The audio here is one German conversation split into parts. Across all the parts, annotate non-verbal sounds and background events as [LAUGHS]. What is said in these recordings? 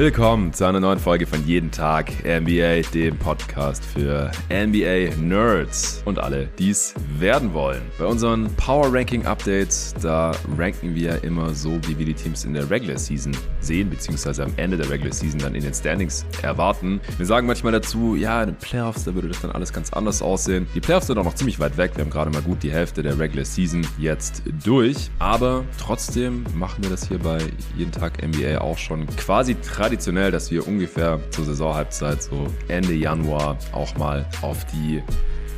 Willkommen zu einer neuen Folge von Jeden Tag NBA, dem Podcast für NBA Nerds und alle, die es werden wollen. Bei unseren Power Ranking Updates, da ranken wir immer so, wie wir die Teams in der Regular Season sehen, beziehungsweise am Ende der Regular Season dann in den Standings erwarten. Wir sagen manchmal dazu, ja, in den Playoffs, da würde das dann alles ganz anders aussehen. Die Playoffs sind auch noch ziemlich weit weg. Wir haben gerade mal gut die Hälfte der Regular Season jetzt durch. Aber trotzdem machen wir das hier bei Jeden Tag NBA auch schon quasi traditionell traditionell, dass wir ungefähr zur Saisonhalbzeit, so Ende Januar, auch mal auf die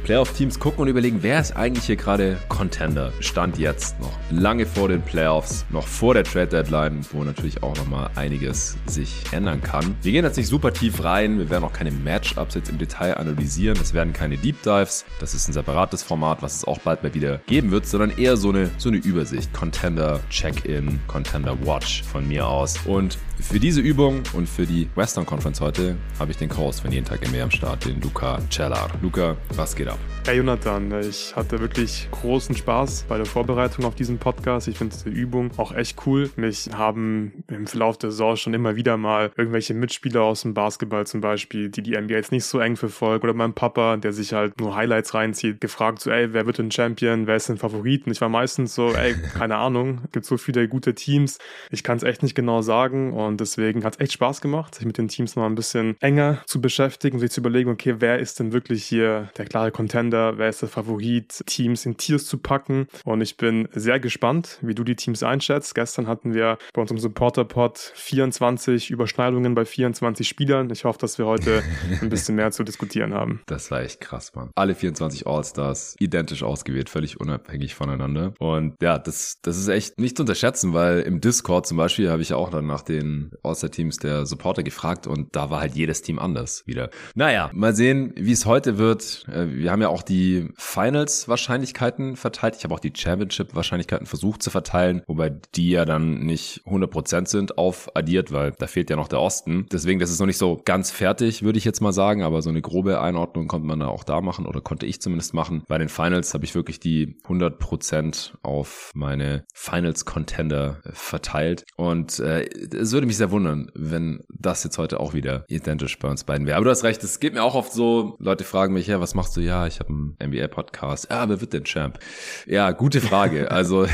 Playoff-Teams gucken und überlegen, wer ist eigentlich hier gerade Contender? Stand jetzt noch lange vor den Playoffs, noch vor der Trade-Deadline, wo natürlich auch nochmal einiges sich ändern kann. Wir gehen jetzt nicht super tief rein, wir werden auch keine Matchups jetzt im Detail analysieren, es werden keine Deep Dives, das ist ein separates Format, was es auch bald mal wieder geben wird, sondern eher so eine, so eine Übersicht, Contender Check-In, Contender Watch von mir aus. Und für diese Übung und für die Western Conference heute habe ich den Co-Host von jeden Tag mehr am Start, den Luca Cellar. Luca, was geht ab? Hey Jonathan, ich hatte wirklich großen Spaß bei der Vorbereitung auf diesen Podcast. Ich finde diese Übung auch echt cool. Mich haben im Verlauf der Saison schon immer wieder mal irgendwelche Mitspieler aus dem Basketball zum Beispiel, die die NBA jetzt nicht so eng verfolgen, oder mein Papa, der sich halt nur Highlights reinzieht, gefragt so, ey, wer wird denn Champion? Wer ist denn Favorit? Und ich war meistens so, ey, keine Ahnung, gibt so viele gute Teams. Ich kann es echt nicht genau sagen und deswegen hat es echt Spaß gemacht, sich mit den Teams noch ein bisschen enger zu beschäftigen, sich zu überlegen, okay, wer ist denn wirklich hier der klare Contender, wer ist der Favorit, Teams in Tiers zu packen. Und ich bin sehr gespannt, wie du die Teams einschätzt. Gestern hatten wir bei unserem Supporter-Pod 24 Überschneidungen bei 24 Spielern. Ich hoffe, dass wir heute ein bisschen mehr zu diskutieren haben. [LAUGHS] Das war echt krass, Mann. Alle 24 All-Stars identisch ausgewählt, völlig unabhängig voneinander. Und ja, das, das ist echt nicht zu unterschätzen, weil im Discord zum Beispiel habe ich ja auch dann nach den All-Star-Teams der Supporter gefragt und da war halt jedes Team anders wieder. Naja, mal sehen, wie es heute wird. Äh, wir haben ja auch die Finals-Wahrscheinlichkeiten verteilt. Ich habe auch die Championship-Wahrscheinlichkeiten versucht zu verteilen, wobei die ja dann nicht 100% sind aufaddiert, weil da fehlt ja noch der Osten. Deswegen, das ist noch nicht so ganz fertig, würde ich jetzt mal sagen, aber so eine grobe Einordnung konnte man da auch da machen oder konnte ich zumindest machen. Bei den Finals habe ich wirklich die 100% auf meine Finals-Contender verteilt und äh, es würde mich sehr wundern, wenn das jetzt heute auch wieder identisch bei uns beiden wäre. Aber du hast recht, es geht mir auch oft so, Leute fragen mich, ja, was machst du? Ja, ich habe einen NBA-Podcast. Ja, wer wird denn Champ? Ja, gute Frage. Also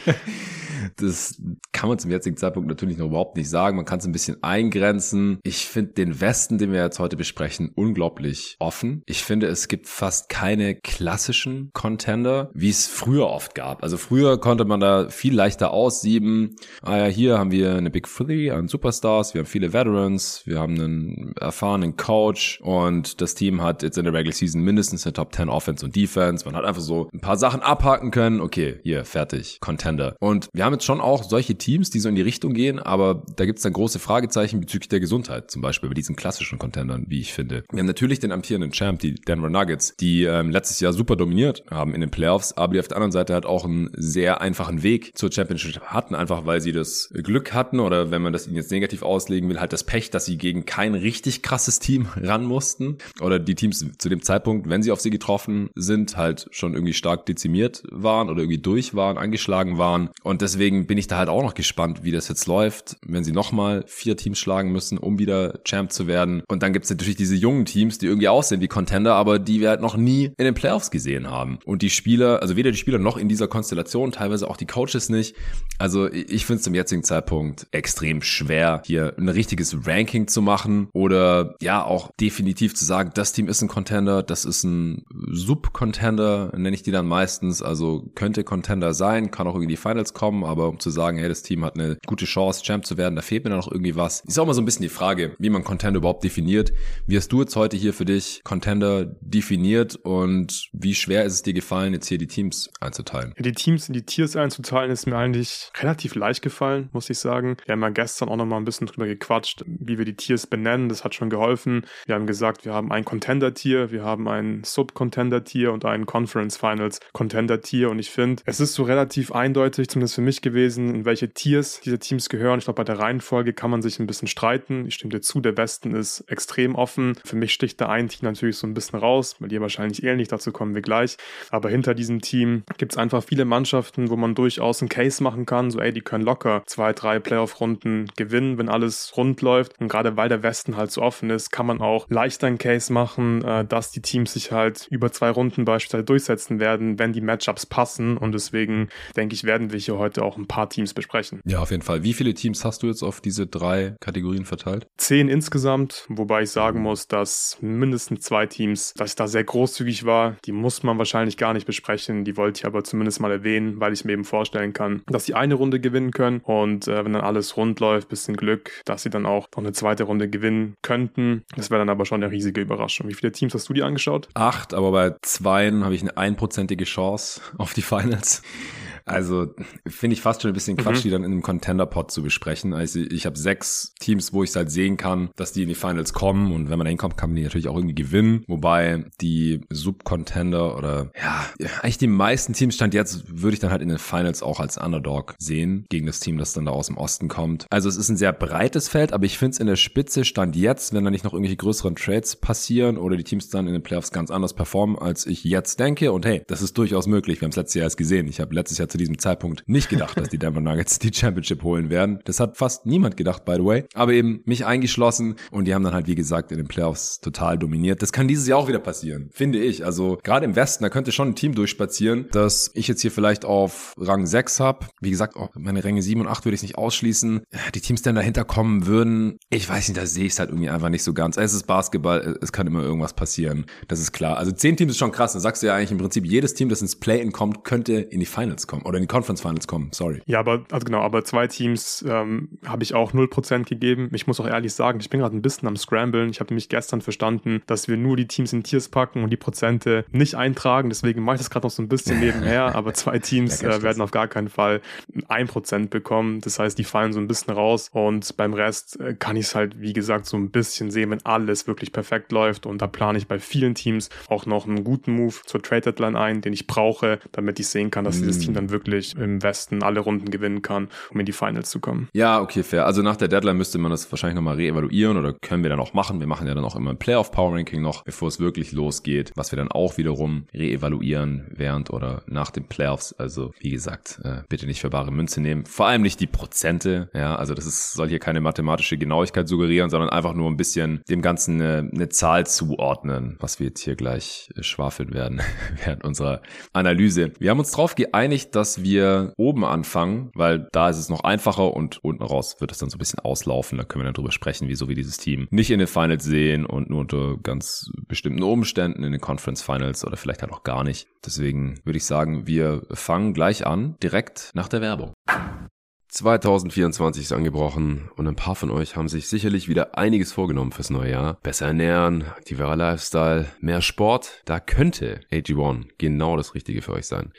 [LAUGHS] Das kann man zum jetzigen Zeitpunkt natürlich noch überhaupt nicht sagen. Man kann es ein bisschen eingrenzen. Ich finde den Westen, den wir jetzt heute besprechen, unglaublich offen. Ich finde, es gibt fast keine klassischen Contender, wie es früher oft gab. Also früher konnte man da viel leichter aussieben. Ah ja, hier haben wir eine Big Three an Superstars, wir haben viele Veterans, wir haben einen erfahrenen Coach und das Team hat jetzt in der Regular Season mindestens eine Top 10 Offense und Defense. Man hat einfach so ein paar Sachen abhaken können. Okay, hier, fertig, Contender. Und wir haben jetzt schon auch solche Teams, die so in die Richtung gehen, aber da gibt es dann große Fragezeichen bezüglich der Gesundheit, zum Beispiel bei diesen klassischen Contendern, wie ich finde. Wir haben natürlich den amtierenden Champ, die Denver Nuggets, die ähm, letztes Jahr super dominiert haben in den Playoffs, aber die auf der anderen Seite halt auch einen sehr einfachen Weg zur Championship hatten, einfach weil sie das Glück hatten oder wenn man das ihnen jetzt negativ auslegen will, halt das Pech, dass sie gegen kein richtig krasses Team [LAUGHS] ran mussten oder die Teams zu dem Zeitpunkt, wenn sie auf sie getroffen sind, halt schon irgendwie stark dezimiert waren oder irgendwie durch waren, angeschlagen waren und deswegen deswegen bin ich da halt auch noch gespannt, wie das jetzt läuft, wenn sie nochmal vier Teams schlagen müssen, um wieder Champ zu werden. Und dann gibt es natürlich diese jungen Teams, die irgendwie aussehen wie Contender, aber die wir halt noch nie in den Playoffs gesehen haben. Und die Spieler, also weder die Spieler noch in dieser Konstellation, teilweise auch die Coaches nicht. Also ich finde es zum jetzigen Zeitpunkt extrem schwer, hier ein richtiges Ranking zu machen oder ja auch definitiv zu sagen, das Team ist ein Contender, das ist ein Sub-Contender, nenne ich die dann meistens. Also könnte Contender sein, kann auch irgendwie die Finals kommen, aber um zu sagen, hey, das Team hat eine gute Chance, Champ zu werden, da fehlt mir dann noch irgendwie was. Ist auch mal so ein bisschen die Frage, wie man Contender überhaupt definiert. Wie hast du jetzt heute hier für dich Contender definiert und wie schwer ist es dir gefallen, jetzt hier die Teams einzuteilen? Die Teams in die Tiers einzuteilen ist mir eigentlich relativ leicht gefallen, muss ich sagen. Wir haben ja gestern auch noch mal ein bisschen drüber gequatscht, wie wir die Tiers benennen. Das hat schon geholfen. Wir haben gesagt, wir haben ein Contender-Tier, wir haben ein Sub-Contender-Tier und ein Conference Finals Contender-Tier und ich finde, es ist so relativ eindeutig, zumindest für mich gewesen, in welche Tiers diese Teams gehören. Ich glaube, bei der Reihenfolge kann man sich ein bisschen streiten. Ich stimme dir zu, der Westen ist extrem offen. Für mich sticht da ein Team natürlich so ein bisschen raus, bei dir wahrscheinlich ähnlich, dazu kommen wir gleich. Aber hinter diesem Team gibt es einfach viele Mannschaften, wo man durchaus einen Case machen kann, so ey, die können locker zwei, drei Playoff-Runden gewinnen, wenn alles rund läuft. Und gerade weil der Westen halt so offen ist, kann man auch leichter einen Case machen, äh, dass die Teams sich halt über zwei Runden beispielsweise durchsetzen werden, wenn die Matchups passen. Und deswegen denke ich, werden wir hier heute auch ein paar Teams besprechen. Ja, auf jeden Fall. Wie viele Teams hast du jetzt auf diese drei Kategorien verteilt? Zehn insgesamt, wobei ich sagen muss, dass mindestens zwei Teams, dass ich da sehr großzügig war, die muss man wahrscheinlich gar nicht besprechen. Die wollte ich aber zumindest mal erwähnen, weil ich mir eben vorstellen kann, dass sie eine Runde gewinnen können und äh, wenn dann alles rund läuft, bisschen Glück, dass sie dann auch noch eine zweite Runde gewinnen könnten. Das wäre dann aber schon eine riesige Überraschung. Wie viele Teams hast du dir angeschaut? Acht, aber bei zweien habe ich eine einprozentige Chance auf die Finals. Also finde ich fast schon ein bisschen Quatsch, mhm. die dann in einem Contender-Pod zu besprechen. Also ich habe sechs Teams, wo ich halt sehen kann, dass die in die Finals kommen und wenn man da hinkommt, kann man die natürlich auch irgendwie gewinnen. Wobei die Sub-Contender oder ja, eigentlich die meisten Teams stand jetzt, würde ich dann halt in den Finals auch als Underdog sehen, gegen das Team, das dann da aus dem Osten kommt. Also es ist ein sehr breites Feld, aber ich finde es in der Spitze stand jetzt, wenn da nicht noch irgendwelche größeren Trades passieren oder die Teams dann in den Playoffs ganz anders performen, als ich jetzt denke. Und hey, das ist durchaus möglich. Wir haben es letztes Jahr erst gesehen. Ich habe letztes Jahr zu diesem Zeitpunkt nicht gedacht, dass die Denver Nuggets die Championship holen werden. Das hat fast niemand gedacht, by the way. Aber eben mich eingeschlossen und die haben dann halt, wie gesagt, in den Playoffs total dominiert. Das kann dieses Jahr auch wieder passieren, finde ich. Also gerade im Westen, da könnte schon ein Team durchspazieren, dass ich jetzt hier vielleicht auf Rang 6 habe. Wie gesagt, auch meine Ränge 7 und 8 würde ich nicht ausschließen. Die Teams, die dann dahinter kommen würden, ich weiß nicht, da sehe ich es halt irgendwie einfach nicht so ganz. Es ist Basketball, es kann immer irgendwas passieren. Das ist klar. Also 10 Teams ist schon krass. Dann sagst du ja eigentlich im Prinzip, jedes Team, das ins Play-In kommt, könnte in die Finals kommen oder in die Conference Finals kommen, sorry. Ja, aber, also genau, aber zwei Teams ähm, habe ich auch 0% gegeben. Ich muss auch ehrlich sagen, ich bin gerade ein bisschen am Scramblen. Ich habe nämlich gestern verstanden, dass wir nur die Teams in Tiers packen und die Prozente nicht eintragen. Deswegen mache ich das gerade noch so ein bisschen nebenher, [LAUGHS] aber zwei Teams äh, werden auf gar keinen Fall ein Prozent bekommen. Das heißt, die fallen so ein bisschen raus und beim Rest äh, kann ich es halt, wie gesagt, so ein bisschen sehen, wenn alles wirklich perfekt läuft. Und da plane ich bei vielen Teams auch noch einen guten Move zur Trade Deadline ein, den ich brauche, damit ich sehen kann, dass mm. dieses Team dann wirklich im Westen alle Runden gewinnen kann, um in die Finals zu kommen. Ja, okay, fair. Also nach der Deadline müsste man das wahrscheinlich nochmal reevaluieren oder können wir dann auch machen. Wir machen ja dann auch immer ein Playoff Power Ranking noch, bevor es wirklich losgeht, was wir dann auch wiederum reevaluieren während oder nach den Playoffs. Also wie gesagt, äh, bitte nicht für bare Münze nehmen. Vor allem nicht die Prozente. Ja, also das ist, soll hier keine mathematische Genauigkeit suggerieren, sondern einfach nur ein bisschen dem Ganzen eine, eine Zahl zuordnen, was wir jetzt hier gleich äh, schwafeln werden [LAUGHS] während unserer Analyse. Wir haben uns darauf geeinigt, dass wir oben anfangen, weil da ist es noch einfacher und unten raus wird es dann so ein bisschen auslaufen. Da können wir dann drüber sprechen, wieso wir dieses Team nicht in den Finals sehen und nur unter ganz bestimmten Umständen in den Conference Finals oder vielleicht halt auch gar nicht. Deswegen würde ich sagen, wir fangen gleich an, direkt nach der Werbung. 2024 ist angebrochen und ein paar von euch haben sich sicherlich wieder einiges vorgenommen fürs neue Jahr. Besser ernähren, aktiverer Lifestyle, mehr Sport. Da könnte AG1 genau das Richtige für euch sein.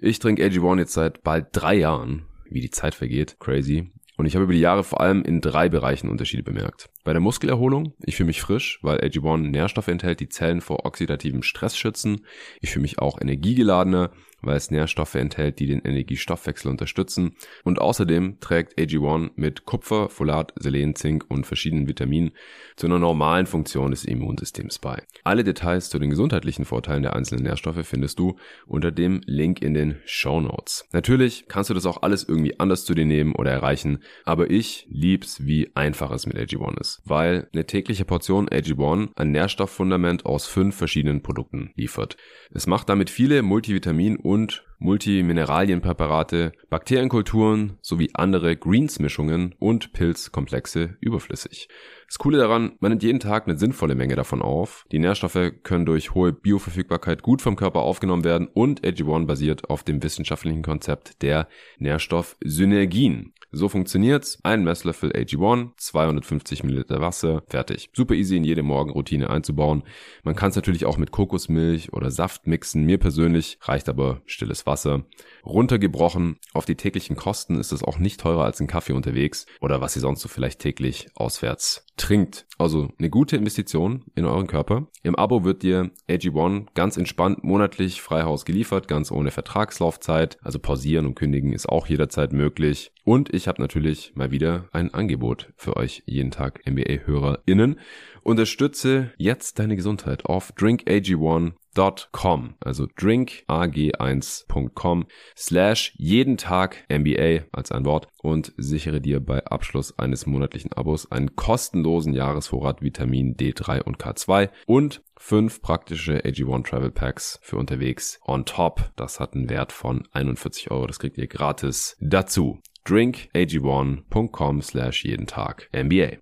Ich trinke AG1 jetzt seit bald drei Jahren. Wie die Zeit vergeht. Crazy. Und ich habe über die Jahre vor allem in drei Bereichen Unterschiede bemerkt. Bei der Muskelerholung, ich fühle mich frisch, weil AG1 Nährstoffe enthält, die Zellen vor oxidativem Stress schützen. Ich fühle mich auch energiegeladener weil es Nährstoffe enthält, die den Energiestoffwechsel unterstützen. Und außerdem trägt AG1 mit Kupfer, Folat, Selen, Zink und verschiedenen Vitaminen zu einer normalen Funktion des Immunsystems bei. Alle Details zu den gesundheitlichen Vorteilen der einzelnen Nährstoffe findest du unter dem Link in den Show Notes. Natürlich kannst du das auch alles irgendwie anders zu dir nehmen oder erreichen, aber ich lieb's, wie einfach es mit AG1 ist, weil eine tägliche Portion AG1 ein Nährstofffundament aus fünf verschiedenen Produkten liefert. Es macht damit viele Multivitamin- und Multimineralienpräparate, Bakterienkulturen sowie andere Greens-Mischungen und Pilzkomplexe überflüssig. Das Coole daran, man nimmt jeden Tag eine sinnvolle Menge davon auf. Die Nährstoffe können durch hohe Bioverfügbarkeit gut vom Körper aufgenommen werden und AG1 basiert auf dem wissenschaftlichen Konzept der Nährstoffsynergien. So funktioniert's. Ein Messlöffel AG1, 250 Milliliter Wasser, fertig. Super easy in jede Morgenroutine einzubauen. Man kann es natürlich auch mit Kokosmilch oder Saft mixen. Mir persönlich reicht aber stilles Wasser. Runtergebrochen auf die täglichen Kosten ist es auch nicht teurer als ein Kaffee unterwegs oder was ihr sonst so vielleicht täglich auswärts trinkt. Also eine gute Investition in euren Körper. Im Abo wird dir AG1 ganz entspannt monatlich Freihaus geliefert, ganz ohne Vertragslaufzeit. Also pausieren und kündigen ist auch jederzeit möglich. Und ich habe natürlich mal wieder ein Angebot für euch jeden Tag NBA-HörerInnen. Unterstütze jetzt deine Gesundheit auf drinkag1.com, also drinkag1.com slash jeden Tag NBA als ein Wort und sichere dir bei Abschluss eines monatlichen Abos einen kostenlosen Jahresvorrat Vitamin D3 und K2 und fünf praktische AG1 Travel Packs für unterwegs on top. Das hat einen Wert von 41 Euro. Das kriegt ihr gratis dazu. drinkag1.com slash jeden Tag NBA.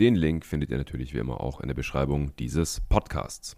Den Link findet ihr natürlich wie immer auch in der Beschreibung dieses Podcasts.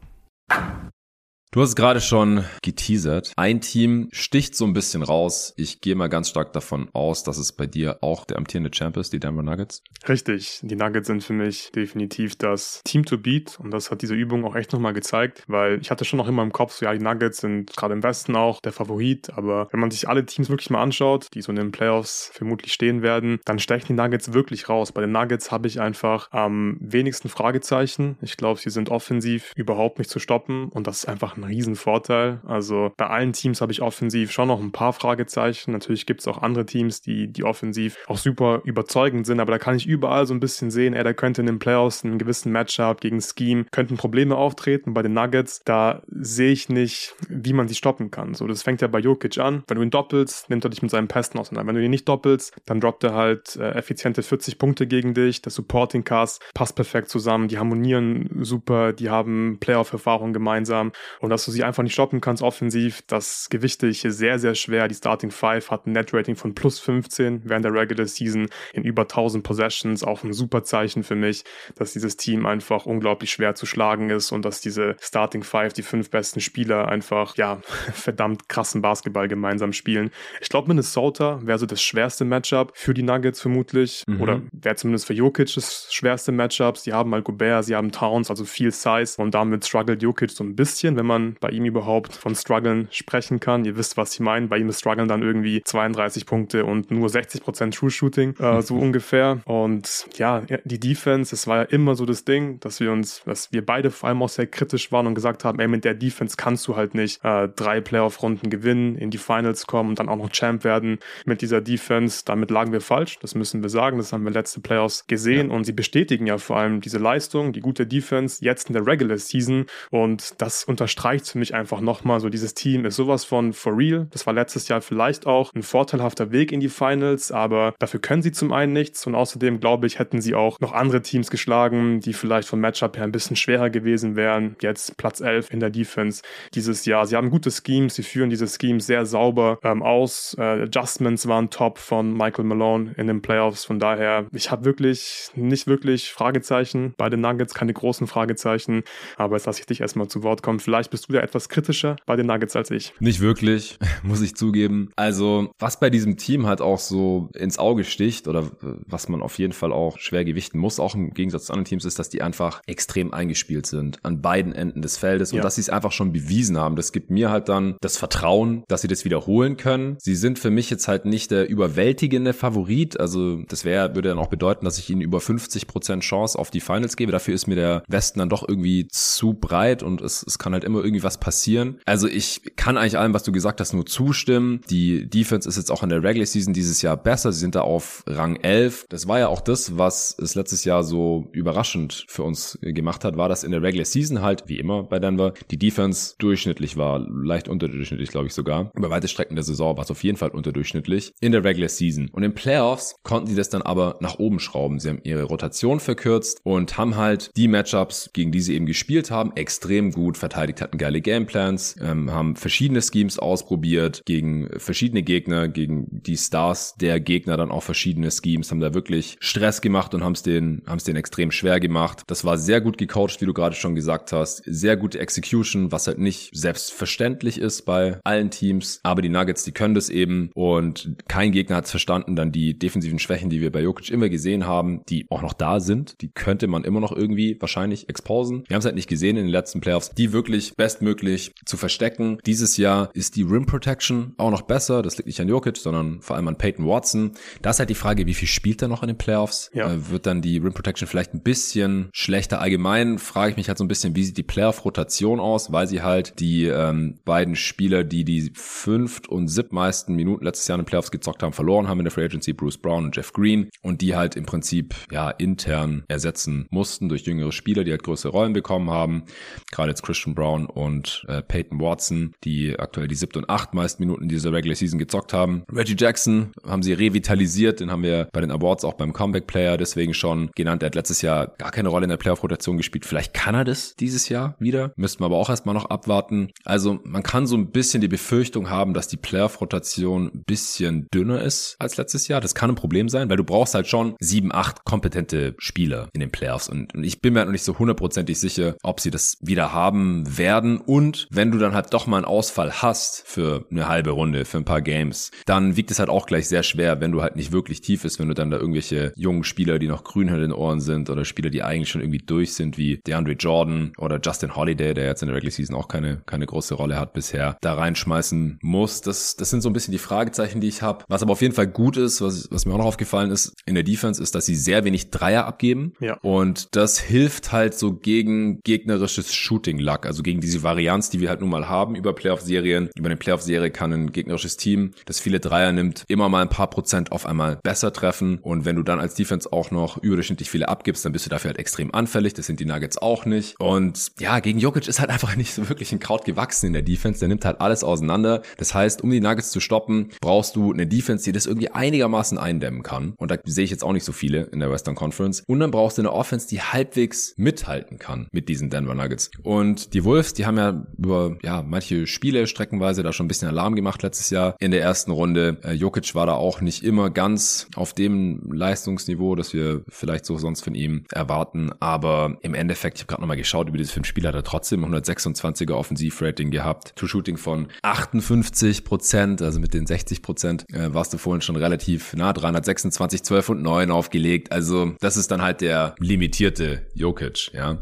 Du hast gerade schon geteasert. Ein Team sticht so ein bisschen raus. Ich gehe mal ganz stark davon aus, dass es bei dir auch der amtierende Champ ist, die Denver Nuggets. Richtig. Die Nuggets sind für mich definitiv das Team to beat. Und das hat diese Übung auch echt nochmal gezeigt, weil ich hatte schon noch immer im Kopf, so ja, die Nuggets sind gerade im Westen auch der Favorit. Aber wenn man sich alle Teams wirklich mal anschaut, die so in den Playoffs vermutlich stehen werden, dann stechen die Nuggets wirklich raus. Bei den Nuggets habe ich einfach am wenigsten Fragezeichen. Ich glaube, sie sind offensiv überhaupt nicht zu stoppen. Und das ist einfach ein Riesenvorteil. Also bei allen Teams habe ich offensiv schon noch ein paar Fragezeichen. Natürlich gibt es auch andere Teams, die, die offensiv auch super überzeugend sind, aber da kann ich überall so ein bisschen sehen, ey, da könnte in den Playoffs einen gewissen Matchup gegen Scheme, könnten Probleme auftreten. Bei den Nuggets, da sehe ich nicht, wie man sie stoppen kann. So, das fängt ja bei Jokic an. Wenn du ihn doppelst, nimmt er dich mit seinen Pässen auseinander. Wenn du ihn nicht doppelst, dann droppt er halt äh, effiziente 40 Punkte gegen dich. Das Supporting Cast passt perfekt zusammen. Die harmonieren super. Die haben Playoff-Erfahrung gemeinsam. Und dass du sie einfach nicht stoppen kannst offensiv, das gewichte ich hier sehr, sehr schwer. Die Starting Five hat ein Net-Rating von plus 15 während der Regular Season in über 1000 Possessions. Auch ein super Zeichen für mich, dass dieses Team einfach unglaublich schwer zu schlagen ist und dass diese Starting Five, die fünf besten Spieler, einfach, ja, [LAUGHS] verdammt krassen Basketball gemeinsam spielen. Ich glaube, Minnesota wäre so das schwerste Matchup für die Nuggets vermutlich mhm. oder wäre zumindest für Jokic das schwerste Matchup. Sie haben mal Gobert, sie haben Towns, also viel Size und damit struggelt Jokic so ein bisschen, wenn man bei ihm überhaupt von Struggeln sprechen kann. Ihr wisst, was ich meine. Bei ihm ist Struggeln dann irgendwie 32 Punkte und nur 60% True Shooting, äh, so [LAUGHS] ungefähr. Und ja, die Defense, es war ja immer so das Ding, dass wir uns, dass wir beide vor allem auch sehr kritisch waren und gesagt haben, ey, mit der Defense kannst du halt nicht äh, drei Playoff-Runden gewinnen, in die Finals kommen und dann auch noch Champ werden mit dieser Defense. Damit lagen wir falsch, das müssen wir sagen. Das haben wir letzte Playoffs gesehen ja. und sie bestätigen ja vor allem diese Leistung, die gute Defense jetzt in der Regular Season und das unterstreicht für mich einfach nochmal so, dieses Team ist sowas von for real. Das war letztes Jahr vielleicht auch ein vorteilhafter Weg in die Finals, aber dafür können sie zum einen nichts und außerdem glaube ich, hätten sie auch noch andere Teams geschlagen, die vielleicht vom Matchup her ein bisschen schwerer gewesen wären. Jetzt Platz 11 in der Defense dieses Jahr. Sie haben gute Schemes, sie führen diese Schemes sehr sauber ähm, aus. Äh, Adjustments waren top von Michael Malone in den Playoffs. Von daher, ich habe wirklich nicht wirklich Fragezeichen bei den Nuggets, keine großen Fragezeichen, aber jetzt lasse ich dich erstmal zu Wort kommen. Vielleicht bist du da etwas kritischer bei den Nuggets als ich. Nicht wirklich, [LAUGHS] muss ich zugeben. Also, was bei diesem Team halt auch so ins Auge sticht oder was man auf jeden Fall auch schwer gewichten muss, auch im Gegensatz zu anderen Teams, ist, dass die einfach extrem eingespielt sind an beiden Enden des Feldes und ja. dass sie es einfach schon bewiesen haben. Das gibt mir halt dann das Vertrauen, dass sie das wiederholen können. Sie sind für mich jetzt halt nicht der überwältigende Favorit. Also, das wäre, würde dann auch bedeuten, dass ich ihnen über 50 Prozent Chance auf die Finals gebe. Dafür ist mir der Westen dann doch irgendwie zu breit und es, es kann halt immer irgendwie was passieren. Also ich kann eigentlich allem, was du gesagt hast, nur zustimmen. Die Defense ist jetzt auch in der Regular Season dieses Jahr besser. Sie sind da auf Rang 11. Das war ja auch das, was es letztes Jahr so überraschend für uns gemacht hat, war, dass in der Regular Season halt, wie immer bei Denver, die Defense durchschnittlich war. Leicht unterdurchschnittlich, glaube ich sogar. Über weite Strecken der Saison war es auf jeden Fall unterdurchschnittlich in der Regular Season. Und in Playoffs konnten sie das dann aber nach oben schrauben. Sie haben ihre Rotation verkürzt und haben halt die Matchups, gegen die sie eben gespielt haben, extrem gut verteidigt, hatten geile Gameplans, ähm, haben verschiedene Schemes ausprobiert gegen verschiedene Gegner, gegen die Stars der Gegner dann auch verschiedene Schemes, haben da wirklich Stress gemacht und haben es den, haben es den extrem schwer gemacht. Das war sehr gut gecoacht, wie du gerade schon gesagt hast. Sehr gute Execution, was halt nicht selbstverständlich ist bei allen Teams. Aber die Nuggets, die können das eben und kein Gegner hat es verstanden, dann die defensiven Schwächen, die wir bei Jokic immer gesehen haben, die auch noch da sind, die könnte man immer noch irgendwie wahrscheinlich exposen. Wir haben es halt nicht gesehen in den letzten Playoffs, die wirklich bestmöglich zu verstecken. Dieses Jahr ist die Rim Protection auch noch besser. Das liegt nicht an Jokic, sondern vor allem an Peyton Watson. Da ist halt die Frage, wie viel spielt er noch in den Playoffs? Ja. Äh, wird dann die Rim Protection vielleicht ein bisschen schlechter? Allgemein frage ich mich halt so ein bisschen, wie sieht die Playoff-Rotation aus, weil sie halt die ähm, beiden Spieler, die die fünft und siebtmeisten Minuten letztes Jahr in den Playoffs gezockt haben, verloren haben in der Free Agency, Bruce Brown und Jeff Green und die halt im Prinzip ja intern ersetzen mussten durch jüngere Spieler, die halt größere Rollen bekommen haben. Gerade jetzt Christian Brown und äh, Peyton Watson, die aktuell die siebte und acht meisten Minuten dieser Regular Season gezockt haben. Reggie Jackson haben sie revitalisiert, den haben wir bei den Awards auch beim Comeback Player deswegen schon genannt. Er hat letztes Jahr gar keine Rolle in der Playoff-Rotation gespielt. Vielleicht kann er das dieses Jahr wieder. Müssten wir aber auch erstmal noch abwarten. Also man kann so ein bisschen die Befürchtung haben, dass die Playoff-Rotation ein bisschen dünner ist als letztes Jahr. Das kann ein Problem sein, weil du brauchst halt schon sieben, acht kompetente Spieler in den Playoffs. Und ich bin mir halt noch nicht so hundertprozentig sicher, ob sie das wieder haben werden. Und wenn du dann halt doch mal einen Ausfall hast für eine halbe Runde, für ein paar Games, dann wiegt es halt auch gleich sehr schwer, wenn du halt nicht wirklich tief bist, wenn du dann da irgendwelche jungen Spieler, die noch grün hinter den Ohren sind oder Spieler, die eigentlich schon irgendwie durch sind, wie DeAndre Jordan oder Justin Holiday, der jetzt in der Regular Season auch keine, keine große Rolle hat bisher, da reinschmeißen muss. Das, das sind so ein bisschen die Fragezeichen, die ich habe. Was aber auf jeden Fall gut ist, was, was mir auch noch aufgefallen ist in der Defense, ist, dass sie sehr wenig Dreier abgeben. Ja. Und das hilft halt so gegen gegnerisches Shooting-Luck, also gegen diese Varianz, die wir halt nun mal haben über Playoff-Serien. Über eine Playoff-Serie kann ein gegnerisches Team, das viele Dreier nimmt, immer mal ein paar Prozent auf einmal besser treffen. Und wenn du dann als Defense auch noch überdurchschnittlich viele abgibst, dann bist du dafür halt extrem anfällig. Das sind die Nuggets auch nicht. Und ja, gegen Jokic ist halt einfach nicht so wirklich ein Kraut gewachsen in der Defense. Der nimmt halt alles auseinander. Das heißt, um die Nuggets zu stoppen, brauchst du eine Defense, die das irgendwie einigermaßen eindämmen kann. Und da sehe ich jetzt auch nicht so viele in der Western Conference. Und dann brauchst du eine Offense, die halbwegs mithalten kann mit diesen Denver Nuggets. Und die Wolves, die haben ja über ja manche Spiele streckenweise da schon ein bisschen Alarm gemacht letztes Jahr in der ersten Runde. Äh, Jokic war da auch nicht immer ganz auf dem Leistungsniveau, das wir vielleicht so sonst von ihm erwarten. Aber im Endeffekt, ich habe gerade nochmal geschaut, über diese fünf Spiele hat er trotzdem 126er Offensivrating gehabt. True Shooting von 58 Prozent, also mit den 60 Prozent äh, warst du vorhin schon relativ nah dran, hat 26, 12 und 9 aufgelegt. Also das ist dann halt der limitierte Jokic, ja.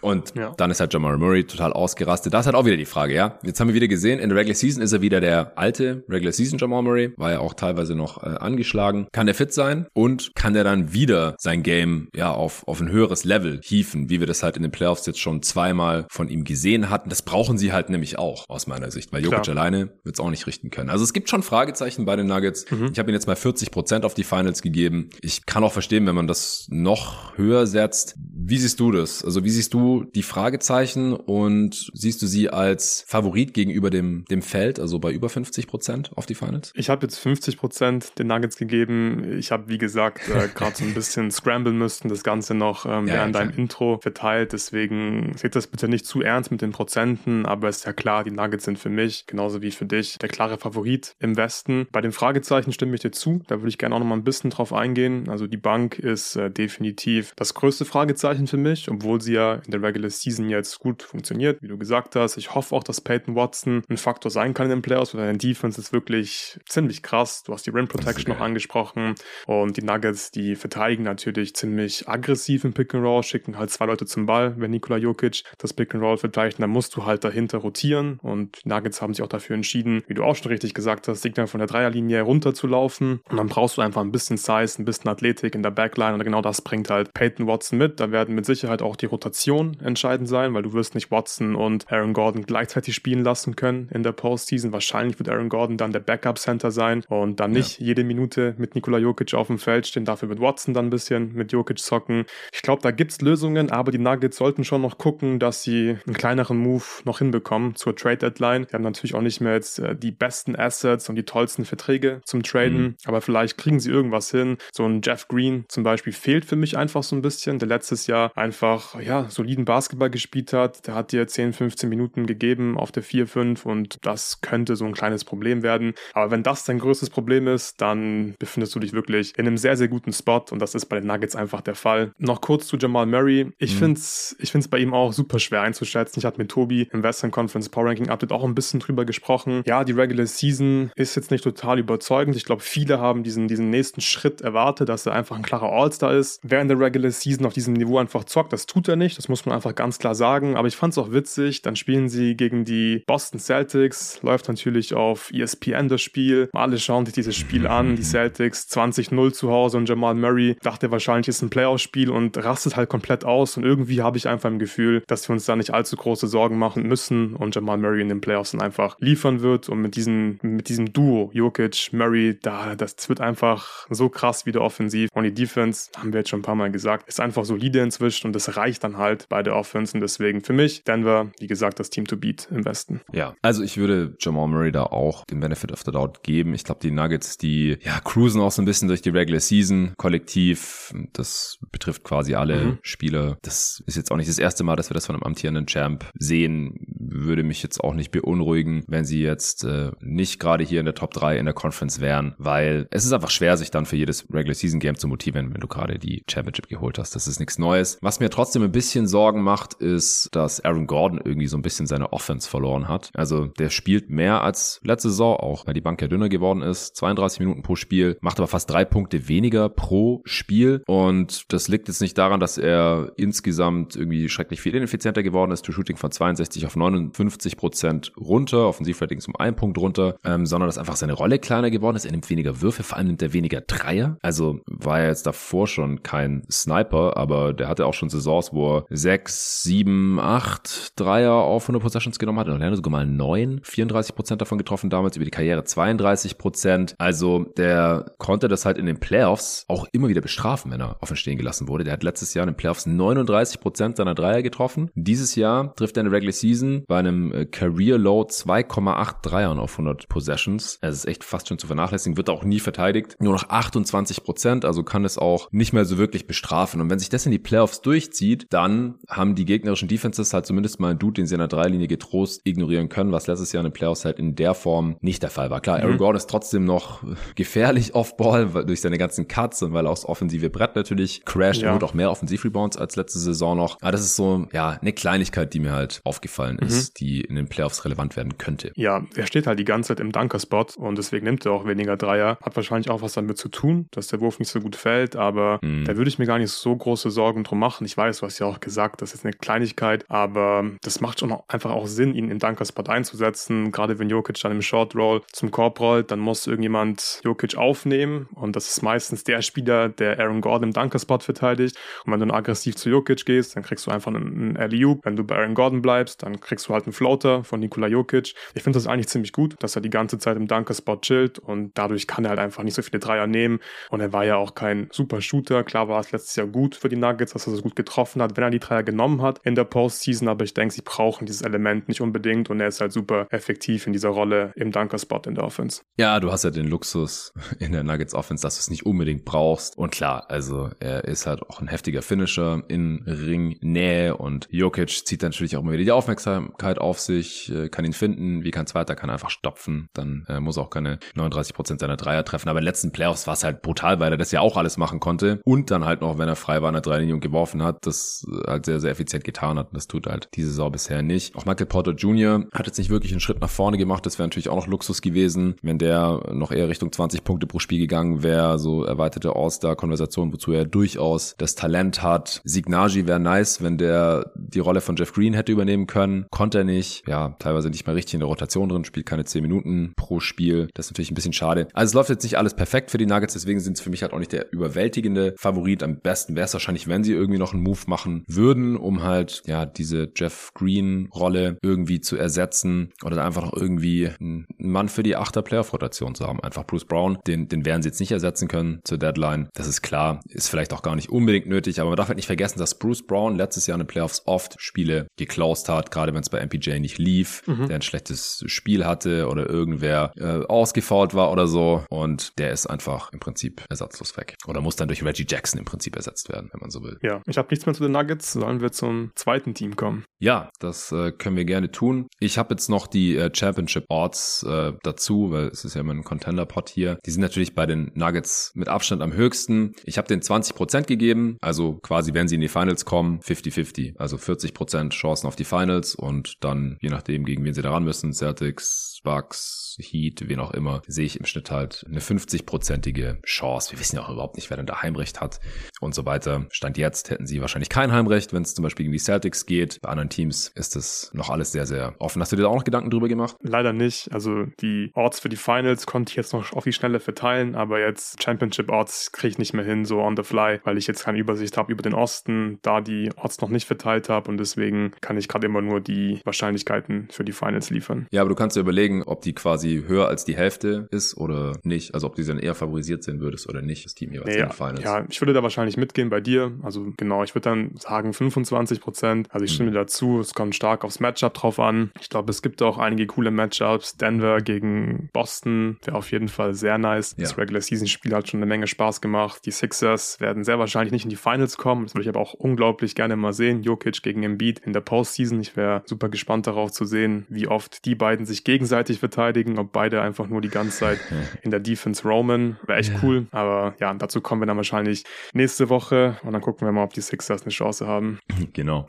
Und ja. dann ist halt Jamal Murray total ausgerastet. Das ist halt auch wieder die Frage, ja. Jetzt haben wir wieder gesehen, in der Regular Season ist er wieder der alte Regular Season Jamal Murray, war ja auch teilweise noch äh, angeschlagen. Kann der fit sein und kann der dann wieder sein Game ja auf, auf ein höheres Level hieven, wie wir das halt in den Playoffs jetzt schon zweimal von ihm gesehen hatten. Das brauchen sie halt nämlich auch, aus meiner Sicht, weil Jokic Klar. alleine wird es auch nicht richten können. Also es gibt schon Fragezeichen bei den Nuggets. Mhm. Ich habe ihm jetzt mal 40 Prozent auf die Finals gegeben. Ich kann auch verstehen, wenn man das noch höher setzt. Wie siehst du das? Also wie siehst du die Fragezeichen und siehst du sie als Favorit gegenüber dem, dem Feld, also bei über 50 Prozent auf die Finals? Ich habe jetzt 50 Prozent den Nuggets gegeben. Ich habe, wie gesagt, äh, [LAUGHS] gerade so ein bisschen scramblen müssen, das Ganze noch ähm, ja, während ja, deinem Intro verteilt. Deswegen seht das bitte nicht zu ernst mit den Prozenten, aber ist ja klar, die Nuggets sind für mich, genauso wie für dich, der klare Favorit im Westen. Bei den Fragezeichen stimme ich dir zu. Da würde ich gerne auch noch mal ein bisschen drauf eingehen. Also die Bank ist äh, definitiv das größte Fragezeichen für mich, obwohl sie ja in der Regular Season jetzt gut funktioniert, wie du gesagt hast. Ich hoffe auch, dass Peyton Watson ein Faktor sein kann in den Playoffs, weil deine Defense ist wirklich ziemlich krass. Du hast die Rim Protection noch angesprochen und die Nuggets, die verteidigen natürlich ziemlich aggressiv im Pick and Roll, schicken halt zwei Leute zum Ball, wenn Nikola Jokic das Pick and Roll verteidigt, dann musst du halt dahinter rotieren und die Nuggets haben sich auch dafür entschieden, wie du auch schon richtig gesagt hast, Signal von der Dreierlinie runter zu laufen und dann brauchst du einfach ein bisschen Size, ein bisschen Athletik in der Backline und genau das bringt halt Peyton Watson mit. Da werden mit Sicherheit auch die Rotation entscheidend sein, weil du wirst nicht Watson und Aaron Gordon gleichzeitig spielen lassen können in der Postseason. Wahrscheinlich wird Aaron Gordon dann der Backup-Center sein und dann nicht ja. jede Minute mit Nikola Jokic auf dem Feld stehen. Dafür wird Watson dann ein bisschen mit Jokic zocken. Ich glaube, da gibt es Lösungen, aber die Nuggets sollten schon noch gucken, dass sie einen kleineren Move noch hinbekommen zur Trade-Deadline. Die haben natürlich auch nicht mehr jetzt äh, die besten Assets und die tollsten Verträge zum Traden, mhm. aber vielleicht kriegen sie irgendwas hin. So ein Jeff Green zum Beispiel fehlt für mich einfach so ein bisschen, der letztes Jahr einfach ja soliden Basketball gespielt hat. Der hat dir 10, 15 Minuten gegeben auf der 4, 5 und das könnte so ein kleines Problem werden. Aber wenn das dein größtes Problem ist, dann befindest du dich wirklich in einem sehr, sehr guten Spot und das ist bei den Nuggets einfach der Fall. Noch kurz zu Jamal Murray. Ich mhm. finde es ich find's bei ihm auch super schwer einzuschätzen. Ich hatte mit Tobi im Western Conference Power Ranking Update auch ein bisschen drüber gesprochen. Ja, die Regular Season ist jetzt nicht total überzeugend. Ich glaube, viele haben diesen, diesen nächsten Schritt erwartet, dass er einfach ein klarer All-Star ist. Wer in der Regular Season auf diesem Niveau einfach zockt, das tut er nicht. Das muss man man einfach ganz klar sagen. Aber ich fand es auch witzig. Dann spielen sie gegen die Boston Celtics. Läuft natürlich auf ESPN das Spiel. Alle schauen sich dieses Spiel an. Die Celtics 20-0 zu Hause und Jamal Murray dachte wahrscheinlich ist ein Playoff-Spiel und rastet halt komplett aus. Und irgendwie habe ich einfach im Gefühl, dass wir uns da nicht allzu große Sorgen machen müssen und Jamal Murray in den Playoffs dann einfach liefern wird. Und mit diesem, mit diesem Duo, Jokic, Murray, da, das wird einfach so krass wieder offensiv. Und die Defense, haben wir jetzt schon ein paar Mal gesagt, ist einfach solide inzwischen und das reicht dann halt bei der Offense. Und deswegen für mich Denver, wie gesagt, das Team to beat im Westen. Ja, also ich würde Jamal Murray da auch den Benefit of the Doubt geben. Ich glaube, die Nuggets, die ja cruisen auch so ein bisschen durch die Regular Season kollektiv. Das betrifft quasi alle mhm. Spieler. Das ist jetzt auch nicht das erste Mal, dass wir das von einem amtierenden Champ sehen. Würde mich jetzt auch nicht beunruhigen, wenn sie jetzt äh, nicht gerade hier in der Top 3 in der Conference wären, weil es ist einfach schwer, sich dann für jedes Regular Season Game zu motivieren, wenn du gerade die Championship geholt hast. Das ist nichts Neues. Was mir trotzdem ein bisschen Sorgen macht, ist, dass Aaron Gordon irgendwie so ein bisschen seine Offense verloren hat. Also der spielt mehr als letzte Saison auch, weil die Bank ja dünner geworden ist. 32 Minuten pro Spiel, macht aber fast drei Punkte weniger pro Spiel. Und das liegt jetzt nicht daran, dass er insgesamt irgendwie schrecklich viel ineffizienter geworden ist. To Shooting von 62 auf 59 Prozent runter, Offensivratings um einen Punkt runter, ähm, sondern dass einfach seine Rolle kleiner geworden ist. Er nimmt weniger Würfe, vor allem nimmt er weniger Dreier. Also war er jetzt davor schon kein Sniper, aber der hatte auch schon Saisons, wo er 6, 7, 8 Dreier auf 100 Possessions genommen hat. Und Orlando sogar mal 9, 34 Prozent davon getroffen damals, über die Karriere 32 Prozent. Also der konnte das halt in den Playoffs auch immer wieder bestrafen, wenn er offen stehen gelassen wurde. Der hat letztes Jahr in den Playoffs 39 Prozent seiner Dreier getroffen. Dieses Jahr trifft er in der Regular Season bei einem äh, Career Low 2,8 Dreiern auf 100 Possessions. Es ist echt fast schon zu vernachlässigen, wird auch nie verteidigt. Nur noch 28 Prozent, also kann es auch nicht mehr so wirklich bestrafen. Und wenn sich das in die Playoffs durchzieht, dann haben die gegnerischen Defenses halt zumindest mal einen Dude, den sie in der Dreilinie getrost ignorieren können, was letztes Jahr in den Playoffs halt in der Form nicht der Fall war. Klar, Aaron mhm. Gordon ist trotzdem noch [LAUGHS] gefährlich off-Ball durch seine ganzen Cuts und weil er aufs offensive Brett natürlich crasht. Ja. Er holt auch mehr Offensiv-Rebounds als letzte Saison noch. Aber das ist so, ja, eine Kleinigkeit, die mir halt aufgefallen mhm. ist, die in den Playoffs relevant werden könnte. Ja, er steht halt die ganze Zeit im Dunker-Spot und deswegen nimmt er auch weniger Dreier. Hat wahrscheinlich auch was damit zu tun, dass der Wurf nicht so gut fällt, aber mhm. da würde ich mir gar nicht so große Sorgen drum machen. Ich weiß, du hast ja auch gesagt, das ist eine Kleinigkeit, aber das macht schon einfach auch Sinn, ihn im Dunker-Spot einzusetzen. Gerade wenn Jokic dann im Short Roll zum Korb rollt, dann muss irgendjemand Jokic aufnehmen und das ist meistens der Spieler, der Aaron Gordon im Dunker-Spot verteidigt. Und wenn du dann aggressiv zu Jokic gehst, dann kriegst du einfach einen, einen alley Wenn du bei Aaron Gordon bleibst, dann kriegst du halt einen Floater von Nikola Jokic. Ich finde das eigentlich ziemlich gut, dass er die ganze Zeit im Dunker-Spot chillt und dadurch kann er halt einfach nicht so viele Dreier nehmen. Und er war ja auch kein super Shooter. Klar war es letztes Jahr gut für die Nuggets, dass er so gut getroffen hat, wenn er die Dreier genommen hat in der Postseason. Aber ich denke, sie brauchen dieses Element nicht unbedingt und er ist halt super effektiv in dieser Rolle im Dunker-Spot in der Offense. Ja, du hast ja den Luxus [LAUGHS] in der Nuggets Offense, dass du es nicht unbedingt brauchst. Und klar, also er ist halt auch ein heftiger Finisher in Ringnähe und Jokic zieht natürlich auch immer wieder die Aufmerksamkeit auf sich, äh, kann ihn finden, wie kein Zweiter, kann einfach stopfen. Dann äh, muss auch keine 39 Prozent seiner Dreier treffen. Aber in den letzten Playoffs war es halt brutal, weil er das ja auch alles machen konnte. Und dann halt noch, wenn er frei war in der Dreilinie und geworfen hat, das halt sehr, sehr effizient getan hat. Und das tut halt diese Saison bisher nicht. Auch Michael Porter Jr. hat jetzt nicht wirklich einen Schritt nach vorne gemacht. Das wäre natürlich auch noch Luxus gewesen, wenn der noch eher Richtung 20 Punkte pro Spiel gegangen wäre. So erweiterte All-Star-Konversation, wozu er durchaus das Talent hat. Signagi wäre nice, wenn der die Rolle von Jeff Green hätte übernehmen können. Konnte er nicht. Ja, teilweise nicht mal richtig in der Rotation drin, spielt keine 10 Minuten pro Spiel. Das ist natürlich ein bisschen schade. Also es läuft jetzt nicht alles perfekt für die Nuggets, deswegen sind es für mich halt auch nicht der überwältigende Favorit. Am besten wäre es wahrscheinlich, wenn sie irgendwie noch einen Move machen würden, um halt, ja, diese Jeff Green-Rolle irgendwie zu ersetzen oder einfach noch irgendwie einen Mann für die achter Playoff-Rotation zu haben. Einfach Bruce Brown, den, den werden sie jetzt nicht ersetzen können zur Deadline. Das ist klar, ist vielleicht auch gar nicht unbedingt nötig, aber man darf halt nicht vergessen, dass Bruce Brown letztes Jahr in den Playoffs oft Spiele geclosed hat, gerade wenn es bei MPJ nicht lief, mhm. der ein schlechtes Spiel hatte oder irgendwer äh, ausgefault war oder so und der ist einfach im Prinzip ersatzlos weg. Oder muss dann durch Reggie Jackson im Prinzip ersetzt werden, wenn man so will. Ja, ich habe nichts mehr zu den Nuggets, sollen wir zum zweiten Team kommen? Ja, das äh, können wir gerne tun. Ich habe jetzt noch die äh, Championship Odds äh, dazu, weil es ist ja immer ein Contender-Pot hier. Die sind natürlich bei den Nuggets mit Abstand am höchsten. Ich habe den 20% gegeben, also quasi, wenn sie in die Finals kommen, 50-50. Also 40% Chancen auf die Finals und dann, je nachdem, gegen wen sie daran müssen, Celtics, Bucks, Heat, wen auch immer, sehe ich im Schnitt halt eine 50-prozentige Chance. Wir wissen ja auch überhaupt nicht, wer denn da Heimrecht hat. und so weiter. Stand jetzt hätten sie wahrscheinlich kein Heimrecht, wenn es zum Beispiel gegen die Celtics geht. Bei anderen Teams ist das noch alles sehr, sehr offen. Hast du dir da auch noch Gedanken drüber gemacht? Leider nicht. Also die Orts für die Finals konnte ich jetzt noch auf die Schnelle verteilen, aber jetzt Championship Orts kriege ich nicht mehr hin, so on the fly, weil ich jetzt keine Übersicht habe über den Osten, da die Orts noch nicht verteilt habe und deswegen kann ich gerade immer nur die Wahrscheinlichkeiten für die Finals liefern. Ja, aber du kannst dir überlegen, ob die quasi höher als die Hälfte ist oder nicht. Also ob du dann eher favorisiert sehen würdest oder nicht, das Team jeweils nee, in den Finals. Ja, ich würde da wahrscheinlich mitgehen bei dir. Also genau, ich würde dann sagen 25 Prozent. Also ich stimme mhm. dazu. Es kommt stark aufs Matchup drauf an. Ich glaube, es gibt auch einige coole Matchups. Denver gegen Boston wäre auf jeden Fall sehr nice. Ja. Das Regular Season Spiel hat schon eine Menge Spaß gemacht. Die Sixers werden sehr wahrscheinlich nicht in die Finals kommen. Das würde ich aber auch unglaublich gerne mal sehen. Jokic gegen Embiid in der Postseason. Ich wäre super gespannt darauf zu sehen, wie oft die beiden sich gegenseitig verteidigen, ob beide einfach nur die ganze Zeit [LAUGHS] in der Defense roamen. Wäre echt ja. cool. Aber ja, dazu kommen wir dann wahrscheinlich nächste Woche und dann gucken wir mal, ob die Sixers eine Chance haben. [LAUGHS] Genau.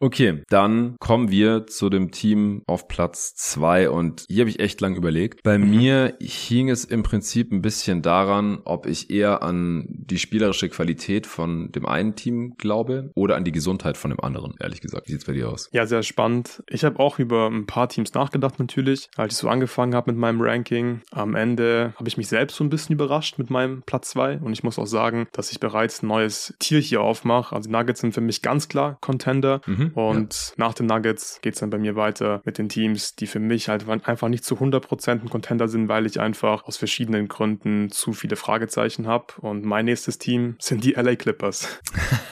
Okay, dann kommen wir zu dem Team auf Platz zwei und hier habe ich echt lang überlegt. Bei mhm. mir hing es im Prinzip ein bisschen daran, ob ich eher an die spielerische Qualität von dem einen Team glaube oder an die Gesundheit von dem anderen, ehrlich gesagt. Wie sieht's bei dir aus? Ja, sehr spannend. Ich habe auch über ein paar Teams nachgedacht natürlich, als ich so angefangen habe mit meinem Ranking. Am Ende habe ich mich selbst so ein bisschen überrascht mit meinem Platz zwei und ich muss auch sagen, dass ich bereits ein neues Tier hier aufmache. Also die Nuggets sind für mich ganz klar Contender mhm, und ja. Nach den Nuggets geht's dann bei mir weiter mit den Teams, die für mich halt einfach nicht zu 100% ein Contender sind, weil ich einfach aus verschiedenen Gründen zu viele Fragezeichen habe und mein nächstes Team sind die LA Clippers.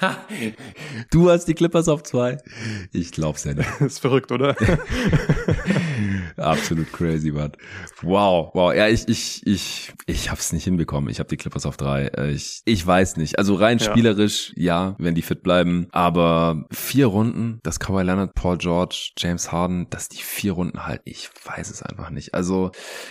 [LAUGHS] du hast die Clippers auf zwei. Ich glaub's ja nicht. [LAUGHS] ist verrückt, oder? [LAUGHS] Absolut crazy, Mann. Wow, wow. Ja, ich, ich, ich, ich hab's nicht hinbekommen. Ich habe die Clippers auf drei. Äh, ich, ich weiß nicht. Also rein ja. spielerisch, ja, wenn die fit bleiben. Aber vier Runden, das Kawhi Leonard, Paul George, James Harden, dass die vier Runden halt, ich weiß es einfach nicht. Also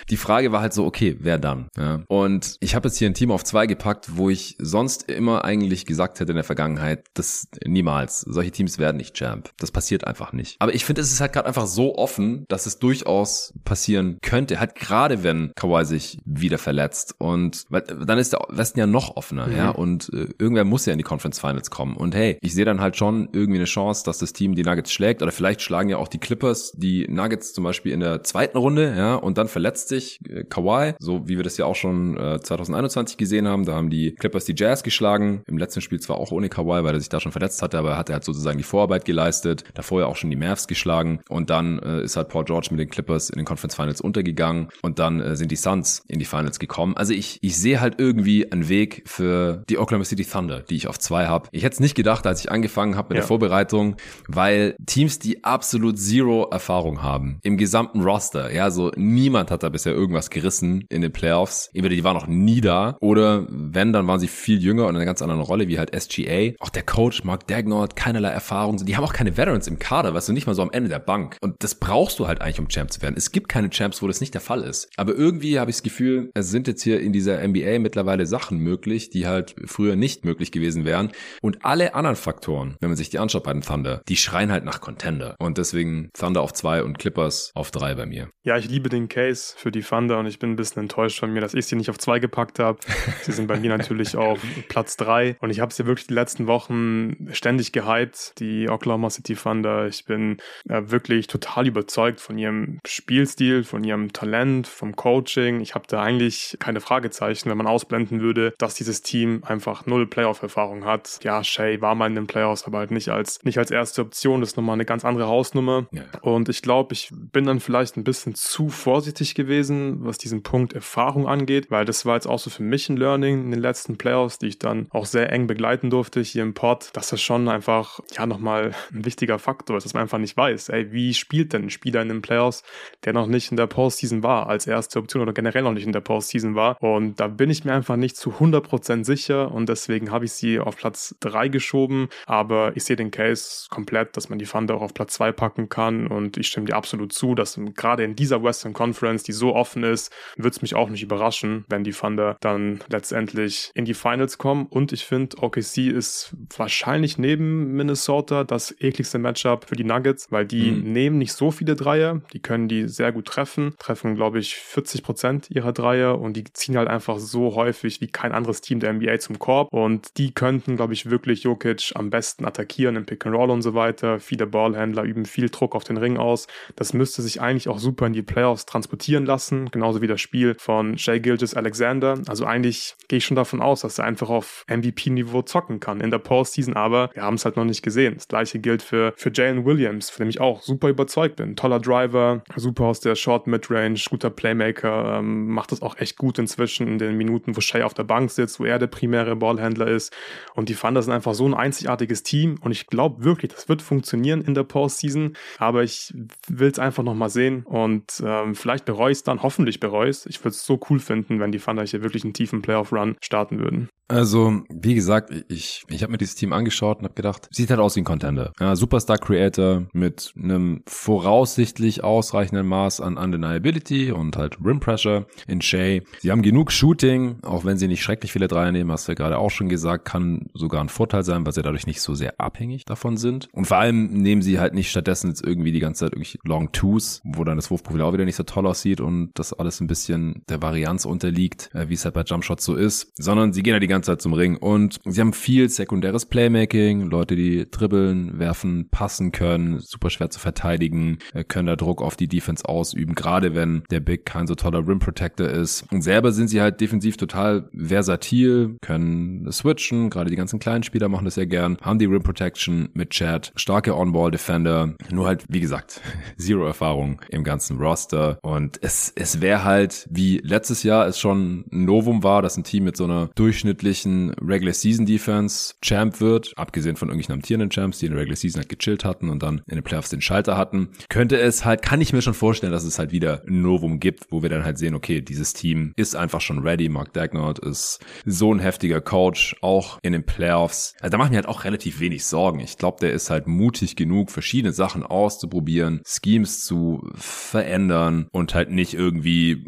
die Frage war halt so, okay, wer dann? Ja. Und ich habe jetzt hier ein Team auf zwei gepackt, wo ich sonst immer eigentlich gesagt hätte in der Vergangenheit, das niemals. Solche Teams werden nicht Champ. Das passiert einfach nicht. Aber ich finde, es ist halt gerade einfach so offen, dass es durchaus passieren könnte. Halt gerade wenn Kawhi sich wieder verletzt. Und weil, dann ist der Westen ja noch offener, mhm. ja. Und äh, irgendwer muss ja in die Conference Finals kommen. Und hey, ich sehe dann halt schon irgendwie eine Chance, dass das Team die Nuggets schlägt. Oder vielleicht schlagen ja auch die Clippers die Nuggets zum Beispiel in der zweiten Runde, ja. Und dann verletzt sich äh, Kawhi, so wie wir das ja auch schon äh, 2021 gesehen haben. Da haben die Clippers die Jazz geschlagen. Im letzten Spiel zwar auch ohne Kawhi, weil er sich da schon verletzt hatte, aber er hat halt sozusagen die Vorarbeit geleistet. Davor ja auch schon die Mavs geschlagen. Und dann äh, ist halt Paul George mit den Clippers in den Conference Finals untergegangen. Und dann äh, sind die Suns in die Finals gekommen. Also ich, ich sehe halt irgendwie einen Weg für die Oklahoma City Thunder, die ich auf zwei habe. Ich hätte es nicht gedacht, als ich angefangen habe mit ja. der Vorbereitung, weil Teams, die absolut zero Erfahrung haben im gesamten Roster, ja, so niemand hat da bisher irgendwas gerissen in den Playoffs. Entweder die waren noch nie da oder wenn, dann waren sie viel jünger und in einer ganz anderen Rolle, wie halt SGA. Auch der Coach Mark Dagnall keinerlei Erfahrung. Die haben auch keine Veterans im Kader, weißt du, nicht mal so am Ende der Bank. Und das brauchst du halt eigentlich, um Champ zu werden. Es gibt keine Champs, wo das nicht der Fall ist. Aber irgendwie habe ich das Gefühl, es sind jetzt hier in dieser NBA mittlerweile Sachen möglich, die halt früher nicht möglich gewesen wären. Und alle anderen Faktoren, wenn man sich die anschaut bei den Thunder, die schreien halt nach Contender. Und deswegen Thunder auf zwei und Clippers auf drei bei mir. Ja, ich liebe den Case für die Thunder und ich bin ein bisschen enttäuscht von mir, dass ich sie nicht auf zwei gepackt habe. sie sind bei mir [LAUGHS] natürlich auf Platz drei und ich habe sie wirklich die letzten Wochen ständig gehypt, die Oklahoma City Thunder. Ich bin äh, wirklich total überzeugt von ihrem Spielstil, von ihrem Talent, vom Coaching. Ich habe da eigentlich keine Fragezeichen, wenn man ausblenden würde, dass dieses Team einfach null Playoff-Erfahrung hat. Ja, Shay war mal in den Playoffs, aber halt nicht als, nicht als erste Option. Das ist nochmal eine ganz andere Hausnummer. Ja. Und ich glaube, ich bin dann vielleicht ein bisschen zu vorsichtig gewesen, was diesen Punkt Erfahrung angeht, weil das war jetzt auch so für mich ein Learning in den letzten Playoffs, die ich dann auch sehr eng begleiten durfte hier im Pod, dass das schon einfach, ja, nochmal ein wichtiger Faktor ist, dass man einfach nicht weiß, ey, wie spielt denn ein Spieler in den Playoffs, der noch nicht in der Postseason war, als erste Option oder generell noch nicht in der Postseason war. Und da bin ich mir einfach nicht zu 100% sicher und deswegen habe ich sie auf Platz 3 geschoben. Aber ich sehe den Case komplett, dass man die Thunder auch auf Platz 2 packen kann und ich stimme dir absolut zu, dass gerade in dieser Western Conference, die so offen ist, wird es mich auch nicht überraschen, wenn die Thunder dann letztendlich in die Finals kommen. Und ich finde, OKC ist wahrscheinlich neben Minnesota das ekligste Matchup für die Nuggets, weil die mhm. nehmen nicht so viele Dreier, die können können die sehr gut treffen, treffen, glaube ich, 40 Prozent ihrer Dreier und die ziehen halt einfach so häufig wie kein anderes Team der NBA zum Korb und die könnten, glaube ich, wirklich Jokic am besten attackieren im Pick and Roll und so weiter. Viele Ballhändler üben viel Druck auf den Ring aus. Das müsste sich eigentlich auch super in die Playoffs transportieren lassen, genauso wie das Spiel von Shea Gilgis Alexander. Also eigentlich gehe ich schon davon aus, dass er einfach auf MVP-Niveau zocken kann in der Postseason, aber wir haben es halt noch nicht gesehen. Das gleiche gilt für, für Jalen Williams, von dem ich auch super überzeugt bin. Toller Driver, super aus der Short Midrange, guter Playmaker, ähm, macht das auch echt gut inzwischen in den Minuten, wo Shea auf der Bank sitzt, wo er der primäre Ballhändler ist. Und die Thunder sind einfach so ein einzigartiges Team und ich glaube wirklich, das wird funktionieren in der Postseason, aber ich will es einfach nochmal sehen und ähm, vielleicht bereue ich es dann, hoffentlich bereue ich es. Ich würde es so cool finden, wenn die Thunder hier wirklich einen tiefen Playoff-Run starten würden. Also, wie gesagt, ich, ich habe mir dieses Team angeschaut und habe gedacht, sieht halt aus wie ein Contender. Ja, Superstar Creator mit einem voraussichtlich ausreichenden Maß an Undeniability und halt Rim Pressure in Shay. Sie haben genug Shooting, auch wenn sie nicht schrecklich viele Dreier nehmen, hast du ja gerade auch schon gesagt, kann sogar ein Vorteil sein, weil sie dadurch nicht so sehr abhängig davon sind. Und vor allem nehmen sie halt nicht stattdessen jetzt irgendwie die ganze Zeit irgendwie Long Twos, wo dann das Wurfprofil auch wieder nicht so toll aussieht und das alles ein bisschen der Varianz unterliegt, äh, wie es halt bei Jumpshots so ist, sondern sie gehen ja die ganze Zeit zum Ring und sie haben viel sekundäres Playmaking, Leute, die dribbeln, werfen, passen können, super schwer zu verteidigen, äh, können da Druck auf die Defense ausüben, gerade wenn der Big kein so toller Rim Protector ist. Und selber sind sie halt defensiv total versatil, können switchen, gerade die ganzen kleinen Spieler machen das sehr gern, haben die Rim Protection mit Chat, starke On-Ball Defender, nur halt, wie gesagt, [LAUGHS] zero Erfahrung im ganzen Roster und es, es wäre halt, wie letztes Jahr es schon ein Novum war, dass ein Team mit so einer durchschnittlichen Regular Season Defense Champ wird, abgesehen von irgendwelchen amtierenden Champs, die in der Regular Season halt gechillt hatten und dann in den Playoffs den Schalter hatten, könnte es halt, kann ich mir schon vorstellen, dass es halt wieder ein Novum gibt, wo wir dann halt sehen, okay, dieses Team ist einfach schon ready. Mark Dagnott ist so ein heftiger Coach, auch in den Playoffs. Also da machen wir halt auch relativ wenig Sorgen. Ich glaube, der ist halt mutig genug, verschiedene Sachen auszuprobieren, Schemes zu verändern und halt nicht irgendwie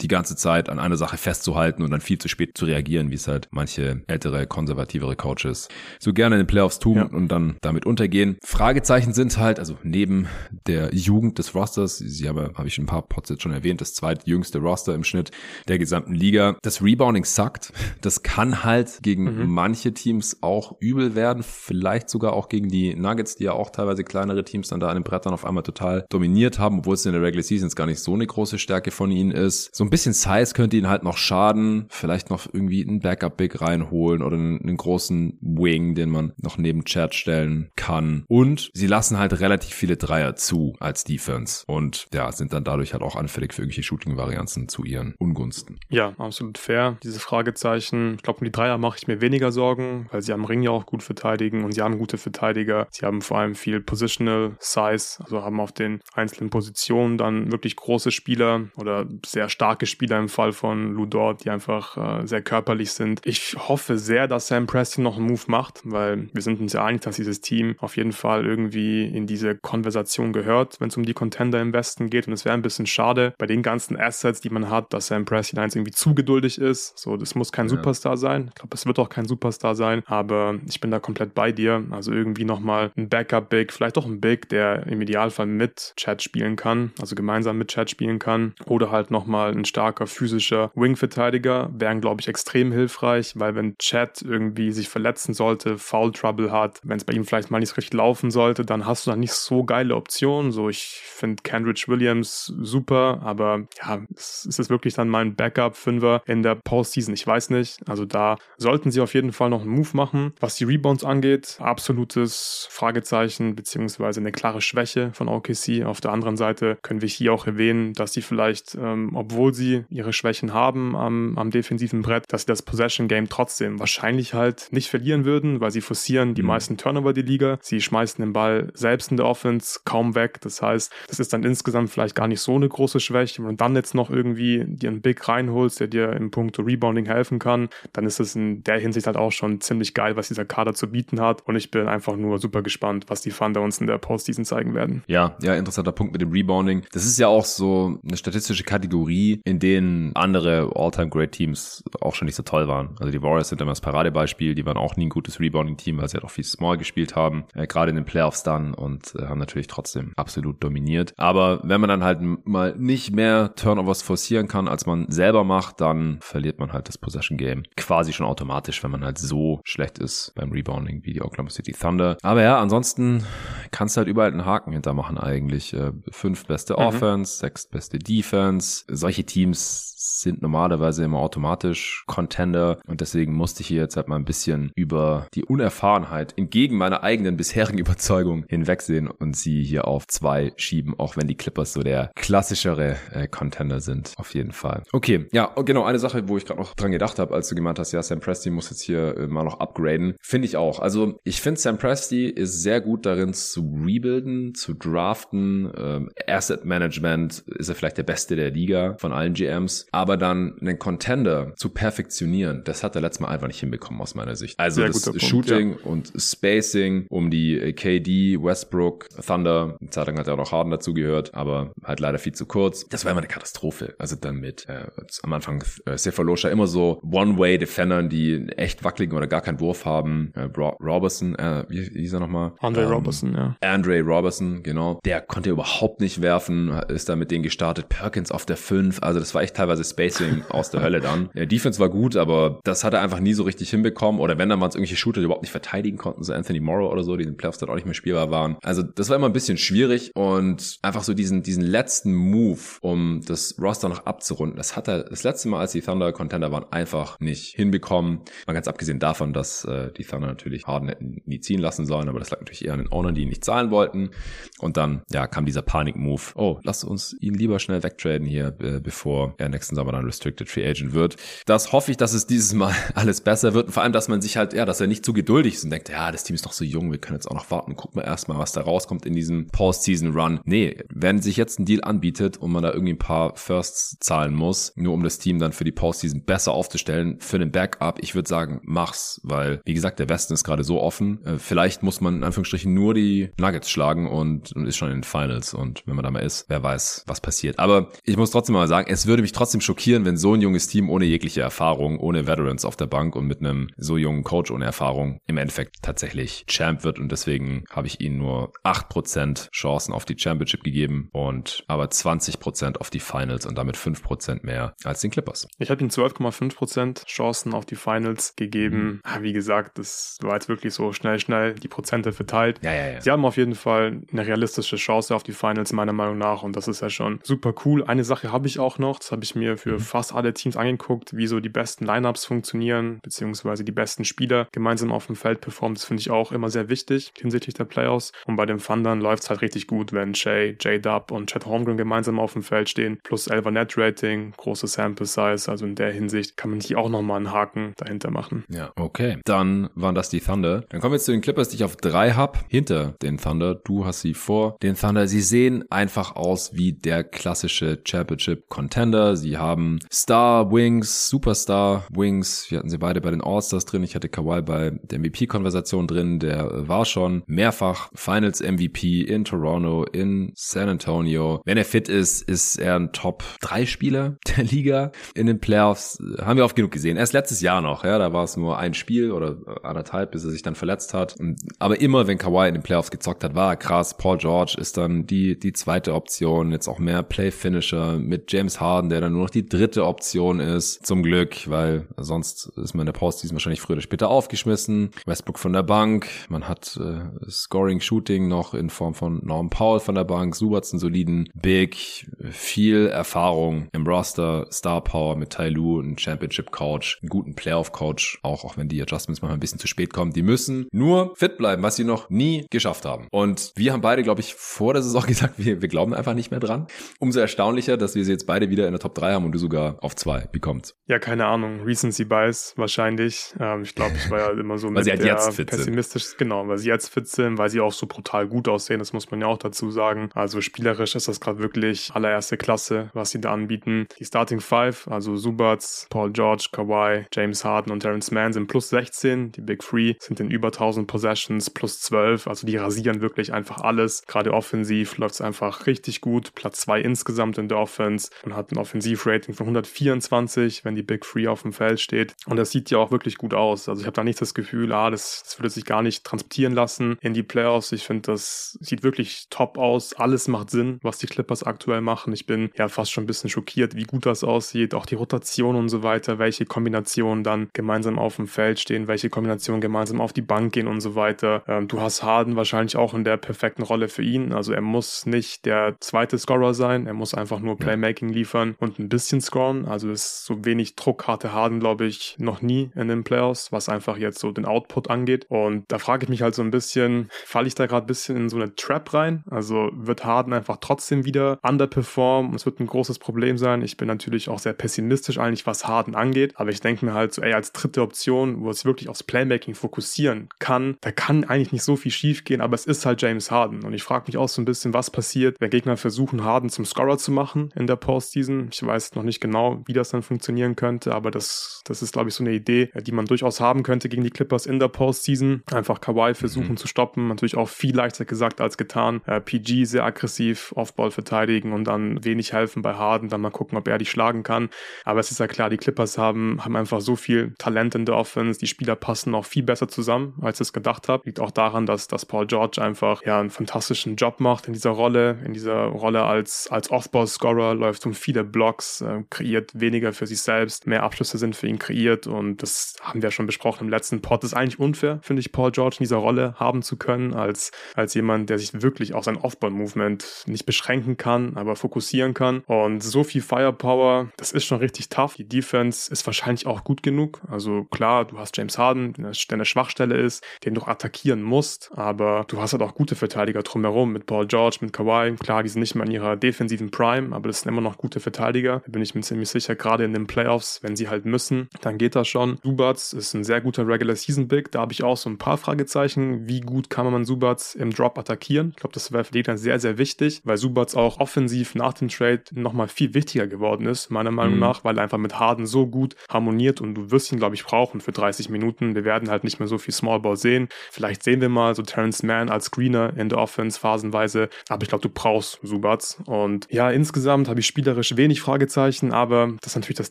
die ganze Zeit an einer Sache festzuhalten und dann viel zu spät zu reagieren, wie es halt manche ältere, konservativere Coaches so gerne in den Playoffs tun ja. und dann damit untergehen. Fragezeichen sind halt, also neben der Jugend des Rosters, sie haben, habe ich ein paar Pots jetzt schon erwähnt, das zweitjüngste Roster im Schnitt der gesamten Liga. Das Rebounding suckt. Das kann halt gegen mhm. manche Teams auch übel werden, vielleicht sogar auch gegen die Nuggets, die ja auch teilweise kleinere Teams dann da an den Brettern auf einmal total dominiert haben, obwohl es in der Regular Season gar nicht so eine große Stärke von ihnen ist. So ein bisschen Size könnte ihnen halt noch schaden, vielleicht noch irgendwie ein Backup-Big rein reinholen oder einen, einen großen Wing, den man noch neben Chat stellen kann. Und sie lassen halt relativ viele Dreier zu als Defense und ja, sind dann dadurch halt auch anfällig für irgendwelche Shooting-Varianzen zu ihren Ungunsten. Ja, absolut fair. Diese Fragezeichen. Ich glaube, um die Dreier mache ich mir weniger Sorgen, weil sie am Ring ja auch gut verteidigen und sie haben gute Verteidiger. Sie haben vor allem viel Positional Size, also haben auf den einzelnen Positionen dann wirklich große Spieler oder sehr starke Spieler im Fall von Ludor, die einfach äh, sehr körperlich sind. Ich hoffe sehr, dass Sam Preston noch einen Move macht, weil wir sind uns ja einig, dass dieses Team auf jeden Fall irgendwie in diese Konversation gehört, wenn es um die Contender im Westen geht. Und es wäre ein bisschen schade bei den ganzen Assets, die man hat, dass Sam Preston eins irgendwie zu geduldig ist. So, das muss kein ja. Superstar sein. Ich glaube, es wird auch kein Superstar sein, aber ich bin da komplett bei dir. Also irgendwie nochmal ein Backup-Big, vielleicht auch ein Big, der im Idealfall mit Chat spielen kann, also gemeinsam mit Chat spielen kann. Oder halt nochmal ein starker physischer Wing-Verteidiger, wären, glaube ich, extrem hilfreich, weil wenn Chat irgendwie sich verletzen sollte, Foul Trouble hat, wenn es bei ihm vielleicht mal nicht richtig laufen sollte, dann hast du da nicht so geile Optionen. So, ich finde Kendrick Williams super, aber ja, ist es wirklich dann mein Backup-Fünfer in der Postseason? Ich weiß nicht. Also da sollten sie auf jeden Fall noch einen Move machen. Was die Rebounds angeht, absolutes Fragezeichen beziehungsweise eine klare Schwäche von OKC. Auf der anderen Seite können wir hier auch erwähnen, dass sie vielleicht, ähm, obwohl sie ihre Schwächen haben am, am defensiven Brett, dass sie das Possession Game trotzdem trotzdem wahrscheinlich halt nicht verlieren würden, weil sie forcieren die mhm. meisten Turnover die Liga. Sie schmeißen den Ball selbst in der Offense kaum weg. Das heißt, das ist dann insgesamt vielleicht gar nicht so eine große Schwäche. Du dann jetzt noch irgendwie dir einen Big reinholst, der dir im Punkt Rebounding helfen kann, dann ist es in der Hinsicht halt auch schon ziemlich geil, was dieser Kader zu bieten hat. Und ich bin einfach nur super gespannt, was die Thunder uns in der Postseason zeigen werden. Ja, ja, interessanter Punkt mit dem Rebounding. Das ist ja auch so eine statistische Kategorie, in denen andere All-Time-Great Teams auch schon nicht so toll waren. Also die Warriors sind immer das Paradebeispiel. Die waren auch nie ein gutes Rebounding-Team, weil sie halt auch viel Small gespielt haben. Äh, Gerade in den Playoffs dann und äh, haben natürlich trotzdem absolut dominiert. Aber wenn man dann halt mal nicht mehr Turnovers forcieren kann, als man selber macht, dann verliert man halt das Possession Game quasi schon automatisch, wenn man halt so schlecht ist beim Rebounding wie die Oklahoma City Thunder. Aber ja, ansonsten kannst du halt überall einen Haken hintermachen eigentlich. Äh, fünf beste mhm. Offense, sechs beste Defense. Solche Teams sind normalerweise immer automatisch Contender und deswegen musste ich hier jetzt halt mal ein bisschen über die Unerfahrenheit entgegen meiner eigenen bisherigen [LAUGHS] Überzeugung hinwegsehen und sie hier auf zwei schieben, auch wenn die Clippers so der klassischere äh, Contender sind, auf jeden Fall. Okay, ja, genau, eine Sache, wo ich gerade noch dran gedacht habe, als du gemeint hast, ja, Sam Presti muss jetzt hier äh, mal noch upgraden, finde ich auch. Also ich finde, Sam Presti ist sehr gut darin zu rebuilden, zu draften, ähm, Asset Management ist er vielleicht der Beste der Liga von allen GMs, aber dann einen Contender zu perfektionieren, das hat er letztes Mal einfach nicht hinbekommen aus meiner Sicht. Also das Shooting Punkt, ja. und Spacing um die äh, KD, Westbrook, Thunder, eine Zeit lang hat er auch noch Harden dazu gehört, aber halt leider viel zu kurz. Das war immer eine Katastrophe. Also dann mit äh, am Anfang äh, Cephalosha immer so One-Way-Defendern, die echt wackeligen oder gar keinen Wurf haben. Äh, Robertson, äh, wie, hieß er nochmal? Andre ähm, Robertson, ja. Andre Robertson, genau. Der konnte überhaupt nicht werfen, ist da mit denen gestartet. Perkins auf der 5, also das war echt teilweise Spacing [LAUGHS] aus der Hölle dann. Der Defense war gut, aber das hat er einfach nie so richtig hinbekommen. Oder wenn dann waren es irgendwelche Shooter, die überhaupt nicht verteidigen konnten, so Anthony Morrow oder so, die in den Playoffs dann auch nicht mehr spielbar waren. Also das war immer ein bisschen schwierig und einfach so diesen, diesen letzten Move, um das Roster noch abzurunden, das hat er das letzte Mal, als die Thunder Contender waren, einfach nicht hinbekommen. Mal ganz abgesehen davon, dass äh, die Thunder natürlich Harden hätten nie ziehen lassen sollen, aber das lag natürlich eher an den Ownern, die ihn nicht zahlen wollten. Und dann, ja, kam dieser Panik-Move. Oh, lass uns ihn lieber schnell wegtraden hier, äh, bevor er nächsten Sommer dann Restricted Free Agent wird. Das hoffe ich, dass es dieses Mal [LAUGHS] alles besser wird und vor allem, dass man sich halt, ja, dass er nicht zu geduldig ist und denkt, ja, das Team ist noch so jung, wir können jetzt auch noch warten, gucken wir erstmal, was da rauskommt in diesem Postseason Run. Nee, wenn sich jetzt ein Deal anbietet und man da irgendwie ein paar Firsts zahlen muss, nur um das Team dann für die Postseason besser aufzustellen, für den Backup, ich würde sagen, mach's, weil, wie gesagt, der Westen ist gerade so offen. Äh, vielleicht muss man in Anführungsstrichen nur die Nuggets schlagen und, ist schon in den Finals und wenn man da mal ist, wer weiß, was passiert. Aber ich muss trotzdem mal sagen, es würde mich trotzdem schockieren, wenn so ein junges Team ohne jegliche Erfahrung, ohne Veterans auf der Bank und mit einem so jungen Coach ohne Erfahrung im Endeffekt tatsächlich Champ wird. Und deswegen habe ich ihnen nur 8% Chancen auf die Championship gegeben und aber 20% auf die Finals und damit 5% mehr als den Clippers. Ich habe ihnen 12,5% Chancen auf die Finals gegeben. Mhm. Wie gesagt, das war jetzt wirklich so schnell, schnell die Prozente verteilt. Ja, ja, ja. Sie haben auf jeden Fall eine realistische Chance auf die Finals, meiner Meinung nach. Und das ist ja schon super cool. Eine Sache habe ich auch noch, das habe ich mir für mhm. fast alle Teams angeguckt, wie so die besten Lineups funktionieren, beziehungsweise die besten Spieler gemeinsam auf dem Feld performen. Das finde ich auch immer sehr wichtig hinsichtlich der Playoffs. Und bei den Thundern läuft es halt richtig gut, wenn Shay, J-Dub und Chad Holmgren gemeinsam auf dem Feld stehen. Plus 11er Net Rating, große Sample Size. Also in der Hinsicht kann man hier auch nochmal einen Haken dahinter machen. Ja, okay. Dann waren das die Thunder. Dann kommen wir jetzt zu den Clippers, die ich auf drei habe. Hinter den Thunder. Du hast sie vor den Thunder. Sie sehen einfach aus wie der klassische Championship Contender. Sie haben Star Wings, Superstar Wings. Wir hatten sie beide bei den All-Stars drin. Ich hatte Kawhi bei der MVP-Konversation drin. Der war schon mehrfach Finals MVP in Toronto, in San Antonio. Wenn er fit ist, ist er ein Top 3 Spieler [LAUGHS] der Liga. In den Playoffs haben wir oft genug gesehen. Erst letztes Jahr noch, ja, da war es nur ein Spiel oder anderthalb, bis er sich dann verletzt hat. Aber immer, wenn Kawhi in den Playoffs gezockt hat, war er krass. Paul George ist dann die, die zweite Option. Jetzt auch mehr Play-Finisher mit James Harden, der dann nur noch die dritte Option ist. Zum Glück, weil sonst ist man in der Postseason wahrscheinlich früher oder später aufgeschmissen. Westbrook von der Bank. Man hat äh, Scoring, Shooting noch in Form von Norm Powell von der Bank. Subats einen soliden Big. Viel Erfahrung im Roster. Star Power mit Tai Lu, einen Championship Coach, einen guten Playoff Coach. Auch, auch wenn die Adjustments manchmal ein bisschen zu spät kommen. Die müssen nur fit bleiben, was sie noch nie geschafft haben. Und wir haben beide, glaube ich, vor der Saison [LAUGHS] gesagt, wir, wir glauben einfach nicht mehr dran. Umso erstaunlicher, dass wir sie jetzt beide wieder in der Top 3 haben und du sogar auf 2 bekommst. Ja, keine Ahnung. Recency Bias wahrscheinlich. Ähm, ich glaube, ich war ja immer so [LAUGHS] mit halt der pessimistisch, sind. genau, weil sie jetzt fit sind, weil sie auch so brutal gut aussehen, das muss man ja auch dazu sagen. Also spielerisch ist das gerade wirklich allererste Klasse, was sie da anbieten. Die Starting Five, also Subats, Paul George, Kawhi, James Harden und Terrence Mann sind plus 16. Die Big Three sind in über 1000 Possessions plus 12. Also die rasieren wirklich einfach alles. Gerade offensiv läuft es einfach richtig gut. Platz 2 insgesamt in der Offense und hat ein Offensivrating von 124, wenn die Big Three auf dem Feld steht. Und das sieht ja auch wirklich gut aus. Also ich habe da nicht das Gefühl, ah, das, das würde sich gar nicht transportieren lassen in die Playoffs. Ich finde, das sieht wirklich top aus. Alles macht Sinn, was die Clippers aktuell machen. Ich bin ja fast schon ein bisschen schockiert, wie gut das aussieht. Auch die Rotation und so weiter, welche Kombinationen dann gemeinsam auf dem Feld stehen, welche Kombinationen gemeinsam auf die Bank gehen und so weiter. Ähm, du hast Harden wahrscheinlich auch in der perfekten Rolle für ihn. Also er muss nicht der zweite Scorer sein. Er muss einfach nur Playmaking liefern und ein bisschen scoren. Also ist so wenig Druck hatte Harden, glaube ich, noch nie in den Playoffs, was einfach jetzt so den Output angeht. Und da frage ich mich halt so ein bisschen, falle ich da gerade ein bisschen in so eine Trap rein? Also wird Harden einfach trotzdem wieder underperformen? Es wird ein großes Problem sein. Ich bin natürlich auch sehr pessimistisch eigentlich, was Harden angeht. Aber ich denke mir halt so, ey, als dritte Option, wo es wirklich aufs Playmaking fokussieren kann, da kann eigentlich nicht so viel schief gehen, aber es ist halt James Harden. Und ich frage mich auch so ein bisschen, was passiert, wenn Gegner versuchen, Harden zum Scorer zu machen in der Postseason. Ich weiß noch nicht genau, wie das dann funktionieren könnte, aber das, das ist, glaube ich, so eine Idee, die man durchaus haben könnte gegen die Clippers in der Postseason. Einfach Kawhi versuchen mhm. zu stoppen. Natürlich auch viel leichter gesagt als getan. Äh, PG sehr aggressiv, Offball verteidigen und dann wenig helfen bei Harden. Dann mal gucken, ob er die schlagen kann. Aber es ist ja klar, die Clippers haben, haben einfach so viel Talent in der Offense. Die Spieler passen auch viel besser zusammen, als ich es gedacht habe. Liegt auch daran, dass, dass Paul George einfach ja einen fantastischen Job macht in dieser Rolle, in dieser Rolle als, als Off-Ball-Scorer, läuft um viele Blocks, äh, kreiert weniger für sich selbst, mehr Abschlüsse sind für ihn kreiert und das haben wir schon besprochen im letzten Pod. Das ist eigentlich unfair, finde ich, Paul George in dieser Rolle haben zu können, als, als jemand, der sich wirklich auf sein Off-Ball-Movement nicht beschränken kann, aber fokussieren kann. Und so viel Firepower, das ist schon richtig tough. Die Defense ist wahrscheinlich auch gut genug. Also klar, du hast James Harden, der eine Schwachstelle ist, den du attackieren musst, aber du hast halt auch gute Verteidiger drumherum mit Paul George, mit Kawhi. Klar, die sind nicht mehr in ihrer defensiven Prime, aber das sind immer noch gute Verteidiger. Da bin ich mir ziemlich sicher, gerade in den Playoffs, wenn sie halt müssen, dann geht das schon. Subats ist ein sehr guter Regular Season Big. Da habe ich auch so ein paar Fragezeichen. Wie gut kann man Subats im Drop attackieren? Ich glaube, das wäre für die dann sehr, sehr wichtig, weil Subats auch offensiv nach dem Trade nochmal viel wichtiger geworden ist, meiner Meinung mhm. nach, weil er einfach mit Harden so gut harmoniert und du wirst ihn, glaube ich, brauchen für 30 Minuten. Wir werden halt nicht mehr so viel Small Ball sehen. Vielleicht sehen wir mal so Terrence Mann als Screener in der Offense phasenweise, aber ich glaube, du brauchst Subats. Und ja, insgesamt habe ich spielerisch wenig Fragezeichen, aber das ist natürlich das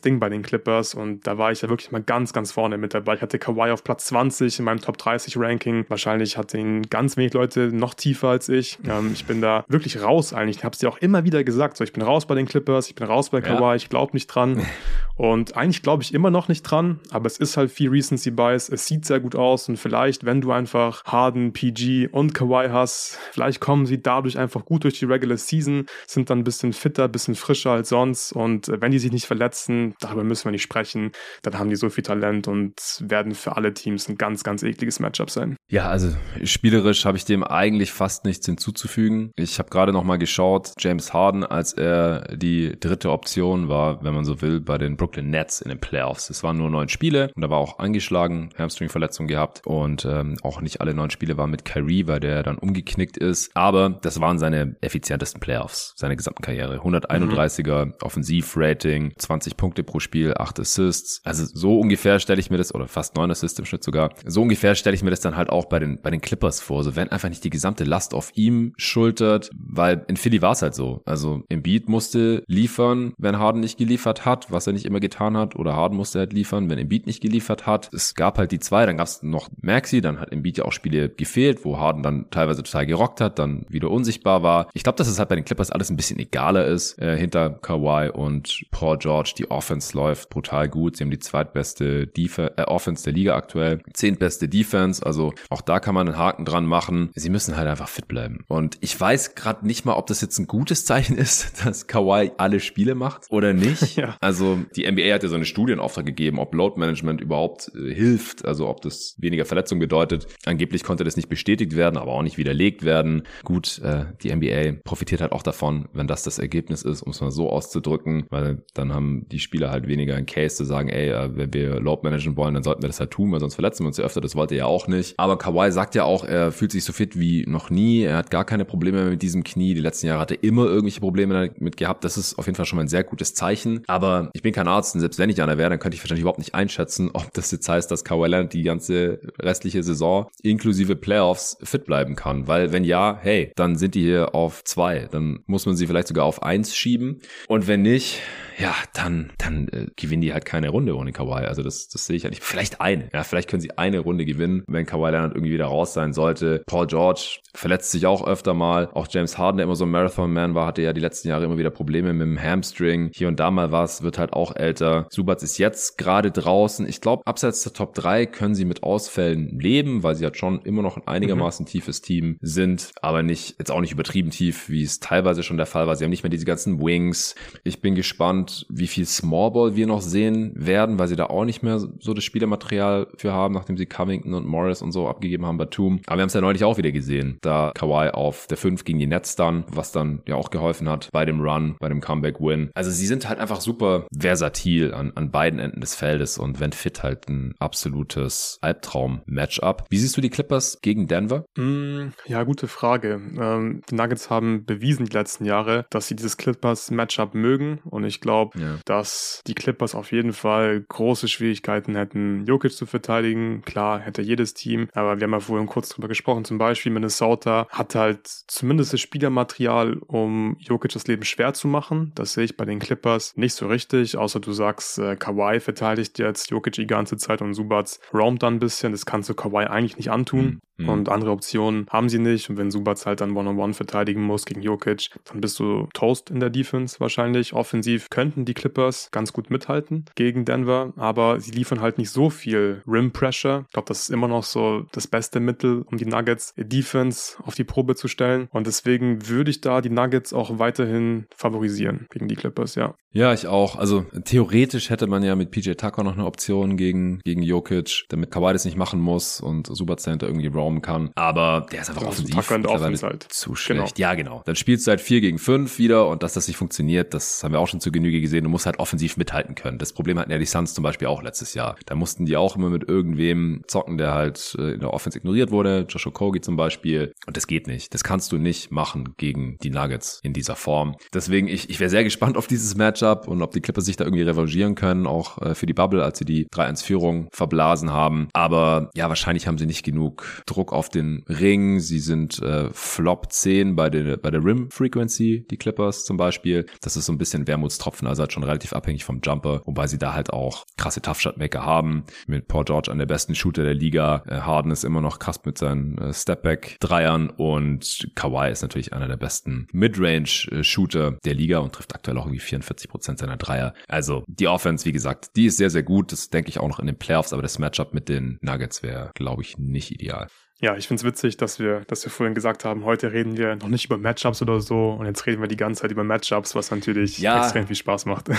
Ding bei den Clippers und da war ich ja wirklich mal ganz, ganz vorne mit dabei. Ich hatte Kawhi auf Platz 20 in meinem Top 30 Ranking. Wahrscheinlich hatten ihn ganz wenig Leute noch tiefer als ich. Ähm, ich bin da wirklich raus eigentlich. Ich habe es dir auch immer wieder gesagt. So, ich bin raus bei den Clippers, ich bin raus bei Kawhi, ja. ich glaube nicht dran. [LAUGHS] Und eigentlich glaube ich immer noch nicht dran, aber es ist halt viel Recency Bias. Es sieht sehr gut aus und vielleicht, wenn du einfach Harden, PG und Kawhi hast, vielleicht kommen sie dadurch einfach gut durch die Regular Season, sind dann ein bisschen fitter, ein bisschen frischer als sonst und wenn die sich nicht verletzen, darüber müssen wir nicht sprechen, dann haben die so viel Talent und werden für alle Teams ein ganz, ganz ekliges Matchup sein. Ja, also spielerisch habe ich dem eigentlich fast nichts hinzuzufügen. Ich habe gerade noch mal geschaut, James Harden, als er die dritte Option war, wenn man so will, bei den Brooklyn Nets in den Playoffs. Es waren nur neun Spiele und er war auch angeschlagen, Hamstring-Verletzung gehabt und ähm, auch nicht alle neun Spiele waren mit Kyrie, weil der dann umgeknickt ist. Aber das waren seine effizientesten Playoffs seiner gesamten Karriere. 131er mhm. Offensivrating, 20 Punkte pro Spiel, 8 Assists. Also so ungefähr stelle ich mir das, oder fast 9 Assists im Schnitt sogar, so ungefähr stelle ich mir das dann halt auch bei den, bei den Clippers vor. So wenn einfach nicht die gesamte Last auf ihm schultert, weil in Philly war es halt so. Also Embiid musste liefern, wenn Harden nicht geliefert hat, was er nicht immer getan hat, oder Harden musste halt liefern, wenn Embiid nicht geliefert hat. Es gab halt die zwei, dann gab es noch Maxi, dann hat Embiid ja auch Spiele gefehlt, wo Harden dann teilweise total gerockt hat, dann wieder unsichtbar war. Ich glaube, dass es halt bei den Clippers alles ein bisschen egaler ist. Äh, hinter Kawhi und Paul George, die Offense läuft brutal gut. Sie haben die zweitbeste Def äh, Offense der Liga aktuell, zehntbeste Defense, also auch da kann man einen Haken dran machen. Sie müssen halt einfach fit bleiben. Und ich weiß gerade nicht mal, ob das jetzt ein gutes Zeichen ist, [LAUGHS] dass Kawhi alle Spiele macht oder nicht. [LAUGHS] ja. Also die NBA hat ja so eine Studienauftrag gegeben, ob Load Management überhaupt äh, hilft, also ob das weniger Verletzungen bedeutet. Angeblich konnte das nicht bestätigt werden, aber auch nicht widerlegt werden. Gut, äh, die NBA profitiert halt auch davon, wenn das das Ergebnis ist, um es mal so auszudrücken, weil dann haben die Spieler halt weniger ein Case zu sagen, ey, äh, wenn wir Load managen wollen, dann sollten wir das halt tun, weil sonst verletzen wir uns ja öfter. Das wollte er ja auch nicht. Aber Kawhi sagt ja auch, er fühlt sich so fit wie noch nie. Er hat gar keine Probleme mehr mit diesem Knie. Die letzten Jahre hat er immer irgendwelche Probleme damit gehabt. Das ist auf jeden Fall schon mal ein sehr gutes Zeichen. Aber ich bin kein Arzt und selbst wenn ich einer wäre, dann könnte ich wahrscheinlich überhaupt nicht einschätzen, ob das jetzt heißt, dass Kawhi Leonard die ganze restliche Saison inklusive Playoffs fit bleiben kann. Weil wenn ja, hey, dann sind die hier auf zwei. Dann muss man sie vielleicht sogar auf eins schieben. Und wenn nicht, ja, dann, dann äh, gewinnen die halt keine Runde. Ohne Kawhi. Also das, das sehe ich ja nicht. Vielleicht eine. Ja, vielleicht können sie eine Runde gewinnen, wenn Kawhi Leonard irgendwie wieder raus sein sollte. Paul George verletzt sich auch öfter mal. Auch James Harden, der immer so ein Marathon-Man war, hatte ja die letzten Jahre immer wieder Probleme mit dem Hamstring. Hier und da mal was, wird halt auch älter. Subats ist jetzt gerade draußen. Ich glaube, abseits der Top 3 können sie mit Ausfällen leben, weil sie halt schon immer noch ein einigermaßen mhm. tiefes Team sind, aber nicht, jetzt auch nicht übertrieben tief, wie es teilweise schon der Fall war. Sie haben nicht mehr diese ganzen Wings. Ich bin gespannt, wie viel Smallball wir noch sehen werden, weil sie da auch nicht mehr so das Spielermaterial für haben, nachdem sie Covington und Morris und so abgegeben haben bei Toom. Aber wir haben es ja neulich auch wieder gesehen, da Kawhi auf der 5 gegen die Nets dann, was dann ja auch geholfen hat bei dem Run, bei dem Comeback-Win. Also sie sind halt einfach super versatil an, an beiden Enden des Feldes und wenn fit halt ein absolutes Albtraum-Matchup. Wie siehst du die Clippers gegen Denver? Mm, ja, gute Frage. Ähm, die Nuggets haben bewiesen die letzten Jahre, dass sie dieses Clippers-Matchup mögen und ich glaube, ja. dass die Clippers auf jeden Fall große Schwierigkeiten hätten, Jokic zu verteidigen. Klar, hätte jedes Team, aber wir haben ja vorhin kurz drüber gesprochen, zum Beispiel Minnesota hat halt zumindest das Spielermaterial, um Jokic das Leben schwer zu machen. Das sehe ich bei den Clippers nicht so richtig, außer du sagst, äh, Kawhi verteidigt jetzt Jokic die ganze Zeit und Subats roamt dann ein bisschen. Das kannst du Kawhi eigentlich nicht antun. Mhm. Und andere Optionen haben sie nicht. Und wenn Subats halt dann One-on-One -on -one verteidigen muss gegen Jokic, dann bist du Toast in der Defense wahrscheinlich. Offensiv könnten die Clippers ganz gut mithalten gegen Denver, aber sie liefern halt nicht so viel Rim Pressure. Ich glaube, das ist immer noch so das beste Mittel, um die Nuggets Defense auf die Probe zu stellen. Und deswegen würde ich da die Nuggets auch weiterhin favorisieren gegen die Clippers, ja. Ja, ich auch. Also theoretisch hätte man ja mit PJ Tucker noch eine Option gegen, gegen Jokic, damit Kawhi das nicht machen muss und Super Center irgendwie raumen kann. Aber der ist einfach also offensiv Offense halt. zu schlecht. Genau. Ja, genau. Dann spielst du halt 4 gegen 5 wieder und dass das nicht funktioniert, das haben wir auch schon zu Genüge gesehen. Du musst halt offensiv mithalten können. Das Problem hatten ja die Suns zum Beispiel auch letztes Jahr. Da mussten die auch immer mit irgendwem zocken, der halt äh, in der Offense ignoriert wurde. Joshua Kogi zum Beispiel. Und das geht nicht. Das kannst du nicht machen gegen die Nuggets in dieser Form. Deswegen, ich, ich wäre sehr gespannt auf dieses Matchup und ob die Clippers sich da irgendwie revanchieren können, auch äh, für die Bubble, als sie die 3-1-Führung verblasen haben. Aber ja, wahrscheinlich haben sie nicht genug Druck auf den Ring. Sie sind äh, Flop 10 bei der, bei der Rim Frequency, die Clippers zum Beispiel. Das ist so ein bisschen Wermutstropfen, also halt schon relativ abhängig vom Jumper, wobei sie da halt auch krasse Tough Shot Maker haben. Mit Paul George an der besten Shooter der Liga. Äh, Harden ist immer noch krass mit seinen äh, Stepback Dreiern und Kawhi ist natürlich einer der besten Midrange Shooter der Liga und trifft aktuell auch irgendwie 44 Prozent seiner Dreier. Also die Offense, wie gesagt, die ist sehr, sehr gut. Das denke ich auch noch in den Playoffs, aber das Matchup mit den Nuggets wäre, glaube ich, nicht ideal. Ja, ich finde es witzig, dass wir, dass wir vorhin gesagt haben, heute reden wir noch nicht über Matchups oder so und jetzt reden wir die ganze Zeit über Matchups, was natürlich ja. extrem viel Spaß macht.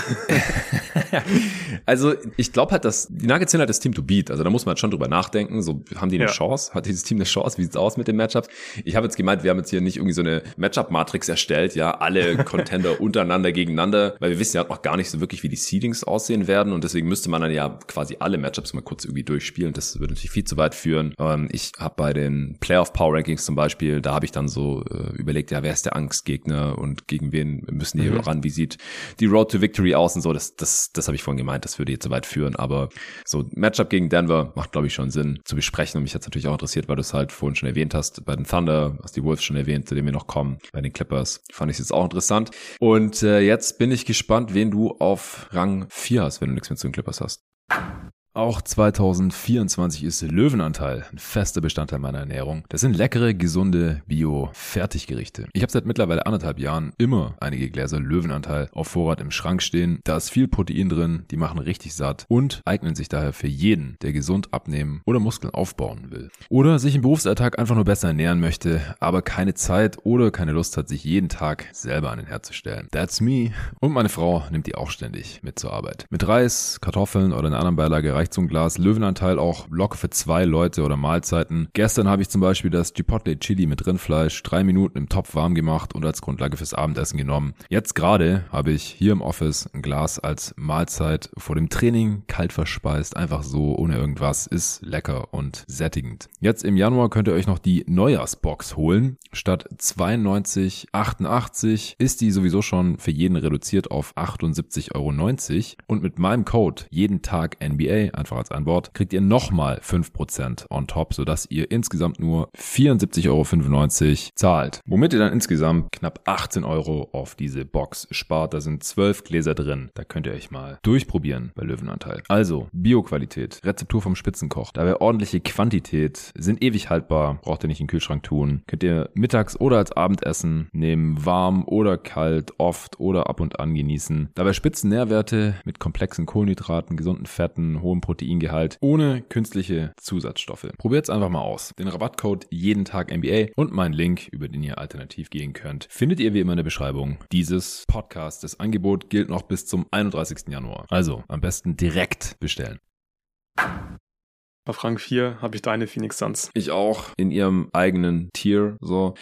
[LAUGHS] also ich glaube halt, dass die Nuggets sind halt das Team to beat. Also da muss man halt schon drüber nachdenken. So haben die eine ja. Chance? Hat dieses Team eine Chance? Wie sieht's aus mit den Matchups? Ich habe jetzt gemeint, wir haben jetzt hier nicht irgendwie so eine Matchup-Matrix erstellt, ja, alle [LAUGHS] Contender untereinander gegeneinander, weil wir wissen ja halt noch gar nicht so wirklich, wie die Seedings aussehen werden und deswegen müsste man dann ja quasi alle Matchups mal kurz irgendwie durchspielen. Das würde natürlich viel zu weit führen. Ähm, ich habe bei den Playoff Power Rankings zum Beispiel, da habe ich dann so äh, überlegt, ja, wer ist der Angstgegner und gegen wen müssen die mhm. ran? Wie sieht die Road to Victory aus und so? Das, das, das habe ich vorhin gemeint, das würde jetzt so weit führen. Aber so Matchup gegen Denver macht, glaube ich, schon Sinn zu besprechen. Und mich hat natürlich auch interessiert, weil du es halt vorhin schon erwähnt hast, bei den Thunder, hast die Wolves schon erwähnt, zu denen wir noch kommen, bei den Clippers. Fand ich jetzt auch interessant. Und äh, jetzt bin ich gespannt, wen du auf Rang 4 hast, wenn du nichts mehr zu den Clippers hast. Auch 2024 ist Löwenanteil ein fester Bestandteil meiner Ernährung. Das sind leckere, gesunde Bio-Fertiggerichte. Ich habe seit mittlerweile anderthalb Jahren immer einige Gläser Löwenanteil auf Vorrat im Schrank stehen. Da ist viel Protein drin, die machen richtig satt und eignen sich daher für jeden, der gesund abnehmen oder Muskeln aufbauen will. Oder sich im Berufsalltag einfach nur besser ernähren möchte, aber keine Zeit oder keine Lust hat, sich jeden Tag selber an den Herd zu stellen. That's me. Und meine Frau nimmt die auch ständig mit zur Arbeit. Mit Reis, Kartoffeln oder einer anderen Beilage reicht so ein Glas Löwenanteil auch locker für zwei Leute oder Mahlzeiten. Gestern habe ich zum Beispiel das Chipotle Chili mit Rindfleisch drei Minuten im Topf warm gemacht und als Grundlage fürs Abendessen genommen. Jetzt gerade habe ich hier im Office ein Glas als Mahlzeit vor dem Training kalt verspeist, einfach so ohne irgendwas, ist lecker und sättigend. Jetzt im Januar könnt ihr euch noch die Neujahrsbox holen. Statt 92,88 ist die sowieso schon für jeden reduziert auf 78,90 Euro und mit meinem Code jeden Tag NBA einfach als ein Wort, kriegt ihr nochmal 5% on top, sodass ihr insgesamt nur 74,95 Euro zahlt. Womit ihr dann insgesamt knapp 18 Euro auf diese Box spart. Da sind 12 Gläser drin. Da könnt ihr euch mal durchprobieren bei Löwenanteil. Also, Bioqualität, Rezeptur vom Spitzenkoch, dabei ordentliche Quantität, sind ewig haltbar, braucht ihr nicht in den Kühlschrank tun. Könnt ihr mittags oder als Abendessen nehmen, warm oder kalt, oft oder ab und an genießen. Dabei spitzen Nährwerte mit komplexen Kohlenhydraten, gesunden Fetten, hohem Proteingehalt, ohne künstliche Zusatzstoffe. Probiert's einfach mal aus. Den Rabattcode jeden Tag MBA und meinen Link, über den ihr alternativ gehen könnt, findet ihr wie immer in der Beschreibung dieses Podcasts. Das Angebot gilt noch bis zum 31. Januar. Also am besten direkt bestellen. Auf Rang 4 habe ich deine Phoenix Suns. Ich auch in ihrem eigenen Tier. So,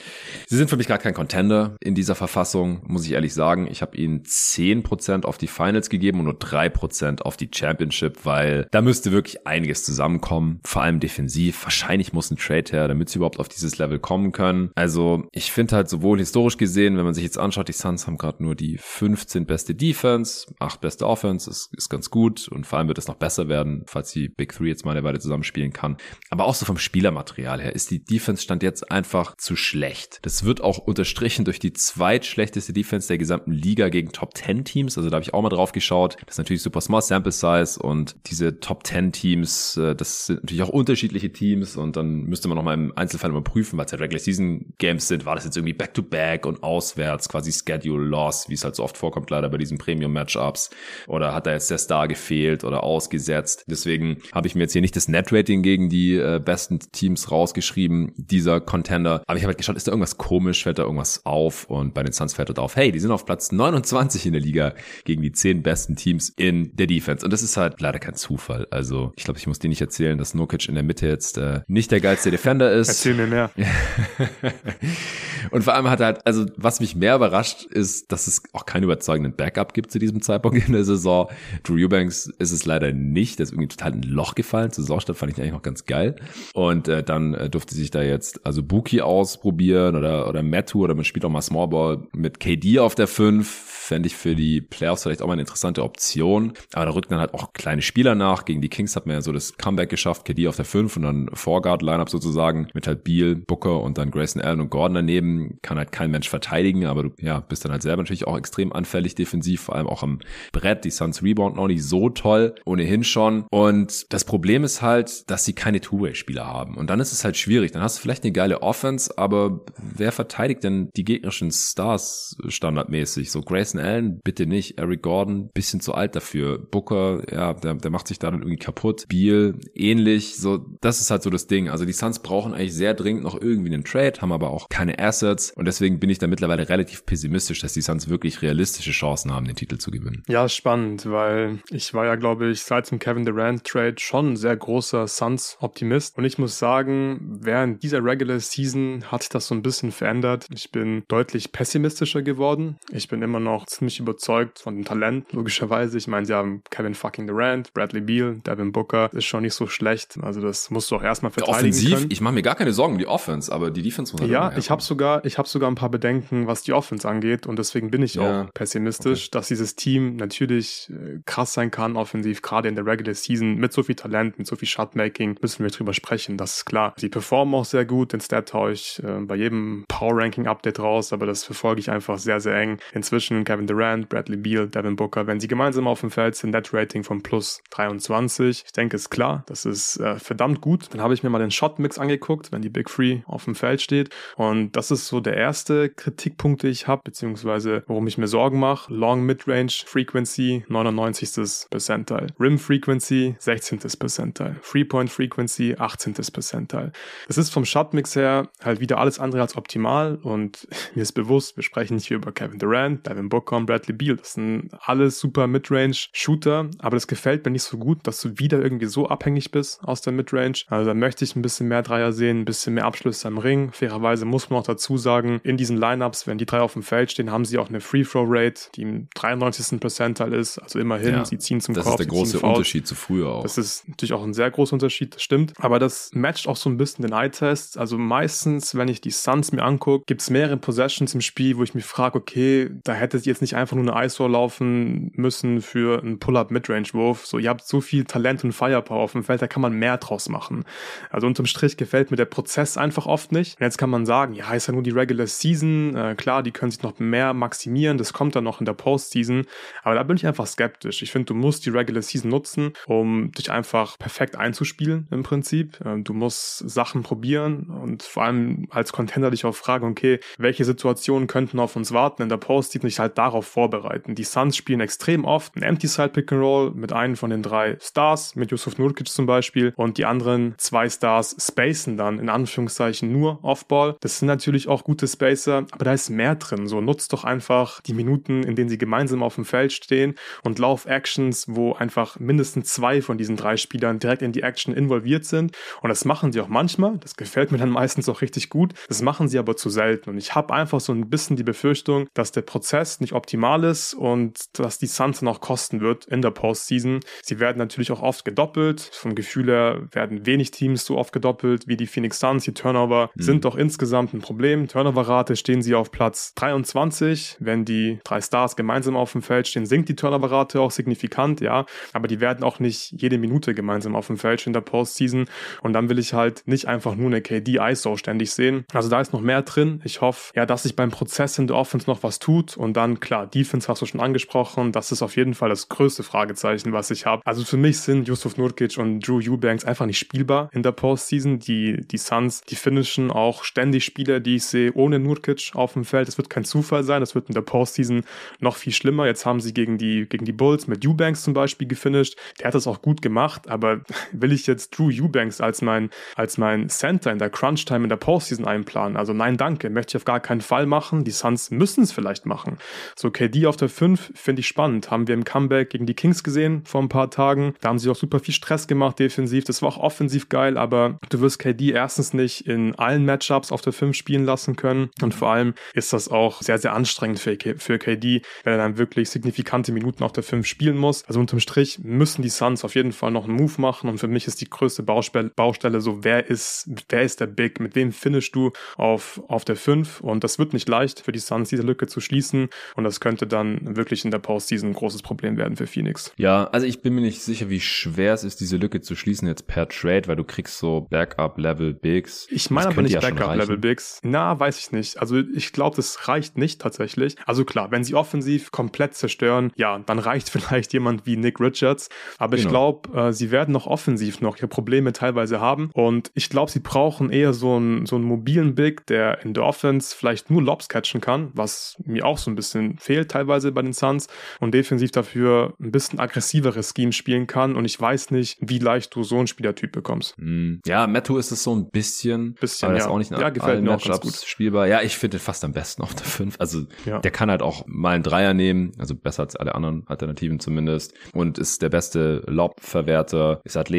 sie sind für mich gar kein Contender in dieser Verfassung, muss ich ehrlich sagen. Ich habe ihnen 10% auf die Finals gegeben und nur 3% auf die Championship, weil da müsste wirklich einiges zusammenkommen. Vor allem defensiv. Wahrscheinlich muss ein Trade her, damit sie überhaupt auf dieses Level kommen können. Also ich finde halt sowohl historisch gesehen, wenn man sich jetzt anschaut, die Suns haben gerade nur die 15 beste Defense, 8 beste Offense, ist, ist ganz gut und vor allem wird es noch besser werden, falls die Big Three jetzt mal eine Weile zusammen zusammenspielen kann. Aber auch so vom Spielermaterial her ist die Defense stand jetzt einfach zu schlecht. Das wird auch unterstrichen durch die zweitschlechteste Defense der gesamten Liga gegen Top 10 Teams. Also da habe ich auch mal drauf geschaut. Das ist natürlich super small Sample Size und diese Top 10 Teams, äh, das sind natürlich auch unterschiedliche Teams und dann müsste man noch mal im Einzelfall überprüfen, weil es ja Regular Season Games sind. War das jetzt irgendwie Back to Back und auswärts quasi Schedule Loss, wie es halt so oft vorkommt leider bei diesen Premium Matchups oder hat da jetzt der Star gefehlt oder ausgesetzt? Deswegen habe ich mir jetzt hier nicht das Net Net-Rating gegen die äh, besten Teams rausgeschrieben, dieser Contender. Aber ich habe halt geschaut, ist da irgendwas komisch, fällt da irgendwas auf? Und bei den Suns fällt halt auf, hey, die sind auf Platz 29 in der Liga gegen die 10 besten Teams in der Defense. Und das ist halt leider kein Zufall. Also ich glaube, ich muss dir nicht erzählen, dass Nokic in der Mitte jetzt äh, nicht der geilste Defender ist. Erzähl mir mehr. [LAUGHS] und vor allem hat er halt, also was mich mehr überrascht, ist, dass es auch keinen überzeugenden Backup gibt zu diesem Zeitpunkt in der Saison. Drew Eubanks ist es leider nicht. Der ist irgendwie total in ein Loch gefallen. Zur Saisonstart fand ich eigentlich noch ganz geil. Und äh, dann äh, durfte sich da jetzt also Buki ausprobieren oder, oder Mattu oder man spielt auch mal Smallball mit KD auf der 5. Fände ich für die Playoffs vielleicht auch mal eine interessante Option. Aber da rücken dann halt auch kleine Spieler nach. Gegen die Kings hat man ja so das Comeback geschafft, KD auf der 5 und dann Vorguard-Lineup sozusagen mit halt Beal, Booker und dann Grayson Allen und Gordon daneben. Kann halt kein Mensch verteidigen, aber du ja, bist dann halt selber natürlich auch extrem anfällig defensiv, vor allem auch am Brett. Die Suns Rebound noch nicht so toll, ohnehin schon. Und das Problem ist halt, dass sie keine Two-Way-Spieler haben. Und dann ist es halt schwierig. Dann hast du vielleicht eine geile Offense, aber wer verteidigt denn die gegnerischen Stars standardmäßig? So Grayson Allen, bitte nicht. Eric Gordon, bisschen zu alt dafür. Booker, ja, der, der macht sich da dann irgendwie kaputt. Beal, ähnlich. So, das ist halt so das Ding. Also die Suns brauchen eigentlich sehr dringend noch irgendwie einen Trade, haben aber auch keine Assets. Und deswegen bin ich da mittlerweile relativ pessimistisch, dass die Suns wirklich realistische Chancen haben, den Titel zu gewinnen. Ja, spannend, weil ich war ja, glaube ich, seit dem Kevin Durant Trade schon sehr großer Suns-Optimist. Und ich muss sagen, während dieser Regular Season hat sich das so ein bisschen verändert. Ich bin deutlich pessimistischer geworden. Ich bin immer noch ziemlich überzeugt von dem Talent, logischerweise. Ich meine, sie haben Kevin fucking Durant, Bradley Beal, Devin Booker. Ist schon nicht so schlecht. Also das musst du auch erstmal verteidigen Offensiv, können. ich mache mir gar keine Sorgen um die Offense, aber die Defense muss halt Ja, ich habe sogar, ich habe sogar ein paar Bedenken, was die Offense angeht und deswegen bin ich Ja. auch pessimistisch, dass dieses Team natürlich äh, krass sein kann offensiv, gerade in der Regular Season mit so viel Talent, mit so viel Shotmaking müssen wir drüber sprechen, das ist klar. Sie performen auch sehr gut, den Stat haue ich äh, bei jedem Power Ranking Update raus, aber das verfolge ich einfach sehr, sehr eng. Inzwischen Kevin Durant, Bradley Beal, Devin Booker, wenn sie gemeinsam auf dem Feld sind, Net Rating von plus 23. Ich denke, ist klar, das ist äh, verdammt gut. Dann habe ich mir mal den Shot Mix angeguckt, wenn die Big Three auf dem Feld steht und das ist so der erste Kritikpunkt, den ich habe, beziehungsweise worum ich mir Sorgen mache. Long Midrange Frequency 99. Percentile. Rim Frequency 16. Percentile. Three Point Frequency 18. Percentile. Das ist vom Shotmix her halt wieder alles andere als optimal und [LAUGHS] mir ist bewusst, wir sprechen nicht hier über Kevin Durant, Devin Booker und Bradley Beal. Das sind alles super Midrange Shooter, aber das gefällt mir nicht so gut, dass du wieder irgendwie so abhängig bist aus der Midrange. Also da möchte ich ein bisschen mehr Dreier sehen, ein bisschen mehr Abschlüsse am Ring. Fairerweise muss man auch dazu sagen, in diesen Lineups, wenn die drei auf dem Feld stehen, haben sie auch eine Free Throw Rate, die im 93. Percentile ist. Also immerhin, Ja, sie ziehen zum Das Korb. ist der große. Unterschied zu früher auch. Das ist natürlich auch ein sehr großer Unterschied, das stimmt. Aber das matcht auch so ein bisschen den Eye-Test. Also meistens, wenn ich die Suns mir angucke, gibt es mehrere Possessions im Spiel, wo ich mich frage, okay, da hättet ihr jetzt nicht einfach nur eine ISO laufen müssen für einen Pull-Up-Midrange-Wurf. So, ihr habt so viel Talent und Firepower auf dem Feld, da kann man mehr draus machen. Also unterm Strich gefällt mir der Prozess einfach oft nicht. Und jetzt kann man sagen, ja, ist ja nur die Regular Season. Äh, klar, die können sich noch mehr maximieren. Das kommt dann noch in der Postseason. Aber da bin ich einfach skeptisch. Ich finde, du musst die Regular Season nutzen, um dich einfach perfekt einzuspielen im Prinzip. Äh, du musst Sachen probieren und vor allem als Contender dich auch fragen, okay, welche Situationen könnten auf uns warten in der Postseason, dich halt darauf vorbereiten. Die Suns spielen extrem oft ein Empty Side Pick and Roll mit einem von den drei Stars, mit Yusuf Nurkic zum Beispiel und die anderen zwei Stars spacen dann in Anführungszeichen nur Offball. Das sind natürlich auch gute Spacer, aber da ist mehr drin. So nutzt doch einfach die Minuten, in denen sie gemeinsam auf dem Feld stehen und lauf Actions, wo einfach mindestens zwei von diesen drei Spielern direkt in die Action involviert sind. Und das machen sie auch manchmal. Das gefällt mir dann meistens auch richtig gut. Das machen sie aber zu selten. Und ich habe einfach so ein bisschen die Befürchtung, dass der Prozess nicht optimal ist und dass die Suns noch kosten wird in der Postseason. Sie werden natürlich auch oft gedoppelt. Vom Gefühl her werden wenig Teams so oft gedoppelt wie die Phoenix Suns. Die Turnover mhm. sind doch insgesamt ein Problem. Turnover-Rate stehen sie auf Platz 23. Wenn die drei Stars gemeinsam auf dem Feld stehen, sinkt die Turnover-Rate auch signifikant, ja. Aber die werden auch nicht jede Minute gemeinsam auf dem Feld in der Postseason. Und dann will ich halt nicht einfach nur eine KD-ISO ständig sehen. Also da ist noch mehr drin. Ich hoffe, ja, dass sich beim Prozess in der Offense noch was tut. Und dann, klar, Defense hast du schon angesprochen. Das ist auf jeden Fall das größte Fragezeichen, was ich habe. Also für mich sind Yusuf Nurkic und Drew Eubanks einfach nicht spielbar in der Postseason. Die, die Suns, die finishen auch ständig Spieler, die ich sehe, ohne Nurkic auf dem Feld. Das wird kein Zufall sein. Das wird in der Postseason noch viel schlimmer. Jetzt haben sie gegen die, gegen die Bulls mit Eubanks zum Beispiel gefinisht. Der hat das auch gut gemacht, aber will ich jetzt Drew Eubanks als mein, als mein Center in der Crunch-Time in der Postseason einplanen? Also nein, danke. Möchte ich auf gar keinen Fall machen. Die Suns müssen es vielleicht machen. So, KD auf der 5 finde ich spannend. Haben wir im Comeback gegen die Kings gesehen vor ein paar Tagen. Da haben sie auch super viel Stress gemacht defensiv. Das war auch offensiv geil, aber du wirst KD erstens nicht in allen Matchups auf der 5 spielen lassen können. Und vor allem ist das auch sehr, sehr anstrengend für, für KD, wenn er dann wirklich signifikante Minuten auf der 5 spielen muss. Also unterm Strich müssen die Suns auf jeden Fall noch einen Move machen. Und für mich ist die größte Baustelle, Baustelle so, wer ist, wer ist der Big? Mit wem findest du auf, auf der 5? Und das wird nicht leicht für die Suns, diese Lücke zu schließen. Und das könnte dann wirklich in der Postseason ein großes Problem werden für Phoenix. Ja, also ich bin mir nicht sicher, wie schwer es ist, diese Lücke zu schließen jetzt per Trade, weil du kriegst so Backup-Level-Bigs. Ich meine aber nicht ja Backup-Level-Bigs. Na, weiß ich nicht. Also ich glaube, das reicht nicht tatsächlich. Also klar, wenn sie offensiv komplett zerstören, ja, dann reicht [LAUGHS] vielleicht jemand wie Nick Richards. Aber genau. ich glaube, äh, sie werden noch offensiv noch ihre Probleme teilweise haben. Und ich glaube, sie brauchen eher so einen, so einen mobilen Big, der in der Offense vielleicht nur Lobs catchen kann, was mir auch so ein bisschen fehlt teilweise bei den Suns und defensiv dafür ein bisschen aggressiveres Scheme spielen kann. Und ich weiß nicht, wie leicht du so einen Spielertyp bekommst. Mm. Ja, Metto ist es so ein bisschen, bisschen aber ja. ist auch nicht ja, gefällt mir auch ganz gut. spielbar. Ja, ich finde fast am besten auf der 5. Also ja. der kann halt auch mal einen Dreier nehmen, also besser als alle anderen Alternativen zumindest und ist der beste Lob-Verwerter, ist athletisch,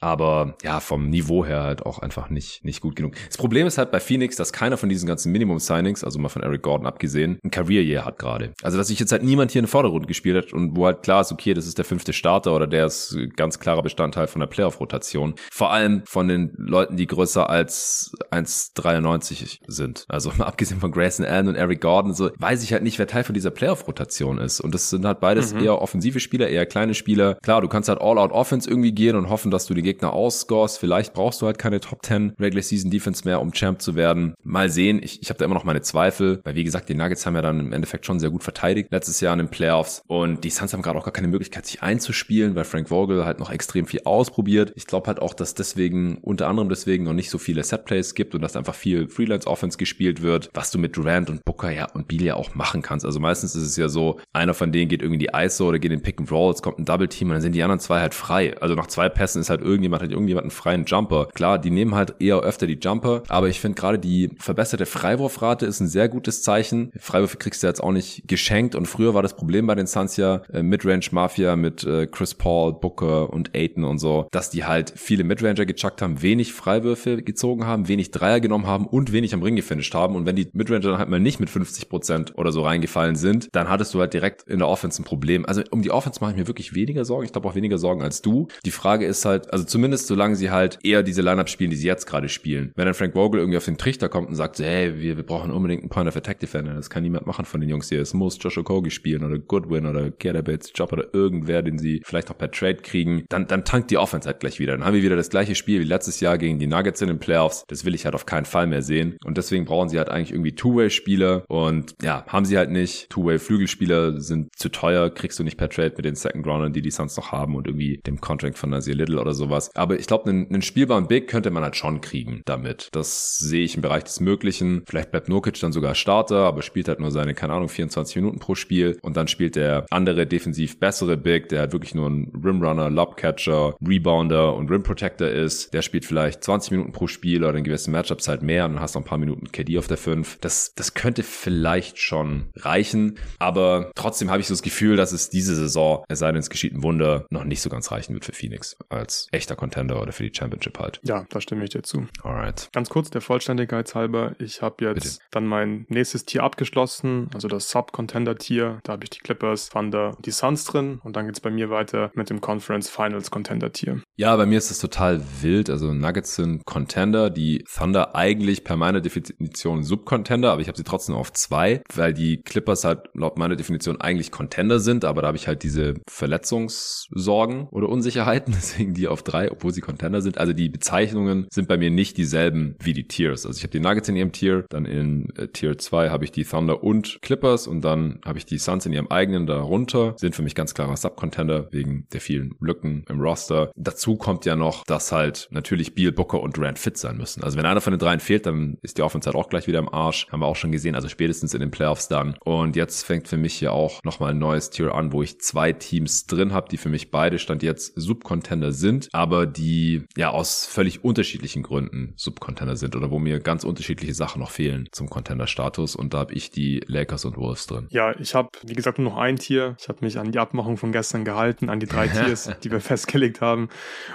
aber ja, vom Niveau her halt auch einfach nicht, nicht gut genug. Das Problem ist halt bei Phoenix, dass keiner von diesen ganzen Minimum-Signings, also mal von Eric Gordon abgesehen, ein Career-Year hat gerade. Also dass sich jetzt halt niemand hier in Vordergrund gespielt hat und wo halt klar ist, okay, das ist der fünfte Starter oder der ist ganz klarer Bestandteil von der Playoff-Rotation. Vor allem von den Leuten, die größer als 1,93 sind. Also mal [LAUGHS] abgesehen von Grayson Allen und Eric Gordon, so weiß ich halt nicht, wer Teil von dieser Playoff-Rotation ist. Und das sind halt beides mhm. eher offensive Spieler, eher kleine Spieler. Klar, du kannst halt All-Out-Offense irgendwie gehen und hoffen, dass du die Gegner ausscorest. Vielleicht brauchst du halt keine Top 10 Regular Season Defense mehr, um Champ zu werden. Mal sehen. Ich, ich habe da immer noch meine Zweifel, weil wie gesagt, die Nuggets haben ja dann im Endeffekt schon sehr gut verteidigt letztes Jahr in den Playoffs und die Suns haben gerade auch gar keine Möglichkeit, sich einzuspielen, weil Frank Vogel halt noch extrem viel ausprobiert. Ich glaube halt auch, dass deswegen, unter anderem deswegen noch nicht so viele Setplays gibt und dass einfach viel Freelance-Offense gespielt wird, was du mit Durant und Booker ja und Beal ja auch machen kannst. Also meistens ist es ja so, einer von denen geht irgendwie die ISO oder geht in den Pick and Roll, es kommt ein Double Team und dann sind die anderen zwei halt frei. Also nach zwei Pässen ist halt irgendjemand hat irgendjemand einen freien Jumper. Klar, die nehmen halt eher öfter die Jumper, aber ich finde gerade die verbesserte Freiwurfrate ist ein sehr gutes Zeichen. Freiwürfe kriegst du jetzt auch nicht geschenkt und früher war das Problem bei den Suns ja äh, Midrange Mafia mit äh, Chris Paul, Booker und Aiton und so, dass die halt viele Midranger gechuckt haben, wenig Freiwürfe gezogen haben, wenig Dreier genommen haben und wenig am Ring gefinisht haben und wenn die Midranger dann halt mal nicht mit 50 Prozent oder so reingefallen sind, dann hattest du halt direkt in der Offense ein Problem. Also um die Offense mache ich mir wirklich weniger Sorgen. Ich glaube auch weniger Sorgen als du. Die Frage ist halt, also zumindest solange sie halt eher diese Lineup spielen, die sie jetzt gerade spielen. Wenn dann Frank Vogel irgendwie auf den Trichter kommt und sagt, hey, wir, wir brauchen unbedingt einen Point of Attack Defender, das kann niemand machen von den Jungs hier. Es muss Joshua Kogi spielen oder Goodwin oder Bates Job oder irgendwer, den sie vielleicht noch per Trade kriegen. Dann, dann tankt die Offense halt gleich wieder. Dann haben wir wieder das gleiche Spiel wie letztes Jahr gegen die Nuggets in den Playoffs. Das will ich halt auf keinen Fall mehr sehen. Und deswegen brauchen sie halt eigentlich irgendwie Two-Way-Spieler. Und ja, haben sie halt nicht. Two-Way-Flügelspieler sind zu teuer, kriegst du nicht per Trade mit den Second Roundern, die die Suns noch haben und irgendwie dem Contract von Nasir Little oder sowas. Aber ich glaube, einen, einen spielbaren Big könnte man halt schon kriegen damit. Das sehe ich im Bereich des Möglichen. Vielleicht bleibt Nurkic dann sogar Starter, aber spielt halt nur seine, keine Ahnung, 24 Minuten pro Spiel. Und dann spielt der andere defensiv bessere Big, der halt wirklich nur ein Rimrunner, Lobcatcher, Rebounder und Rim Protector ist. Der spielt vielleicht 20 Minuten pro Spiel oder in gewissen Matchups halt mehr und dann hast du ein paar Minuten KD auf der 5. Das, das könnte vielleicht schon reichen, aber trotzdem habe ich so das Gefühl, dass es diese Saison, es sei denn, es geschieht ein Wunder, noch nicht so ganz reichen wird für Phoenix als echter Contender oder für die Championship halt. Ja, da stimme ich dir zu. Alright. Ganz kurz, der Vollständigkeit halber, ich habe jetzt Bitte. dann mein nächstes Tier abgeschlossen, also das Sub-Contender-Tier. Da habe ich die Clippers, Thunder, die Suns drin und dann geht es bei mir weiter mit dem Conference Finals Contender-Tier. Ja, bei mir ist das total wild. Also Nuggets sind Contender, die Thunder eigentlich per meiner Definition Sub-Contender, aber ich habe sie trotzdem auf zwei, weil die Clippers halt laut meiner Definition eigentlich Contender sind, aber da habe ich halt diese Verletzungssorgen oder Unsicherheiten, [LAUGHS] deswegen die auf drei, obwohl sie Contender sind. Also die Bezeichnungen sind bei mir nicht dieselben wie die Tiers. Also ich habe die Nuggets in ihrem Tier, dann in äh, Tier 2 habe ich die Thunder und Clippers und dann habe ich die Suns in ihrem eigenen darunter. Sind für mich ganz klarer Subcontender wegen der vielen Lücken im Roster. Dazu kommt ja noch, dass halt natürlich Beal, Booker und Durant fit sein müssen. Also wenn einer von den dreien fehlt, dann ist die Offense halt auch gleich wieder im Arsch. Haben wir auch schon gesehen, also spätestens in den Playoffs dann. Und jetzt fängt für mich hier auch nochmal ein neues Tier an, wo ich zwei Teams drin habe, die für mich beide Stand jetzt Subcontender sind, aber die ja aus völlig unterschiedlichen Gründen Subcontender sind oder wo mir ganz unterschiedliche Sachen noch fehlen zum Contender-Status. Und da habe ich die Lakers und Wolves drin. Ja, ich habe, wie gesagt, nur noch ein Tier. Ich habe mich an die Abmachung von gestern gehalten, an die drei [LAUGHS] Tiers, die wir festgelegt haben.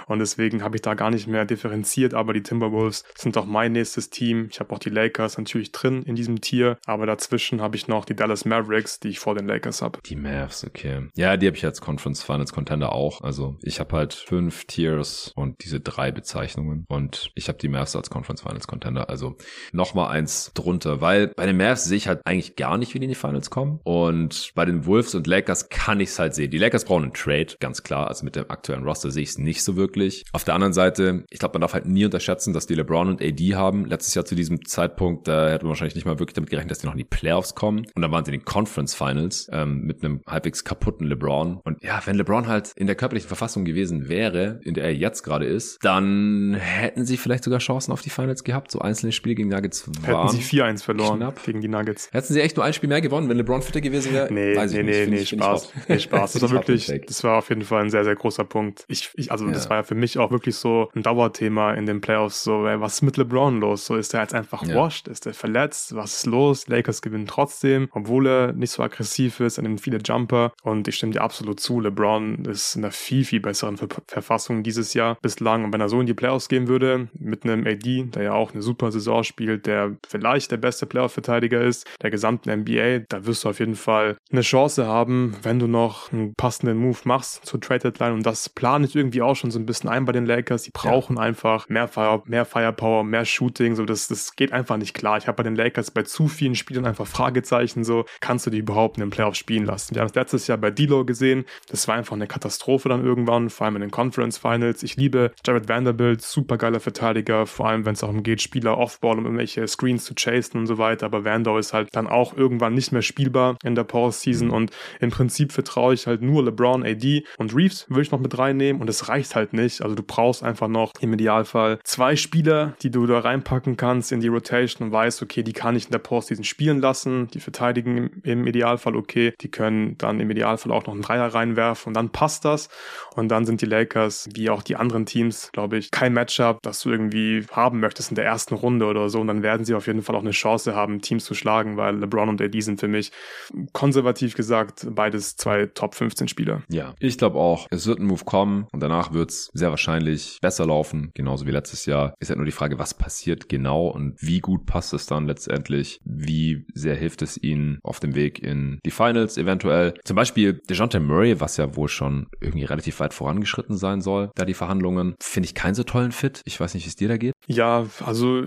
Und deswegen habe ich da gar nicht mehr differenziert. Aber die Timberwolves sind auch mein nächstes Team. Ich habe auch die Lakers natürlich drin in diesem Tier. Aber dazwischen habe ich noch die Dallas Mavericks, die ich vor den Lakers habe. Die Mavs, okay. Ja, die habe ich als Conference Finals Contender auch. Also ich habe halt fünf Tiers und diese drei Bezeichnungen. Und ich habe die Mavs als Conference Finals Contender. Also nochmal eins drunter. Weil bei den Mavs sehe ich halt eigentlich gar nicht, wie die in die Finals kommen. Und bei den Wolves und Lakers kann ich es halt sehen. Die Lakers brauchen einen Trade, ganz klar. Also mit dem aktuellen Roster sehe ich es nicht so wirklich. Auf der anderen Seite, ich glaube, man darf halt nie unterschätzen, dass die LeBron und AD haben. Letztes Jahr zu diesem Zeitpunkt, da hätte man wahrscheinlich nicht mal wirklich damit gerechnet, dass die noch in die Playoffs kommen. Und dann waren sie in den Conference Finals ähm, mit einem halbwegs kaputten LeBron. Und ja, wenn LeBron halt in der körperlichen Verfassung gewesen wäre, in der er jetzt gerade ist, dann hätten sie vielleicht sogar Chancen auf die Finals gehabt. So einzelne Spiele gegen Nuggets waren. Hätten sie 4-1 verloren knapp. gegen die Nuggets. Hätten sie echt nur ein Spiel mehr gewonnen, wenn LeBron fitter gewesen wäre? Nee, Weiß nee, nee, nee, Spaß. Nee, [LAUGHS] Spaß. Das war wirklich, das war auf jeden Fall ein sehr, sehr großer Punkt. Ich, ich also ja. das war ja für mich auch wirklich so ein Dauerthema in den Playoffs. So, ey, was ist mit LeBron los? So ist er jetzt einfach ja. washed? Ist er verletzt? Was ist los? Lakers gewinnen trotzdem, obwohl er nicht so aggressiv ist, er nimmt viele Jumper. Und ich stimme dir absolut zu. LeBron ist in einer viel, viel besseren Ver Verfassung dieses Jahr bislang. Und wenn er so in die Playoffs gehen würde, mit einem AD, der ja auch eine super Saison spielt, der vielleicht der beste Playoff-Verteidiger ist, der gesamten NBA, da wirst du auf jeden Fall eine Chance haben, wenn du noch einen passenden Move machst zur Trade Deadline. Und das plane ich irgendwie auch schon so ein bisschen ein bei den Lakers. Die brauchen ja. einfach mehr, Fire, mehr Firepower, mehr Shooting. So, das, das geht einfach nicht klar. Ich habe bei den Lakers bei zu vielen Spielern einfach Fragezeichen. So, kannst du die überhaupt in den Playoffs spielen lassen? Wir haben es letztes Jahr bei Dilo gesehen. Das war einfach eine Katastrophe dann irgendwann, vor allem in den Conference Finals. Ich liebe Jared Vanderbilt, super geiler Verteidiger, vor allem wenn es darum geht, Spieler Offball, um irgendwelche Screens zu chasen und so weiter. Aber Vando ist halt dann auch irgendwann nicht mehr spielbar in der Postseason mhm. und im Prinzip vertraue ich halt nur LeBron, AD und Reeves würde ich noch mit reinnehmen und es reicht halt nicht. Also du brauchst einfach noch im Idealfall zwei Spieler, die du da reinpacken kannst in die Rotation und weißt, okay, die kann ich in der Postseason spielen lassen, die verteidigen im, im Idealfall okay, die können dann im Idealfall auch noch einen Dreier reinwerfen und dann passt das und dann sind die Lakers, wie auch die anderen Teams, glaube ich, kein Matchup, das du irgendwie haben möchtest in der ersten Runde oder so und dann werden sie auf jeden Fall auch eine Chance haben, Teams zu schlagen, weil LeBron und AD sind für mich konservativ gesagt beides zwei Top 15 Spieler. Ja, ich glaube auch, es wird ein Move kommen und danach wird es sehr wahrscheinlich besser laufen, genauso wie letztes Jahr. Ist halt nur die Frage, was passiert genau und wie gut passt es dann letztendlich? Wie sehr hilft es ihnen auf dem Weg in die Finals eventuell? Zum Beispiel DeJounte Murray, was ja wohl schon irgendwie relativ weit vorangeschritten sein soll, da die Verhandlungen, finde ich keinen so tollen Fit. Ich weiß nicht, wie es dir da geht. Ja, also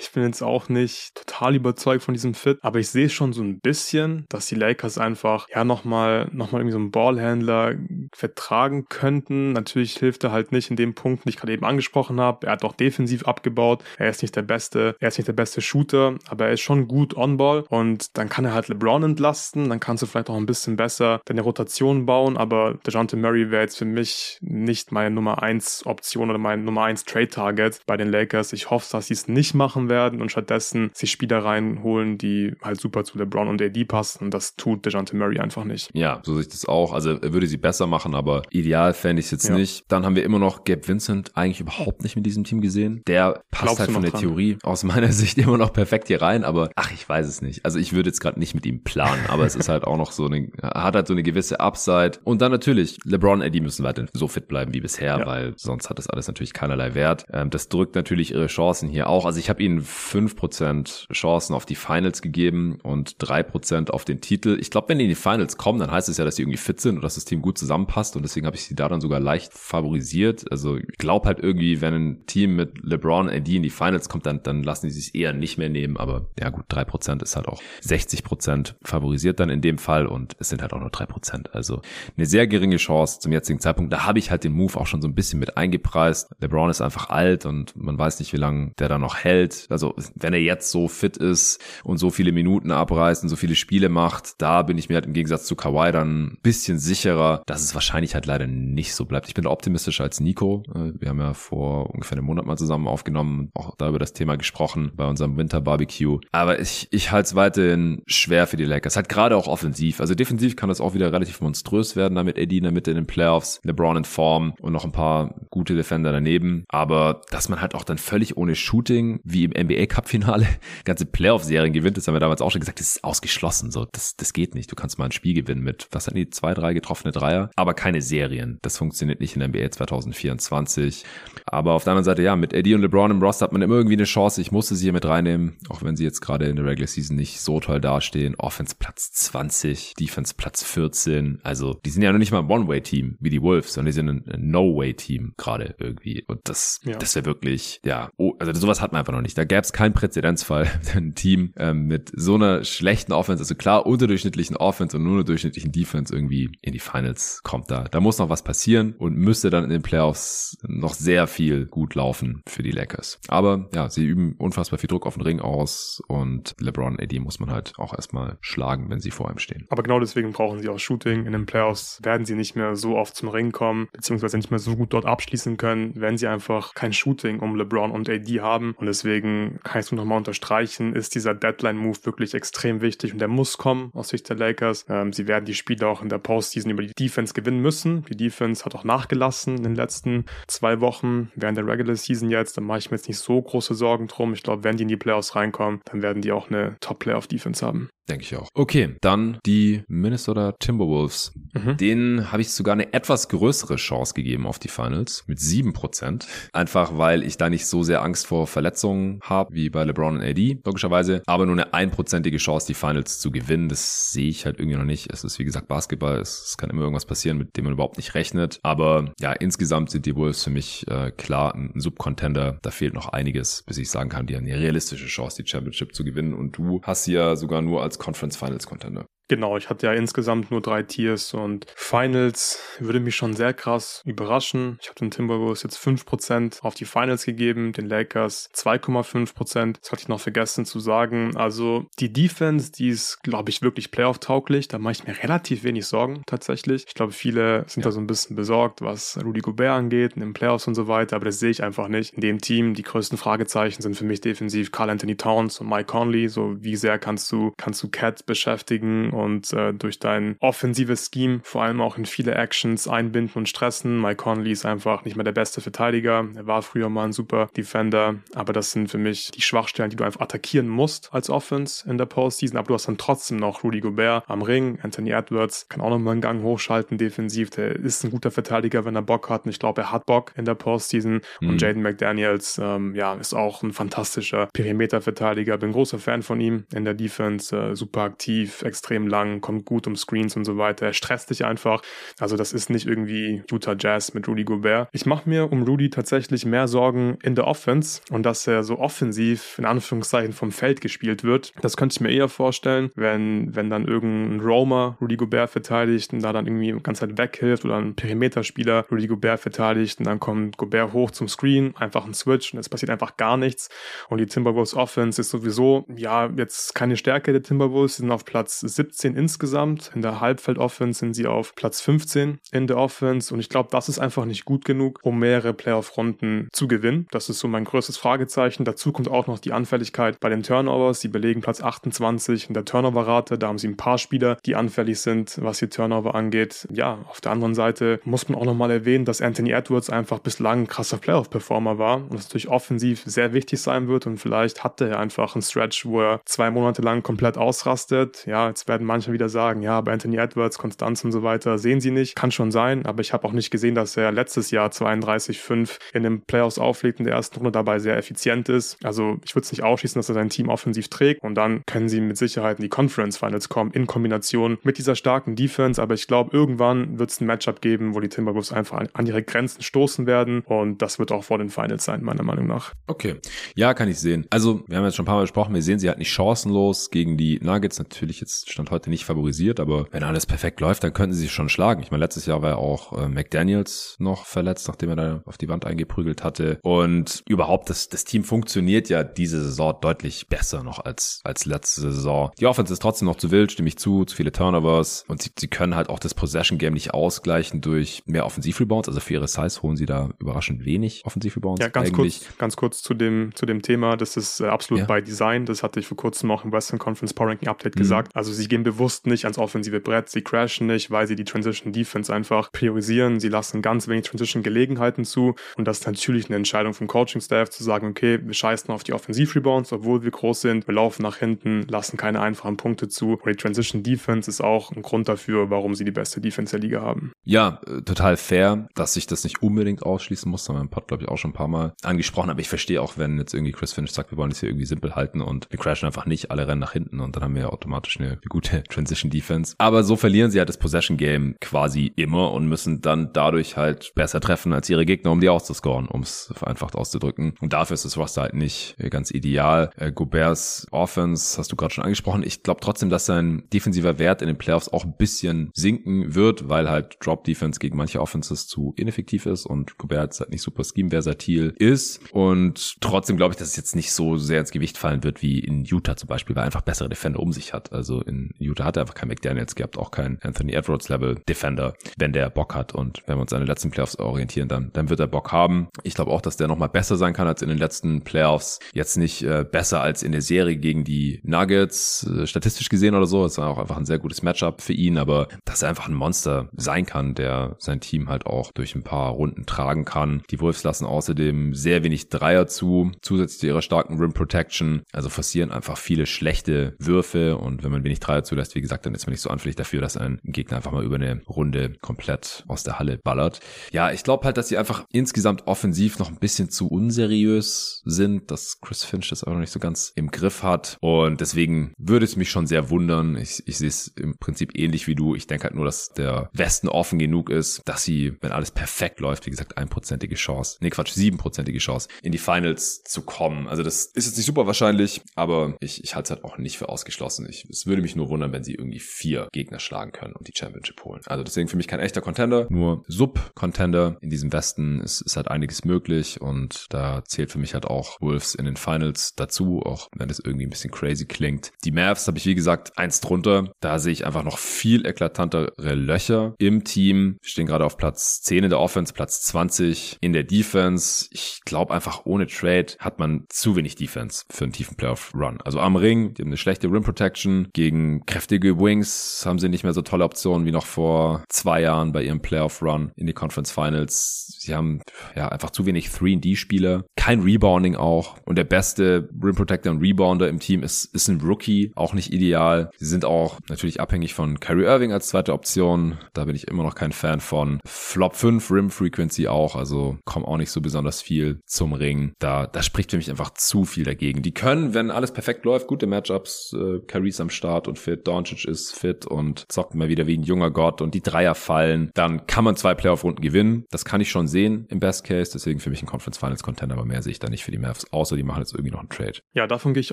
ich bin jetzt auch nicht total überzeugt von diesem Fit, aber ich sehe schon so ein bisschen, dass die Lakers einfach ja nochmal noch mal irgendwie so einen Ballhändler vertragen könnten. Natürlich hilft er halt nicht in dem Punkt, den ich gerade eben angesprochen habe. Er hat auch defensiv abgebaut. Er ist nicht der beste, er ist nicht der beste Shooter, aber er ist schon gut on Ball und dann kann er halt LeBron entlasten. Dann kannst du vielleicht auch ein bisschen besser deine Rotation bauen, aber DeJounte Murray wäre jetzt für mich nicht meine Nummer 1 Option oder mein Nummer 1 Trade Target bei den Lakers. Ich hoffe, dass sie es nicht machen werden und stattdessen sich Spieler reinholen, die halt super zu LeBron und AD passen und das tut DeJounte Murray einfach nicht. Ja, so sehe ich das auch. Also er würde sie besser machen, aber ideal fände ich es jetzt ja. nicht. Dann haben wir immer noch Gabe Vincent eigentlich überhaupt nicht mit diesem Team gesehen. Der passt Glaubst halt von der dran? Theorie aus meiner [LAUGHS] Sicht immer noch perfekt hier rein, aber ach, ich weiß es nicht. Also ich würde jetzt gerade nicht mit ihm planen, aber es ist halt auch noch so eine, hat halt so eine gewisse Upside. Und dann natürlich, LeBron und Eddie müssen weiterhin so fit bleiben wie bisher, ja. weil sonst hat das alles natürlich keinerlei Wert. Ähm, das drückt natürlich ihre Chancen hier auch. Also ich habe ihnen fünf Prozent Chancen auf die Finals gegeben und drei Prozent auf den Titel. Ich glaube, wenn die in die Finals kommen, dann heißt es ja, dass sie irgendwie fit sind und dass das Team gut zusammenpasst und deswegen habe ich sie da dann sogar leicht favorisiert. Also ich glaube halt irgendwie, wenn ein Team mit LeBron, AD in die Finals kommt, dann, dann lassen die sich eher nicht mehr nehmen. Aber ja gut, drei Prozent ist halt auch 60 Prozent favorisiert dann in dem Fall und es sind halt auch nur drei Prozent. Also eine sehr geringe Chance zum jetzigen Zeitpunkt. Da habe ich halt den Move auch schon so ein bisschen mit eingepreist. LeBron ist einfach alt und man weiß nicht, wie lange der da noch hält. Also wenn er jetzt so fit ist und so viele Minuten abreißt und so viele Spiele macht, da bin ich mir halt im Gegensatz zu Kawhi dann ein bisschen sicherer, dass es wahrscheinlich halt leider nicht so bleibt. Ich bin optimistischer als Nico. Äh, wir haben ja vor ungefähr einem Monat mal zusammen aufgenommen, auch da über das Thema gesprochen bei unserem Winter Barbecue. Aber ich, ich halte es weiterhin schwer für die Lakers. Halt gerade auch offensiv. Also defensiv kann das auch wieder relativ monströs werden, damit Eddie in der Mitte in den Playoffs, LeBron in Form und noch ein paar gute Defender daneben. Aber dass man halt auch dann völlig ohne Shooting, wie im NBA Cup Finale, [LAUGHS] ganze Playoff-Serien gewinnt, das haben wir damals auch schon gesagt, das ist ausgeschlossen. So, das, das geht nicht. Du kannst mal ein Spiel gewinnen mit, was sind die, zwei, drei getroffene Dreier, aber keine Serien. Das funktioniert nicht in der NBA 2024. Aber auf der anderen Seite, ja, mit Eddie und LeBron im Roster hat man immer irgendwie eine Chance. Ich musste sie hier mit reinnehmen, auch wenn sie jetzt gerade in der Regular Season nicht so toll dastehen. Offense Platz 20, Defense Platz 14. Also, die sind ja noch nicht mal ein One-Way-Team wie die Wolves, sondern die sind ein No-Way-Team gerade irgendwie. Und das, ja. das wäre wirklich, ja, oh, also sowas hat man einfach noch nicht. Da gäbe es keinen Präzedenzfall. [LAUGHS] Ein Team ähm, mit so einer schlechten Offense, also klar, unterdurchschnittlichen Offense und nur einer durchschnittlichen Defense irgendwie in die Finals kommt da. Da muss noch was passieren und müsste dann in den Playoffs noch sehr viel gut laufen für die Lakers. Aber ja, sie üben unfassbar viel Druck auf den Ring aus und LeBron AD muss man halt auch erstmal schlagen, wenn sie vor ihm stehen. Aber genau deswegen brauchen sie auch Shooting. In den Playoffs werden sie nicht mehr so oft zum Ring kommen, beziehungsweise nicht mehr so gut dort abschließen können, wenn sie einfach kein Shooting um LeBron und AD haben. Und deswegen kann ich es nur nochmal unterstreichen, ist dieser Deadline-Move wirklich extrem wichtig und der muss kommen aus Sicht der Lakers. Ähm, sie werden die Spiele auch in der Postseason über die Defense gewinnen müssen. Die Defense hat auch nachgelassen in den letzten zwei Wochen während der Regular Season jetzt. Da mache ich mir jetzt nicht so große Sorgen drum. Ich glaube, wenn die in die Playoffs reinkommen, dann werden die auch eine Top-Playoff-Defense haben. Denke ich auch. Okay, dann die Minnesota Timberwolves. Mhm. Denen habe ich sogar eine etwas größere Chance gegeben auf die Finals mit sieben Prozent. Einfach weil ich da nicht so sehr Angst vor Verletzungen habe wie bei LeBron und AD, logischerweise. Aber nur eine einprozentige Chance, die Finals zu gewinnen, das sehe ich halt irgendwie noch nicht. Es ist wie gesagt Basketball. Es, kann immer irgendwas passieren, mit dem man überhaupt nicht rechnet. Aber ja, insgesamt sind die Wolves für mich äh, klar ein Subcontender. Da fehlt noch einiges, bis ich sagen kann, die haben eine realistische Chance, die Championship zu gewinnen. Und du hast sie ja sogar nur als Conference Finals Contender. Genau, ich hatte ja insgesamt nur drei Tiers und Finals würde mich schon sehr krass überraschen. Ich habe den Timberwolves jetzt 5% auf die Finals gegeben, den Lakers 2,5%. Das hatte ich noch vergessen zu sagen. Also die Defense, die ist, glaube ich, wirklich Playoff-tauglich. Da mache ich mir relativ wenig Sorgen tatsächlich. Ich glaube, viele sind ja. da so ein bisschen besorgt, was Rudy Gobert angeht, in den Playoffs und so weiter, aber das sehe ich einfach nicht. In dem Team, die größten Fragezeichen sind für mich defensiv Carl Anthony Towns und Mike Conley. So wie sehr kannst du, kannst du Cat beschäftigen und äh, durch dein offensives Scheme vor allem auch in viele Actions einbinden und stressen. Mike Conley ist einfach nicht mehr der beste Verteidiger. Er war früher mal ein super Defender, aber das sind für mich die Schwachstellen, die du einfach attackieren musst als Offense in der Postseason. Aber du hast dann trotzdem noch Rudy Gobert am Ring. Anthony Edwards kann auch noch mal einen Gang hochschalten defensiv. Der ist ein guter Verteidiger, wenn er Bock hat. Und ich glaube, er hat Bock in der Postseason. Mhm. Und Jaden McDaniels, ähm, ja, ist auch ein fantastischer Perimeterverteidiger. Bin großer Fan von ihm in der Defense. Äh, super aktiv, extrem lang, kommt gut um Screens und so weiter. Er stresst dich einfach. Also das ist nicht irgendwie Utah Jazz mit Rudy Gobert. Ich mache mir um Rudy tatsächlich mehr Sorgen in der Offense und dass er so offensiv in Anführungszeichen vom Feld gespielt wird. Das könnte ich mir eher vorstellen, wenn, wenn dann irgendein Roamer Rudy Gobert verteidigt und da dann irgendwie die ganze Zeit weghilft oder ein Perimeterspieler Rudy Gobert verteidigt und dann kommt Gobert hoch zum Screen, einfach ein Switch und es passiert einfach gar nichts. Und die Timberwolves Offense ist sowieso, ja, jetzt keine Stärke der Timberwolves. Sie sind auf Platz 17 insgesamt. In der Halbfeld-Offense sind sie auf Platz 15 in der Offense. Und ich glaube, das ist einfach nicht gut genug, um mehrere Playoff-Runden zu gewinnen. Das ist so mein größtes Fragezeichen. Dazu kommt auch noch die Anfälligkeit bei den Turnovers. Sie belegen Platz 28 in der Turnover-Rate. Da haben sie ein paar Spieler, die anfällig sind, was die Turnover angeht. Ja, auf der anderen Seite muss man auch nochmal erwähnen, dass Anthony Edwards einfach bislang ein krasser Playoff-Performer war und das natürlich offensiv sehr wichtig sein wird und vielleicht hatte er einfach einen Stretch, wo er zwei Monate lang komplett ausrastet. Ja, jetzt werden manche wieder sagen, ja, bei Anthony Edwards, Konstanz und so weiter sehen sie nicht. Kann schon sein, aber ich habe auch nicht gesehen, dass er letztes Jahr 32-5 in den Playoffs auflegt in der ersten Runde dabei sehr effizient ist. Also ich würde es nicht ausschließen, dass er sein Team offensiv trägt und dann können sie mit Sicherheit in die Conference Finals kommen in Kombination mit dieser starken Defense. Aber ich glaube, irgendwann wird es ein Matchup geben, wo die Timberwolves einfach an ihre Grenzen stoßen werden und das wird auch vor den Finals sein, meiner Meinung nach. Okay, ja, kann ich sehen. Also wir haben jetzt schon ein paar Mal besprochen, wir sehen sie halt nicht chancenlos gegen die Nuggets. Natürlich jetzt stand heute nicht favorisiert, aber wenn alles perfekt läuft, dann könnten sie sich schon schlagen. Ich meine, letztes Jahr war ja auch äh, McDaniels noch verletzt, nachdem er da auf die Wand eingeprügelt hatte. Und überhaupt, das, das Team funktioniert ja diese Saison deutlich besser noch als, als letzte Saison. Die Offense ist trotzdem noch zu wild, stimme ich zu, zu viele Turnovers. Und sie, sie können halt auch das Possession-Game nicht ausgleichen durch mehr Offensivrebounds. Also für ihre Size holen sie da überraschend wenig Offensivrebounds. Ja, ganz eigentlich. kurz, ganz kurz zu dem, zu dem Thema. Das ist äh, absolut ja. bei Design. Das hatte ich vor kurzem auch im Western Conference Power Ranking Update mhm. gesagt. Also sie gehen bewusst nicht ans offensive Brett. Sie crashen nicht, weil sie die Transition Defense einfach priorisieren. Sie lassen ganz wenig Transition Gelegenheiten zu. Und das ist natürlich eine Entscheidung vom Coaching Staff zu sagen, okay, wir scheißen auf die Offensivrebounds, obwohl wir groß sind. Wir laufen nach hinten, lassen keine einfachen Punkte zu. Und die Transition Defense ist auch ein Grund dafür, warum sie die beste Defense der Liga haben. Ja, äh, total fair, dass sich das nicht unbedingt ausschließen muss. Das haben wir im Pod, glaube ich, auch schon ein paar Mal angesprochen. Aber ich verstehe auch, wenn jetzt irgendwie Chris Finch sagt, wir wollen es hier irgendwie simpel halten und wir crashen einfach nicht, alle rennen nach hinten und dann haben wir ja automatisch eine, gute [LAUGHS] Transition Defense. Aber so verlieren sie halt das Possession Game quasi immer und müssen dann dadurch halt besser treffen als ihre Gegner, um die auszuscoren, um es vereinfacht auszudrücken. Und dafür ist das Roster halt nicht ganz ideal. Äh, Goberts Offense hast du gerade schon angesprochen. Ich glaube trotzdem, dass sein defensiver Wert in den Playoffs auch ein bisschen sinken wird, weil halt Drop Defense gegen manche Offenses zu ineffektiv ist und Gobert halt nicht super scheme-versatil ist. Und trotzdem glaube ich, dass es jetzt nicht so sehr ins Gewicht fallen wird wie in Utah zum Beispiel, weil einfach bessere Defender um sich hat. Also in Utah hat einfach kein McDaniels gehabt, auch kein Anthony Edwards Level Defender, wenn der Bock hat. Und wenn wir uns an den letzten Playoffs orientieren, dann, dann wird er Bock haben. Ich glaube auch, dass der nochmal besser sein kann als in den letzten Playoffs. Jetzt nicht äh, besser als in der Serie gegen die Nuggets, äh, statistisch gesehen oder so. Es war auch einfach ein sehr gutes Matchup für ihn, aber dass er einfach ein Monster sein kann, der sein Team halt auch durch ein paar Runden tragen kann. Die Wolves lassen außerdem sehr wenig Dreier zu, zusätzlich zu ihrer starken Rim Protection. Also forcieren einfach viele schlechte Würfe und wenn man wenig Dreier zulässt, wie gesagt, dann ist man nicht so anfällig dafür, dass ein Gegner einfach mal über eine Runde komplett aus der Halle ballert. Ja, ich glaube halt, dass sie einfach insgesamt offensiv noch ein bisschen zu unseriös sind, dass Chris Finch das auch noch nicht so ganz im Griff hat und deswegen würde es mich schon sehr wundern. Ich, ich sehe es im Prinzip ähnlich wie du. Ich denke halt nur, dass der Westen offen genug ist, dass sie, wenn alles perfekt läuft, wie gesagt, einprozentige Chance, nee Quatsch, siebenprozentige Chance, in die Finals zu kommen. Also das ist jetzt nicht super wahrscheinlich, aber ich, ich halte es halt auch nicht für ausgeschlossen. Ich, es würde mich nur wundern, wenn sie irgendwie vier Gegner schlagen können und die Championship holen. Also deswegen für mich kein echter Contender, nur Sub-Contender. In diesem Westen ist, ist halt einiges möglich und da zählt für mich halt auch Wolves in den Finals dazu, auch wenn es irgendwie ein bisschen crazy klingt. Die Mavs habe ich wie gesagt eins drunter. Da sehe ich einfach noch viel eklatantere Löcher im Team. Wir stehen gerade auf Platz 10 in der Offense, Platz 20 in der Defense. Ich glaube einfach ohne Trade hat man zu wenig Defense für einen tiefen Playoff-Run. Also am Ring, die haben eine schlechte Rim Protection. Gegen kräftige Wings haben sie nicht mehr so tolle Optionen wie noch vor zwei Jahren bei ihrem Playoff-Run in die Conference Finals. Sie haben ja einfach zu wenig 3D-Spieler, Kein Rebounding auch. Und der beste Rim Protector und Rebounder im Team ist, ist ein Rookie, auch nicht ideal. Sie sind auch natürlich abhängig von Kyrie Irving als zweite Option. Da bin ich immer noch kein Fan von. Flop 5 Rim Frequency auch, also kommt auch nicht so besonders viel zum Ring. Da, da spricht für mich einfach zu viel dagegen. Die können, wenn alles perfekt läuft, gute Matchups, äh, Kyrie am Start und fit, Doncic ist fit und zockt mal wieder wie ein junger Gott und die Dreier fallen, dann kann man zwei Playoff-Runden gewinnen. Das kann ich schon sehen im Best Case, deswegen für mich ein Conference Finals Contender, aber mehr sehe ich da nicht für die Mavs, außer die machen jetzt irgendwie noch einen Trade. Ja, davon gehe ich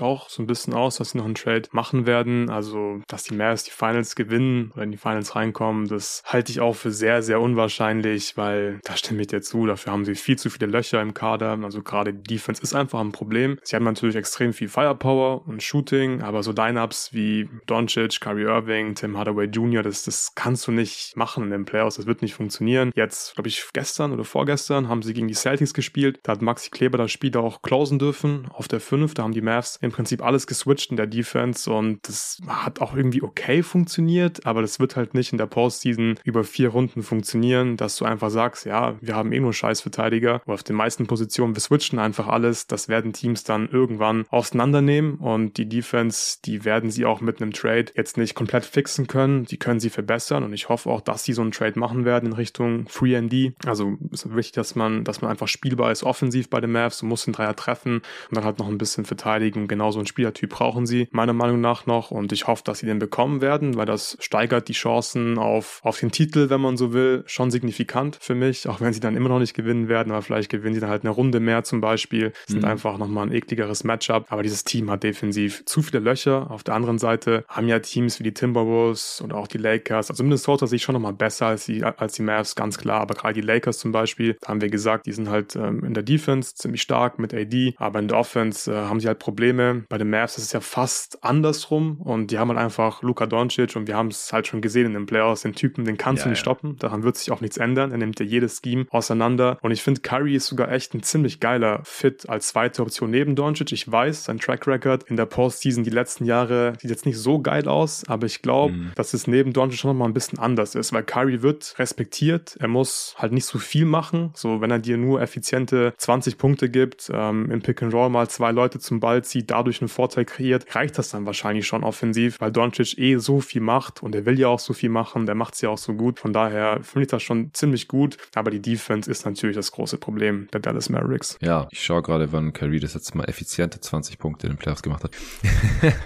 auch so ein bisschen aus, dass sie noch einen Trade machen werden. Also, dass die Mavs die Finals gewinnen oder in die Finals reinkommen, das halte ich auch für sehr, sehr unwahrscheinlich, weil da stimme ich dir zu, dafür haben sie viel zu viele Löcher im Kader. Also gerade die Defense ist einfach ein Problem. Sie haben natürlich extrem viel Firepower und Shooting, aber so Lineups wie Doncic, Kyrie Irving, Tim Hardaway Jr., das, das kannst du nicht machen in den Playoffs. Das wird nicht funktionieren. Jetzt, glaube ich, gestern oder vorgestern haben sie gegen die Celtics gespielt. Da hat Maxi Kleber das Spiel auch closen dürfen auf der 5. Da haben die Mavs im Prinzip alles geswitcht in der Defense und das hat auch irgendwie okay funktioniert, aber das wird halt nicht in der Postseason über vier Runden funktionieren, dass du einfach sagst, ja, wir haben eh nur Scheißverteidiger. Aber auf den meisten Positionen, wir switchen einfach alles. Das werden Teams dann irgendwann auseinandernehmen und die Defense, die werden sie auch mit einem Trade jetzt nicht komplett fixen können. Die können sie verbessern und ich hoffe auch, dass sie so einen Trade machen werden in Richtung Free ND. Also ist wichtig, dass man, dass man einfach spielbar ist offensiv bei den Mavs. Du musst den Dreier treffen und dann halt noch ein bisschen verteidigen. Genau so einen Spielertyp brauchen sie meiner Meinung nach noch und ich hoffe, dass sie den bekommen werden, weil das steigert die Chancen auf, auf den Titel, wenn man so will, schon signifikant für mich, auch wenn sie dann immer noch nicht gewinnen werden, aber vielleicht gewinnen sie dann halt eine Runde mehr zum Beispiel. Sind mhm. einfach nochmal ein ekligeres Matchup, aber dieses Team hat defensiv zu viele Löcher. Auf der anderen Seite haben ja Teams wie die Timberwolves und auch die Lakers, also Minnesota sehe ich schon nochmal besser als die, als die Mavs, ganz klar, aber gerade die Lakers zum Beispiel, da haben wir gesagt, die sind halt ähm, in der Defense ziemlich stark mit AD, aber in der Offense äh, haben sie halt Probleme. Bei den Mavs ist es ja fast andersrum. Und die haben halt einfach Luka Doncic und wir haben es halt schon gesehen in den Playoffs, den Typen, den kannst ja, du nicht ja. stoppen, daran wird sich auch nichts ändern, er nimmt ja jedes Scheme auseinander. Und ich finde, Curry ist sogar echt ein ziemlich geiler Fit als zweite Option neben Doncic. Ich weiß, sein Track Record in der Postseason die letzten Jahre sieht jetzt nicht so geil aus, aber ich glaube, mhm. dass es neben Doncic schon nochmal ein bisschen anders ist, weil Curry wird respektiert, er muss halt nicht so viel machen, so wenn er dir nur effiziente 20 Punkte gibt, ähm, im Pick and Roll mal zwei Leute zum Ball zieht, dadurch einen Vorteil kreiert, reicht das dann wahrscheinlich schon offensiv, weil Doncic eh so viel macht und er will ja auch so viel machen, der macht es ja auch so gut, von daher finde ich das schon ziemlich gut, aber die Defense ist natürlich das große Problem der Dallas Mavericks. Ja, ich schaue gerade, wann Kyrie das jetzt mal effiziente 20 Punkte in den Playoffs gemacht hat.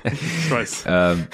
ich weiß. [LAUGHS] ähm,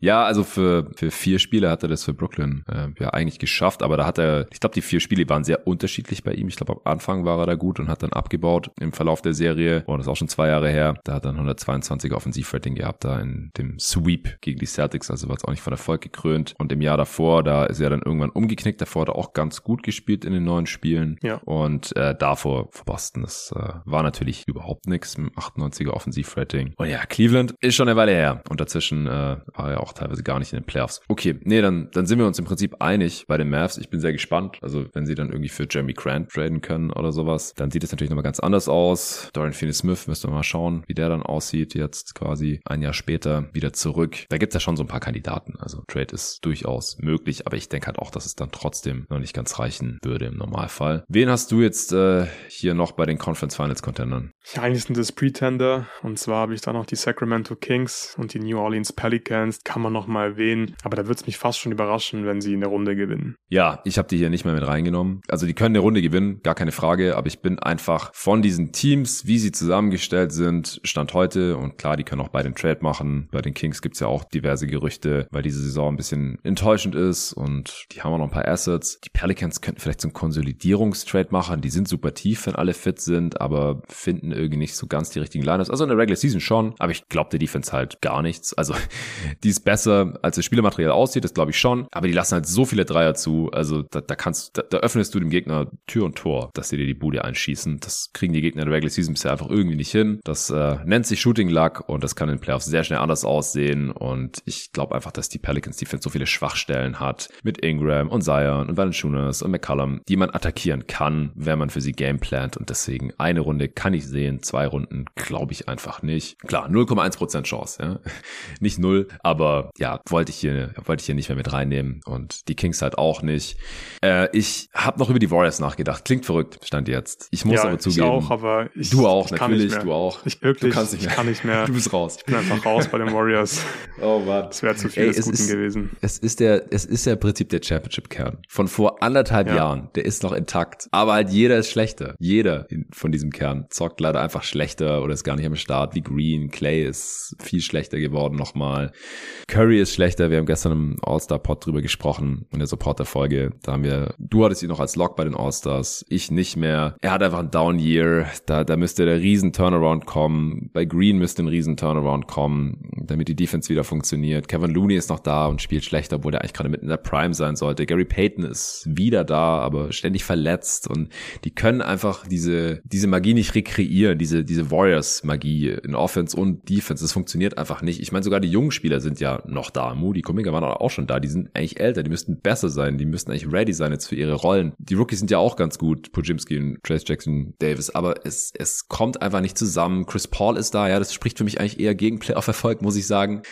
ja, also für, für vier Spiele hat er das für Brooklyn äh, ja eigentlich geschafft, aber da hat er, ich glaube, die vier Spiele waren sehr unterschiedlich bei ihm. Ich glaube, am Anfang war er da gut und hat dann abgebaut im Verlauf der Serie. Oh, das ist auch schon zwei Jahre her. Da hat er 122 Offensivrating gehabt, da in dem Sweep gegen die Celtics, also war es auch nicht von Erfolg gekrönt. Und im Jahr davor, da ist er dann irgendwann umgeknickt. Davor hat er auch ganz gut gespielt in den neuen Spielen. Ja. Und äh, davor vor Boston, das äh, war natürlich überhaupt nichts mit 98er Offensivrating. Und ja, Cleveland ist schon eine Weile her. Und dazwischen äh, war er auch teilweise gar nicht in den Playoffs. Okay, nee, dann, dann sind wir uns im Prinzip einig bei den Mavs. Ich bin sehr gespannt. Also, wenn sie dann irgendwie für Jeremy Grant traden können oder sowas, dann sieht es natürlich nochmal ganz anders aus. Dorian Finney-Smith, müssen wir mal schauen, wie der dann aussieht, jetzt quasi ein Jahr später wieder zurück. Da gibt's ja schon so ein paar Kandidaten. Also, Trade ist durchaus möglich, aber ich denke halt auch, dass es dann trotzdem noch nicht ganz reichen würde im Normalfall. Wen hast du jetzt äh, hier noch bei den Conference Finals Contendern? Ja, eigentlich sind das Pretender. Und zwar habe ich da noch die Sacramento Kings und die New Orleans Pelicans. Kann man noch mal erwähnen. Aber da würde es mich fast schon überraschen, wenn sie in der Runde gewinnen. Ja, ich habe die hier nicht mehr mit reingenommen. Also die können eine Runde gewinnen, gar keine Frage. Aber ich bin einfach von diesen Teams, wie sie zusammengestellt sind, Stand heute. Und klar, die können auch bei den Trade machen. Bei den Kings gibt's ja auch diverse Gerüchte, weil diese Saison ein bisschen enttäuschend ist. Und die haben auch noch ein paar Assets. Die Pelicans könnten vielleicht so einen Konsolidierungstrade machen. Die sind super tief, wenn alle fit sind, aber finden irgendwie nicht so ganz die richtigen Liners. Also in der Regular Season schon, aber ich glaube der Defense halt gar nichts. Also [LAUGHS] die ist besser, als das Spielermaterial aussieht, das glaube ich schon. Aber die lassen halt so viele Dreier zu. Also da, da kannst, da, da öffnest du dem Gegner Tür und Tor, dass sie dir die Bude einschießen. Das kriegen die Gegner der Regular Season bisher einfach irgendwie nicht hin. Das äh, nennt sich Shooting Luck und das kann in den Playoffs sehr schnell anders aussehen. Und ich glaube einfach, dass die Pelicans Defense so viele Schwachstellen hat mit Ingram und Zion und Valanciunas und McCallum, die man attackieren kann, wenn man für sie gameplant. Und deswegen eine Runde kann ich sehen, zwei Runden glaube ich einfach nicht. Klar, 0,1% Chance, ja. [LAUGHS] nicht null, aber ja, wollte ich hier, wollte ich hier nicht mehr mit reinnehmen und die Kings halt auch nicht. Äh, ich habe noch über die Warriors nachgedacht. Klingt verrückt, stand jetzt. Ich muss ja, aber zugeben. auch, aber ich. Du auch, ich natürlich, du auch. Ich wirklich, du kannst nicht ich mehr. kann nicht mehr. [LAUGHS] Du bist raus. Ich bin einfach raus bei den Warriors. [LAUGHS] Oh Mann. Das wäre zu viel Ey, des es Guten ist- gewesen. Es ist der, es ist ja im Prinzip der Championship-Kern. Von vor anderthalb Ja. Jahren. Der ist noch intakt. Aber halt jeder ist schlechter. Jeder von diesem Kern zockt leider einfach schlechter oder ist gar nicht am Start wie Green. Clay ist viel schlechter geworden nochmal. Curry ist schlechter. Wir haben gestern im All-Star-Pod drüber gesprochen in der Supporter-Folge. Da haben wir, du hattest ihn noch als Lock bei den All-Stars. Ich nicht mehr. Er hat einfach einen Down-Year. Da, da müsste der riesen Turnaround kommen. Bei Green müsste ein riesen Turnaround kommen, damit die Defense wieder funktioniert. Kevin Looney ist noch da und spielt schlechter, obwohl der eigentlich gerade mitten in der Prime sein sollte. Gary Payton ist wieder da, aber ständig verletzt und die können einfach diese, diese Magie nicht rekreieren, diese, diese Warriors-Magie in Offense und Defense. Das funktioniert einfach nicht. Ich meine, sogar die jungen Spieler sind ja noch da. Moody, Kuminga waren auch schon da. Die sind eigentlich älter, die müssten besser sein, die müssten eigentlich ready sein jetzt für ihre Rollen. Die Rookies sind ja auch ganz gut, Pujimski und Trace Jackson Davis, aber es, es kommt einfach nicht zusammen. Chris Paul ist da, ja, das spricht für mich eigentlich eher gegen Playoff-Erfolg, muss ich sagen.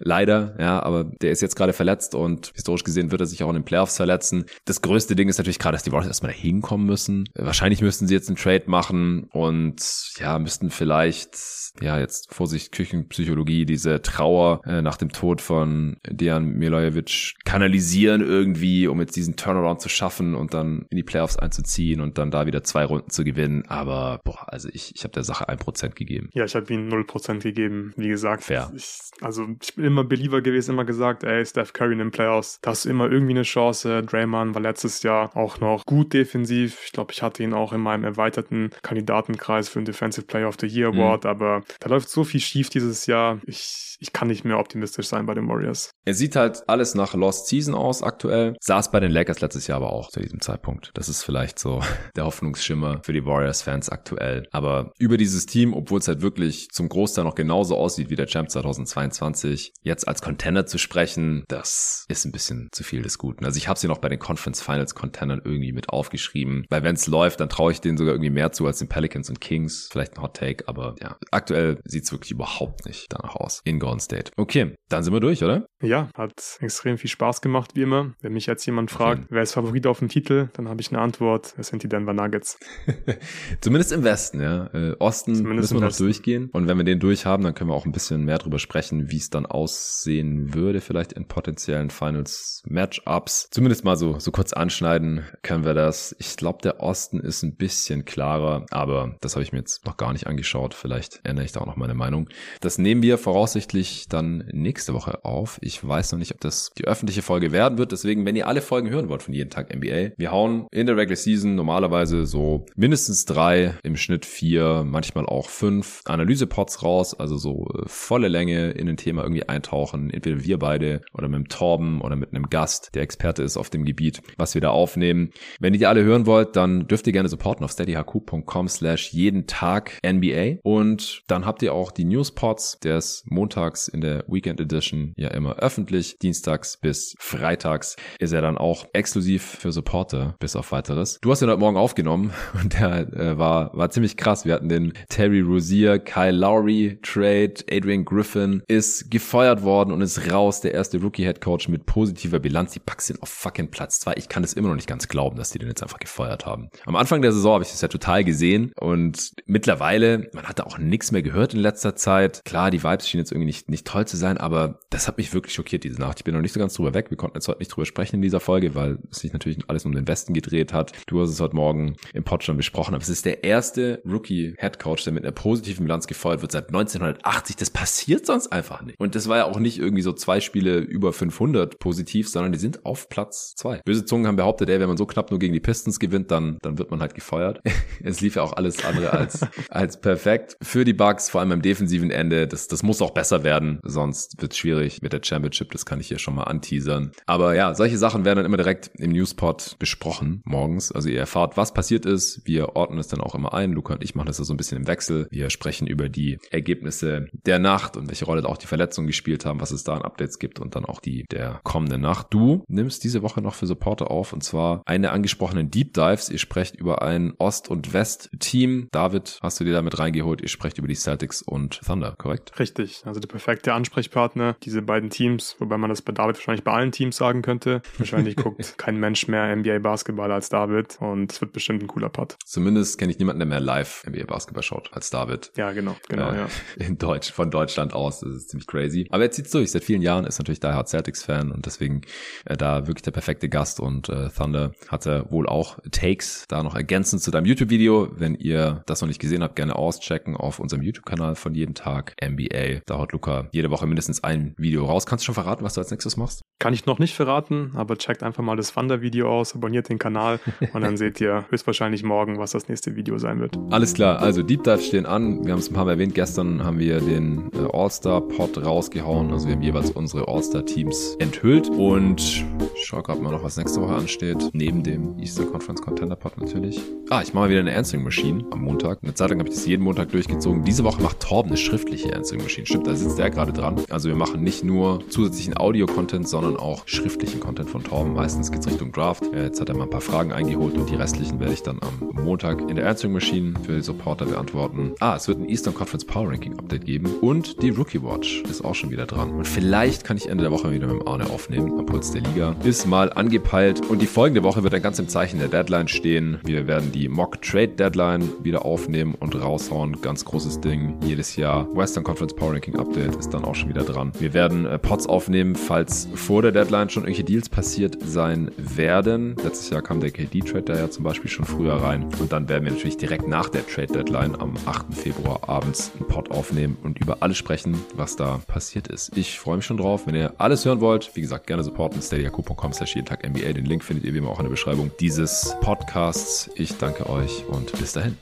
Leider, ja, aber der ist jetzt gerade verletzt und historisch gesehen wird er sich auch in den Playoffs verletzen. Das größte Ding ist natürlich gerade, dass die Warriors erstmal da hinkommen müssen. Wahrscheinlich müssten sie jetzt einen Trade machen und ja, müssten vielleicht, ja, jetzt Vorsicht, Küchenpsychologie, diese Trauer äh, nach dem Tod von Dejan Milojevic kanalisieren irgendwie, um jetzt diesen Turnaround zu schaffen und dann in die Playoffs einzuziehen und dann da wieder zwei Runden zu gewinnen. Aber boah, also ich, ich habe der Sache ein Prozent gegeben. Ja, ich habe ihm 0% gegeben, wie gesagt. Fair. Ich, also ich bin immer Believer gewesen, immer gesagt, ey, Steph Curry in den Playoffs, da hast du immer irgendwie eine Chance. Draymond war letztes Jahr auch noch gut defensiv. Ich glaube, ich hatte ihn auch in meinem erweiterten Kandidatenkreis für den Defensive Player of the Year Mhm. Award, aber da läuft so viel schief dieses Jahr. Ich, ich kann nicht mehr optimistisch sein bei den Warriors. Es sieht halt alles nach Lost Season aus aktuell. Saß bei den Lakers letztes Jahr aber auch zu diesem Zeitpunkt. Das ist vielleicht so [LAUGHS] der Hoffnungsschimmer für die Warriors-Fans aktuell. Aber über dieses Team, obwohl es halt wirklich zum Großteil noch genauso aussieht wie der Champ 2022, jetzt als Contender zu sprechen, das ist ein bisschen zu viel des Guten. Also ich habe sie noch bei den Conference Finals Contendern irgendwie mit aufgeschrieben. Weil wenn es läuft, dann traue ich denen sogar irgendwie mehr zu als den Pelicans und Kings. Vielleicht ein Hot Take, aber ja, aktuell sieht es wirklich überhaupt nicht danach aus in Golden State. Okay, dann sind wir durch, oder? Ja, hat extrem viel Spaß gemacht, wie immer. Wenn mich jetzt jemand fragt, wer ist Favorit auf dem Titel, dann habe ich eine Antwort. Es sind die Denver Nuggets. [LAUGHS] Zumindest im Westen, ja. Äh, Osten Zumindest müssen wir noch durchgehen. Und wenn wir den durch haben, dann können wir auch ein bisschen mehr drüber sprechen, wie es dann aussehen würde, vielleicht in potenziellen Finals-Matchups. Zumindest mal so, so kurz anschneiden können wir das. Ich glaube, der Osten ist ein bisschen klarer, aber das habe ich mir jetzt noch gar nicht angeschaut. Vielleicht ändere ich da auch noch meine Meinung. Das nehmen wir voraussichtlich dann nächste Woche auf. Ich weiß noch nicht, ob das die öffentliche Folge werden wird. Deswegen, wenn ihr alle Folgen hören wollt von jeden Tag NBA, wir hauen in der Regular Season normalerweise so mindestens drei, im Schnitt vier, manchmal auch fünf Analysepods raus, also so äh, volle Länge in ein Thema irgendwie eintauchen. Entweder wir beide oder mit dem Torben oder mit einem Gast, der Experte ist auf dem Gebiet, was wir da aufnehmen. Wenn ihr die alle hören wollt, dann dürft ihr gerne supporten auf steadyhq.com slash jeden Tag NBA und dann habt ihr auch die Newspods, der ist montags in der Weekend Edition ja immer öffentlich, dienstags bis freitags ist er dann auch exklusiv für Supporter bis auf weiteres. Du hast ihn heute Morgen aufgenommen [LAUGHS] und der äh, war, war ziemlich krass. Wir hatten den Terry Rozier, Kyle Lowry Trade, Adrian Griffin ist gefeuert worden und ist raus, der erste Rookie-Head Coach mit positiver Bilanz. Die Bucks sind auf fucking Platz zwei. Ich kann das immer noch nicht ganz glauben, dass die den jetzt einfach gefeuert haben. Am Anfang der Saison habe ich das ja total gesehen und mittlerweile, man hatte auch nichts mehr gehört in letzter Zeit. Klar, die Vibes schienen jetzt irgendwie nicht, nicht toll zu sein, aber das hat mich wirklich schockiert diese Nacht. Ich bin noch nicht so ganz drüber weg. Wir konnten jetzt heute nicht drüber sprechen in dieser Folge, weil es sich natürlich alles um den Westen gedreht hat. Du hast es heute Morgen im Pod schon besprochen, aber es ist der erste Rookie-Head Coach, der mit einer positiven Bilanz gefeuert wird seit 1980. Das passiert sonst einfach nicht. Und das war ja auch nicht irgendwie so zwei Spiele über 500 positiv, sondern die sind auf Platz zwei. Böse Zungen haben behauptet, ey, wenn man so knapp nur gegen die Pistons gewinnt, dann, dann wird man halt gefeuert. [LAUGHS] es lief ja auch alles andere als, [LAUGHS] als perfekt. Für die Bucks, vor allem am defensiven Ende, das, das muss auch besser werden, sonst wird es schwierig mit der Championship, das kann ich hier schon mal anteasern. Aber ja, solche Sachen werden dann immer direkt im Newspot besprochen, morgens. Also ihr erfahrt, was passiert ist, wir ordnen es dann auch immer ein. Luca und ich machen das ja so ein bisschen im Wechsel. Wir sprechen über die Ergebnisse der Nacht und welche Rolle auch die Verletzungen gespielt haben, was es da an Updates gibt und dann auch die der kommenden Nacht. Du nimmst diese Woche noch für Supporter auf und zwar eine angesprochenen Deep Dives. Ihr sprecht über ein Ost- und West-Team. David, hast du dir damit reingeholt? Ihr sprecht über die Celtics und Thunder, korrekt? Richtig, also der perfekte Ansprechpartner, diese beiden Teams, wobei man das bei David wahrscheinlich bei allen Teams sagen könnte. Wahrscheinlich [LAUGHS] guckt kein Mensch mehr NBA Basketball als David und es wird bestimmt ein cooler Putt. Zumindest kenne eigentlich niemanden, der mehr live NBA Basketball schaut als David. Ja, genau, genau, äh, ja. [LAUGHS] In Deutsch, von Deutschland aus. Das ist ziemlich crazy. Aber er zieht's durch. Seit vielen Jahren ist natürlich Die Hard Celtics Fan und deswegen äh, da wirklich der perfekte Gast und äh, Thunder hatte wohl auch Takes da noch ergänzend zu deinem YouTube-Video. Wenn ihr das noch nicht gesehen habt, gerne auschecken auf unserem YouTube-Kanal von jeden Tag NBA. Da haut Luca jede Woche mindestens ein Video raus. Kannst du schon verraten, was du als nächstes machst? Kann ich noch nicht verraten, aber checkt einfach mal das Thunder-Video aus, abonniert den Kanal [LAUGHS] und dann seht ihr höchstwahrscheinlich morgen, was das nächste Video sein wird. Alles klar, also Deep Dive stehen an. Wir haben es ein paar Mal erwähnt. Gestern haben wir den äh, All-Star-Pod rausgehauen. Also wir haben jeweils unsere All-Star-Teams enthüllt und ich schaue gerade mal noch, was nächste Woche ansteht. Neben dem Easter Conference Contender Pod natürlich. Ah, ich mache wieder eine Answering Machine am Montag. Eine Zeit lang habe ich das jeden Montag durchgezogen. Diese Woche macht Torben eine schriftliche Answering Machine. Stimmt, da sitzt der gerade dran. Also wir machen nicht nur zusätzlichen Audio-Content, sondern auch schriftlichen Content von Torben. Meistens geht es Richtung Draft. Jetzt hat er mal ein paar Fragen eingeholt und die restlichen werde ich dann am Montag in der Answering Machine für die Supporter beantworten. Ah, es wird ein Eastern Conference Power Ranking Update geben und die Rookie Watch ist auch schon wieder dran. Und vielleicht kann ich Ende der Woche wieder mit dem Arne aufnehmen. Am Puls der Liga ist mal angepeilt und die folgende Woche wird dann ganz im Zeichen der Deadline stehen. Wir werden die Mock Trade Deadline wieder aufnehmen und raushauen. Ganz großes Ding. Jedes Jahr Western Conference Power Ranking Update ist dann auch schon wieder dran. Wir werden äh, Pots aufnehmen, falls vor der Deadline schon irgendwelche Deals passiert sein werden. Letztes Jahr kam der KD-Trade da ja zum Beispiel schon früher rein. Und dann werden wir natürlich direkt nach der Trade-Deadline am 8. Februar abends einen Pod aufnehmen und über alles sprechen, was da passiert ist. Ich freue mich schon drauf. Wenn ihr alles hören wollt, wie gesagt, gerne supporten. steadyhq.com slash jeden Tag NBA. Den Link findet ihr wie immer auch in der Beschreibung dieses Podcasts. Ich danke euch und bis dahin.